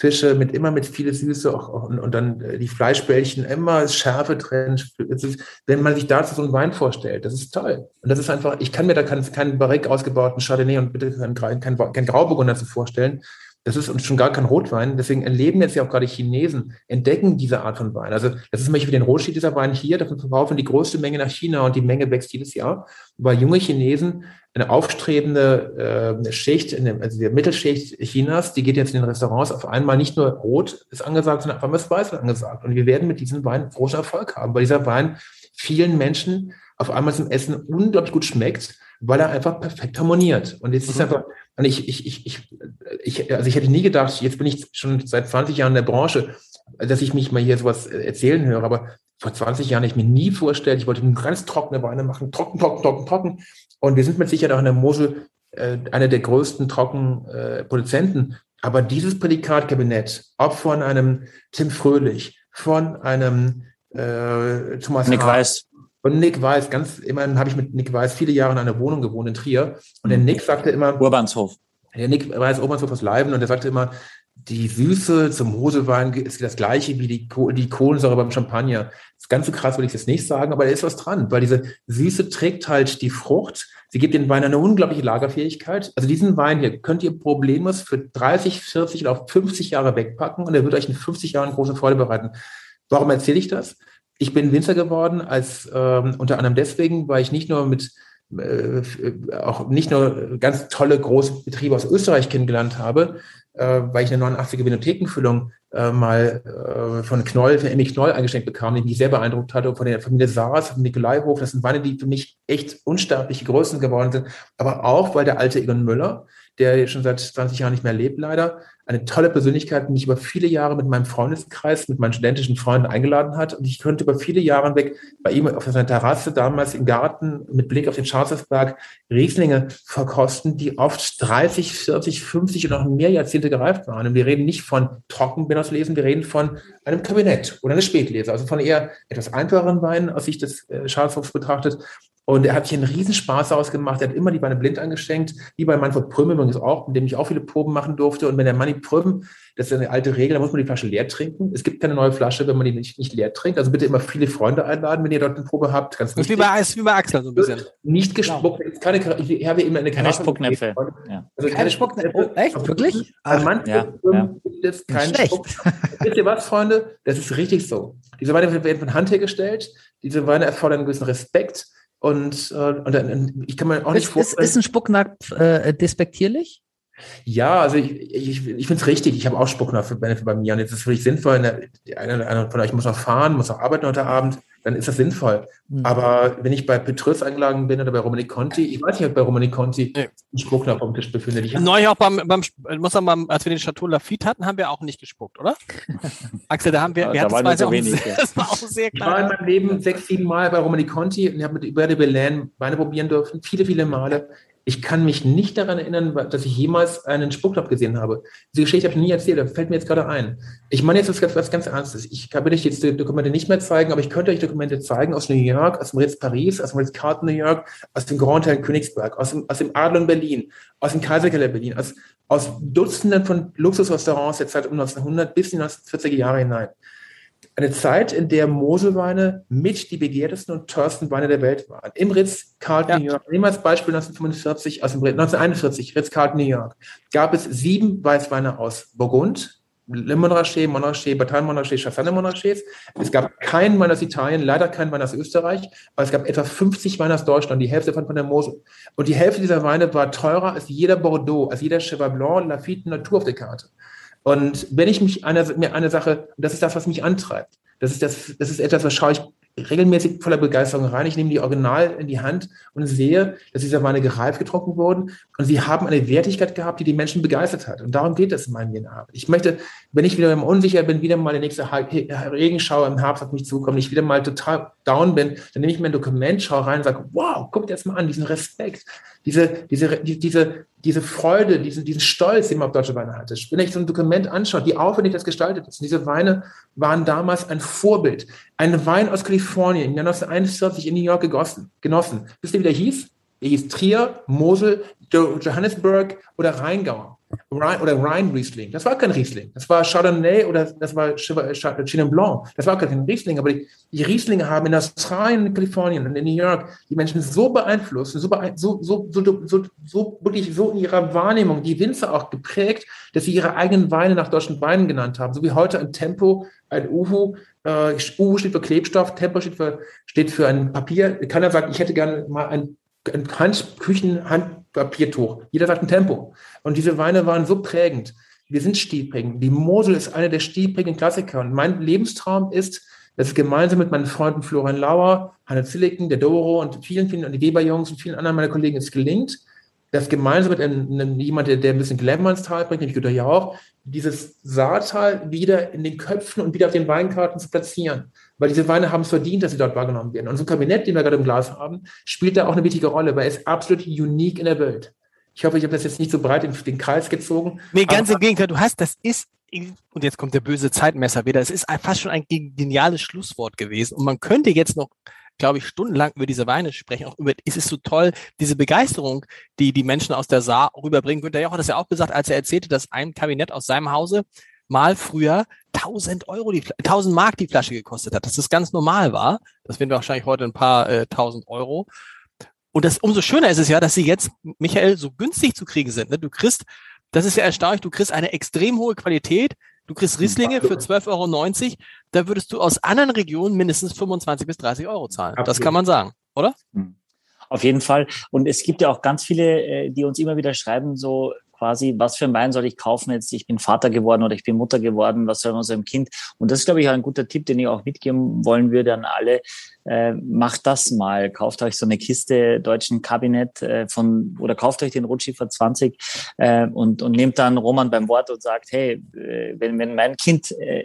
Fische mit immer mit viel Süße auch, auch, und, dann äh, die Fleischbällchen immer Schärfe drin. Ist, wenn man sich dazu so einen Wein vorstellt, das ist toll. Und das ist einfach, ich kann mir da keinen, keinen Barrique ausgebauten Chardonnay und bitte keinen, keinen, keinen Grauburgunder zu vorstellen. Das ist und schon gar kein Rotwein. Deswegen erleben jetzt ja auch gerade Chinesen, entdecken diese Art von Wein. Also das ist zum Beispiel den Rothschild dieser Wein hier, davon verkaufen die größte Menge nach China und die Menge wächst jedes Jahr. Weil junge Chinesen eine aufstrebende äh, Schicht, also die Mittelschicht Chinas, die geht jetzt in den Restaurants auf einmal nicht nur rot ist angesagt, sondern auf einmal ist weiß angesagt. Und wir werden mit diesem Wein großen Erfolg haben, weil dieser Wein vielen Menschen auf einmal zum Essen unglaublich gut schmeckt, weil er einfach perfekt harmoniert. Und jetzt ist mhm. einfach, und ich, ich, ich, ich, ich, also ich hätte nie gedacht, jetzt bin ich schon seit 20 Jahren in der Branche, dass ich mich mal hier sowas erzählen höre, aber vor 20 Jahren ich mir nie vorstellt, ich wollte ganz trockene Weine machen, trocken, trocken, trocken, trocken. Und wir sind mit Sicherheit auch in der Mosel äh, einer der größten Trockenproduzenten. Äh, Aber dieses Prädikatkabinett, ob von einem Tim Fröhlich, von einem äh, Thomas Nick Haar, Weiß. Und Nick Weiß, ganz immerhin habe ich mit Nick Weiß viele Jahre in einer Wohnung gewohnt in Trier. Und der mhm. Nick sagte immer. Urbanshof. Der Nick Weiß, Urbanshof aus Leiben. Und der sagte immer, die Süße zum Moselwein ist das gleiche wie die, die Kohlensäure beim Champagner. Das ist ganz so krass, würde ich jetzt nicht sagen, aber da ist was dran, weil diese Süße trägt halt die Frucht. Sie gibt den Wein eine unglaubliche Lagerfähigkeit. Also diesen Wein hier könnt ihr problemlos für 30, 40 oder auch 50 Jahre wegpacken und er wird euch in 50 Jahren große Freude bereiten. Warum erzähle ich das? Ich bin Winzer geworden, als ähm, unter anderem deswegen, weil ich nicht nur mit äh, auch nicht nur ganz tolle große Betriebe aus Österreich kennengelernt habe, äh, weil ich eine 89er Vinothekenfüllung äh, mal äh, von Knoll, von Emmy Knoll eingeschenkt bekam, die mich sehr beeindruckt hatte, von der Familie Saras, vom Nikolaihof. Das sind Weine, die für mich echt unsterbliche Größen geworden sind. Aber auch, weil der alte Egon Müller, der schon seit 20 Jahren nicht mehr lebt, leider, eine tolle Persönlichkeit, die mich über viele Jahre mit meinem Freundeskreis, mit meinen studentischen Freunden eingeladen hat. Und ich könnte über viele Jahre hinweg bei ihm auf seiner Terrasse damals im Garten mit Blick auf den Schafsberg Rieslinge verkosten, die oft 30, 40, 50 und noch mehr Jahrzehnte gereift waren. Und wir reden nicht von Trockenbinders lesen, wir reden von einem Kabinett oder einer Spätlese, also von eher etwas einfacheren Weinen aus Sicht des äh, Schafsbergs betrachtet. Und er hat sich einen Riesenspaß ausgemacht. Er hat immer die Beine blind angeschenkt, wie bei Manfred Prüm übrigens auch, mit dem ich auch viele Proben machen durfte. Und wenn der Manni Prüm, das ist eine alte Regel, da muss man die Flasche leer trinken. Es gibt keine neue Flasche, wenn man die nicht, nicht leer trinkt. Also bitte immer viele Freunde einladen, wenn ihr dort eine Probe habt. Ganz das ist wie bei, ist wie bei Axel so ein bisschen. Nicht gespuckt. Genau. Keine, ich habe immer eine keine Spucknäpfe. Ja. Also keine, keine Spucknäpfe. Oh, echt? Wirklich? Bei Manfred ja, Prüm ja. gibt es keinen Spuck. Wisst ihr was, Freunde? Das ist richtig so. Diese Weine werden von Hand hergestellt. Diese Weine erfordern einen gewissen Respekt. Und, äh, und dann, ich kann mir auch nicht ist, vorstellen. Ist, ist ein Spucknapf äh, despektierlich? Ja, also ich, ich, ich finde es richtig. Ich habe auch Spucknapf bei, bei mir. Und jetzt ist es wirklich sinnvoll. Einer, einer von euch muss noch fahren, muss noch arbeiten heute Abend. Dann ist das sinnvoll. Mhm. Aber wenn ich bei Petrus eingeladen bin oder bei Romani Conti, ich weiß nicht, ob bei Romani Conti nee. ein Spruch noch auf dem Tisch befindet. Ich Neu auch beim, beim, muss sagen, als wir den Chateau Lafitte hatten, haben wir auch nicht gespuckt, oder? Axel, da haben wir, ja, wir da hatten so wenig, sehr, das war auch sehr klar. Ich war in meinem Leben sechs, sieben Mal bei Romani Conti und habe mit Hubert de Belen Weine probieren dürfen, viele, viele Male. Ich kann mich nicht daran erinnern, dass ich jemals einen Spucktopf gesehen habe. Diese Geschichte habe ich nie erzählt, fällt mir jetzt gerade ein. Ich meine jetzt was, was ganz Ernstes. Ich kann euch jetzt die Dokumente nicht mehr zeigen, aber ich könnte euch Dokumente zeigen aus New York, aus dem Ritz Paris, aus dem Ritz Carlton New York, aus dem Grand Hotel Königsberg, aus dem, aus dem Adlon Berlin, aus dem Kaiserkeller Berlin, aus, aus Dutzenden von Luxusrestaurants der Zeit um 1900 bis in die 1940er Jahre hinein. Eine Zeit, in der Moselweine mit die begehrtesten und teuersten Weine der Welt waren. Im Ritz-Carlton ja. New York, nehmen wir als Beispiel 1945, aus dem 1941, Ritz-Carlton New York, gab es sieben Weißweine aus Burgund, Le Montrachet, Montrachet, Bataille Montrachet, Chassagne Montrachets. Es gab keinen Wein aus Italien, leider keinen Wein aus Österreich, aber es gab etwa 50 Weine aus Deutschland, die Hälfte von, von der Mosel. Und die Hälfte dieser Weine war teurer als jeder Bordeaux, als jeder Cheval Blanc, Lafitte, Natur auf der Karte. Und wenn ich mich eine, mir eine Sache, das ist das, was mich antreibt. Das ist das, das ist etwas, was schaue ich regelmäßig voller Begeisterung rein. Ich nehme die Original in die Hand und sehe, dass diese Weine gereift getrunken wurden und sie haben eine Wertigkeit gehabt, die die Menschen begeistert hat. Und darum geht es in meinem Arbeit. Ich möchte, wenn ich wieder unsicher bin, wieder mal der nächste Regenschauer im Herbst auf mich zukommt, ich wieder mal total down bin, dann nehme ich mir ein Dokument, schaue rein und sage, wow, guck dir das mal an, diesen Respekt, diese, diese, diese, diese Freude, diesen, diesen Stolz, den man auf deutsche Weine hatte. Wenn ich so ein Dokument anschaue, wie aufwendig das gestaltet ist, und diese Weine waren damals ein Vorbild. Ein Wein aus Kalifornien im Jahr 1941 in New York gegossen, genossen. Wisst ihr, wie der hieß? Er hieß Trier, Mosel, Johannesburg oder Rheingau oder Rhein Riesling. Das war kein Riesling. Das war Chardonnay oder das war Chenin Blanc. Das war kein Riesling. Aber die, die Rieslinge haben in Australien, in Kalifornien und in New York die Menschen so beeinflusst, so, so, so, so, so, wirklich so in ihrer Wahrnehmung, die Winzer auch geprägt, dass sie ihre eigenen Weine nach deutschen Weinen genannt haben. So wie heute ein Tempo, ein Uhu. Äh, Uhu steht für Klebstoff, Tempo steht für, steht für ein Papier. Keiner sagt, ich hätte gerne mal ein ein Hand, Küchenhandpapiertuch. Jeder sagt ein Tempo. Und diese Weine waren so prägend. Wir sind stilprägend. Die Mosel ist eine der stilprägenden Klassiker. Und mein Lebenstraum ist, dass ich gemeinsam mit meinen Freunden Florian Lauer, Hanne Zilliken, der Doro und vielen, vielen, und die Weber-Jungs und vielen anderen meiner Kollegen es gelingt, dass gemeinsam mit einem, einem jemand, der, ein bisschen Glamour ins Tal bringt, nämlich Güter ja auch, dieses Saartal wieder in den Köpfen und wieder auf den Weinkarten zu platzieren weil diese Weine haben es verdient, dass sie dort wahrgenommen werden. Und so ein Kabinett, den wir gerade im Glas haben, spielt da auch eine wichtige Rolle, weil es absolut unique in der Welt. Ich hoffe, ich habe das jetzt nicht so breit in den Kreis gezogen. Nee, ganz im Gegenteil. Du hast, das ist, und jetzt kommt der böse Zeitmesser wieder, es ist fast schon ein geniales Schlusswort gewesen. Und man könnte jetzt noch, glaube ich, stundenlang über diese Weine sprechen. Auch über, ist es so toll, diese Begeisterung, die die Menschen aus der Saar rüberbringen. Günther Joch hat das ja auch gesagt, als er erzählte, dass ein Kabinett aus seinem Hause mal früher 1000 Euro, die, 1000 Mark die Flasche gekostet hat, dass das ganz normal war. Das wären wahrscheinlich heute ein paar äh, 1000 Euro. Und das umso schöner ist es ja, dass sie jetzt, Michael, so günstig zu kriegen sind. Ne? Du kriegst, das ist ja erstaunlich, du kriegst eine extrem hohe Qualität. Du kriegst Rieslinge für 12,90 Euro. Da würdest du aus anderen Regionen mindestens 25 bis 30 Euro zahlen. Absolut. Das kann man sagen, oder? Hm. Auf jeden Fall. Und es gibt ja auch ganz viele, äh, die uns immer wieder schreiben, so, quasi, was für ein Wein soll ich kaufen jetzt? Ich bin Vater geworden oder ich bin Mutter geworden, was soll man so einem Kind? Und das ist, glaube ich, auch ein guter Tipp, den ich auch mitgeben wollen würde an alle. Äh, macht das mal. Kauft euch so eine Kiste deutschen Kabinett äh, von oder kauft euch den Rotschiefer 20 äh, und, und nehmt dann Roman beim Wort und sagt, hey, äh, wenn, wenn mein Kind äh,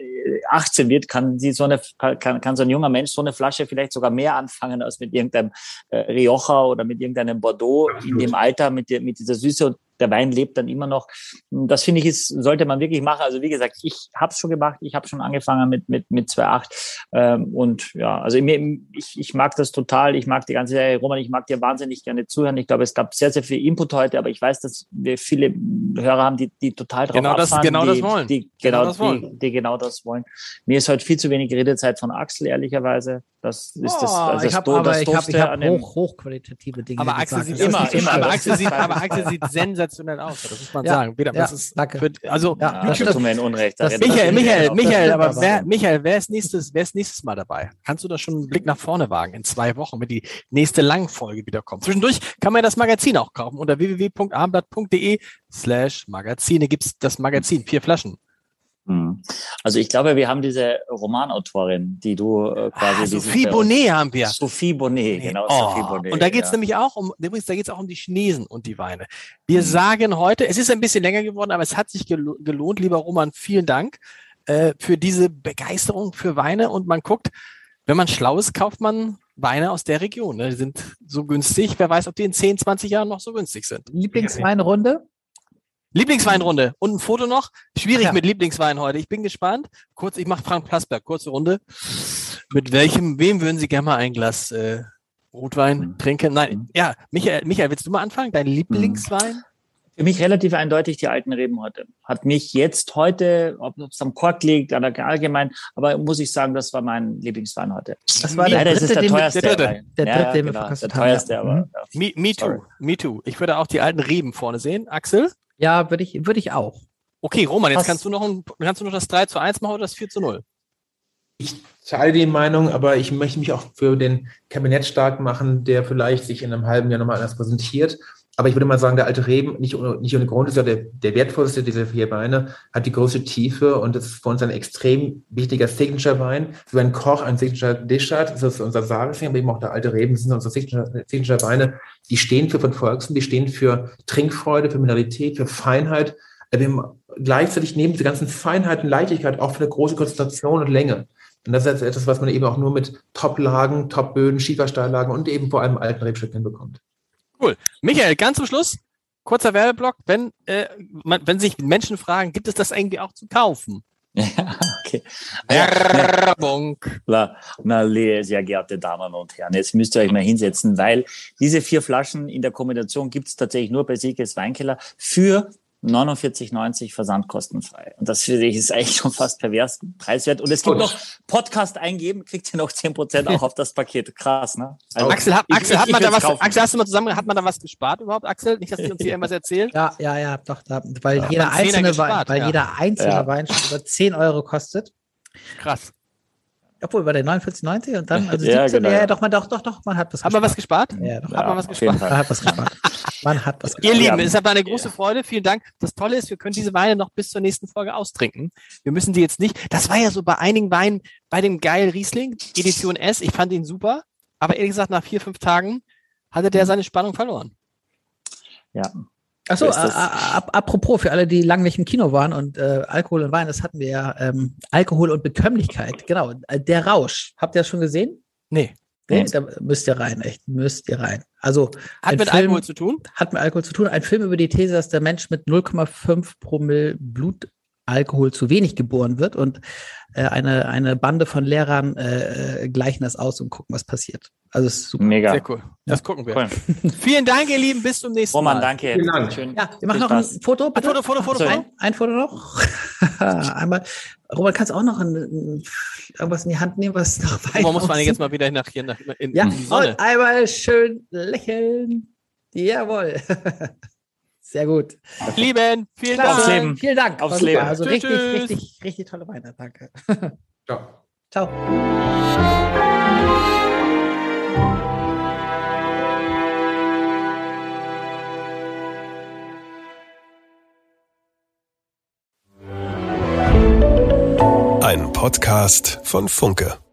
18 wird, kann sie so eine kann, kann so ein junger Mensch so eine Flasche vielleicht sogar mehr anfangen als mit irgendeinem äh, Rioja oder mit irgendeinem Bordeaux in dem Alter mit, der, mit dieser Süße und der Wein lebt dann immer noch. Das finde ich, ist, sollte man wirklich machen. Also wie gesagt, ich habe es schon gemacht. Ich habe schon angefangen mit mit mit 2.8 ähm, und ja, also ich, ich mag das total. Ich mag die ganze Serie. Roman, ich mag dir wahnsinnig gerne zuhören. Ich glaube, es gab sehr sehr viel Input heute, aber ich weiß, dass wir viele Hörer haben, die die total drauf genau das, genau die, das wollen. Die, genau, genau das wollen. Die, die genau das wollen. Mir ist heute viel zu wenig Redezeit von Axel ehrlicherweise. Das ist das, oh, das, ich hab, aber ich habe hab hoch, hochqualitative Dinge. Aber Axel sieht immer, immer, aber Axel sieht, aber Axel sieht sensationell aus. Das muss man ja, sagen. Wieder, ja, ist, danke. Für, also, ja, das tut mir in Unrecht. Das, Michael, Michael, Michael, aber wer, Michael, wer ist nächstes, wer ist nächstes Mal dabei? Kannst du da schon einen Blick nach vorne wagen in zwei Wochen, wenn die nächste Langfolge wieder kommt? Zwischendurch kann man das Magazin auch kaufen unter www.abendblatt.de slash Magazine gibt's das Magazin, vier Flaschen. Hm. Also ich glaube, wir haben diese Romanautorin, die du äh, quasi... Ah, Sophie Bonnet haben wir. Sophie Bonnet, genau. Oh. Sophie Bonnet, und da geht es ja. nämlich auch um, übrigens, da geht es auch um die Chinesen und die Weine. Wir mhm. sagen heute, es ist ein bisschen länger geworden, aber es hat sich gelohnt, lieber Roman, vielen Dank äh, für diese Begeisterung für Weine und man guckt, wenn man schlau ist, kauft man Weine aus der Region. Ne? Die sind so günstig. Wer weiß, ob die in 10, 20 Jahren noch so günstig sind. Lieblingsweinrunde? Lieblingsweinrunde. Und ein Foto noch. Schwierig ja. mit Lieblingswein heute. Ich bin gespannt. Kurz, ich mache Frank Plasberg. Kurze Runde. Mit welchem, wem würden Sie gerne mal ein Glas äh, Rotwein mhm. trinken? Nein, mhm. ja, Michael, Michael, willst du mal anfangen? Dein Lieblingswein? Für mich relativ eindeutig die alten Reben heute. Hat mich jetzt heute, ob es am Kork liegt, oder allgemein, aber muss ich sagen, das war mein Lieblingswein heute. Das war der, dritte, der teuerste. Der dritte, der dritte, ja, den genau, der teuerste, aber. Mhm. Ja. Me, me too, me too. Ich würde auch die alten Reben vorne sehen. Axel? Ja, würde ich, würde ich auch. Okay, Roman, jetzt kannst du noch ein, kannst du noch das 3 zu 1 machen oder das 4 zu 0? Ich teile die Meinung, aber ich möchte mich auch für den Kabinett stark machen, der vielleicht sich in einem halben Jahr nochmal anders präsentiert aber ich würde mal sagen, der alte Reben, nicht, nicht ohne Grund, ist ja der, der wertvollste dieser vier Weine, hat die größte Tiefe und das ist für uns ein extrem wichtiger Signature-Wein. So ein Koch ein Signature-Dish hat, das ist unser Sarising, aber eben auch der alte Reben, das sind unsere Signature-Weine, die stehen für von Volksen, die stehen für Trinkfreude, für Mineralität, für Feinheit. Wir haben gleichzeitig neben dieser ganzen Feinheit und Leichtigkeit auch für eine große Konzentration und Länge. Und das ist etwas, was man eben auch nur mit Top-Lagen, Top-Böden, Schiefersteillagen und eben vor allem alten Rebstücken hinbekommt. Cool. Michael, ganz zum Schluss, kurzer Werbeblock. Wenn, äh, man, wenn sich Menschen fragen, gibt es das irgendwie auch zu kaufen? Ja, okay. Werbung. Na, na, sehr geehrte Damen und Herren, jetzt müsst ihr euch mal hinsetzen, weil diese vier Flaschen in der Kombination gibt es tatsächlich nur bei Siegels Weinkeller für 49,90 versandkostenfrei. Und das finde ich ist eigentlich schon fast pervers preiswert. Und es gibt noch Podcast eingeben, kriegt ihr noch 10% auch auf das Paket. Krass, ne? Also Axel, hat, Axel, ich, hat man da was, kaufen. Axel, hast du mal zusammen, hat man da was gespart überhaupt, Axel? Nicht, dass du uns hier irgendwas erzählt? Ja, ja, ja, doch, da, weil ja, jeder einzelne Wein, weil ja. jeder einzelne ja. Wein schon über 10 Euro kostet. Krass. Obwohl, bei der 49,90 und dann, also ja, 17, genau. ja, doch, man, doch, doch, doch, man hat was gespart. Hat man was gespart? Ja, doch. Hat man was gespart? Man hat was gespart. Man hat gespart. Ihr Lieben, es war eine große Freude. Vielen Dank. Das Tolle ist, wir können diese Weine noch bis zur nächsten Folge austrinken. Wir müssen die jetzt nicht, das war ja so bei einigen Weinen, bei dem Geil Riesling, Edition S, ich fand ihn super, aber ehrlich gesagt, nach vier, fünf Tagen hatte der seine Spannung verloren. Ja, Achso, so apropos für alle, die lange nicht im Kino waren und äh, Alkohol und Wein, das hatten wir ja, ähm, Alkohol und Bekömmlichkeit, genau. Äh, der Rausch, habt ihr das schon gesehen? Nee. Nee, da müsst ihr rein, echt, müsst ihr rein. Also hat mit Film, Alkohol zu tun? Hat mit Alkohol zu tun. Ein Film über die These, dass der Mensch mit 0,5 Promille Blutalkohol zu wenig geboren wird und äh, eine, eine Bande von Lehrern äh, äh gleichen das aus und gucken, was passiert. Also es ist super. Mega. Sehr cool. Das gucken wir. Cool. Vielen Dank, ihr Lieben. Bis zum nächsten Roman, Mal. Roman, danke. Vielen Dank. Schön. Ja, wir machen noch ein Foto. Bitte? Ein Foto, Foto, Foto. Ein, ein Foto noch. Einmal. Roman, kannst du auch noch ein, ein, irgendwas in die Hand nehmen, was noch weiter Man muss man jetzt mal wieder nach hier nach, in, ja, in die Sonne. Und einmal schön lächeln. Jawohl. Sehr gut. Lieben, vielen Dank. Aufs Leben. Vielen Dank. Aufs Leben. Also richtig, richtig, richtig tolle Weine. Danke. Ciao. Ciao. Ein Podcast von Funke.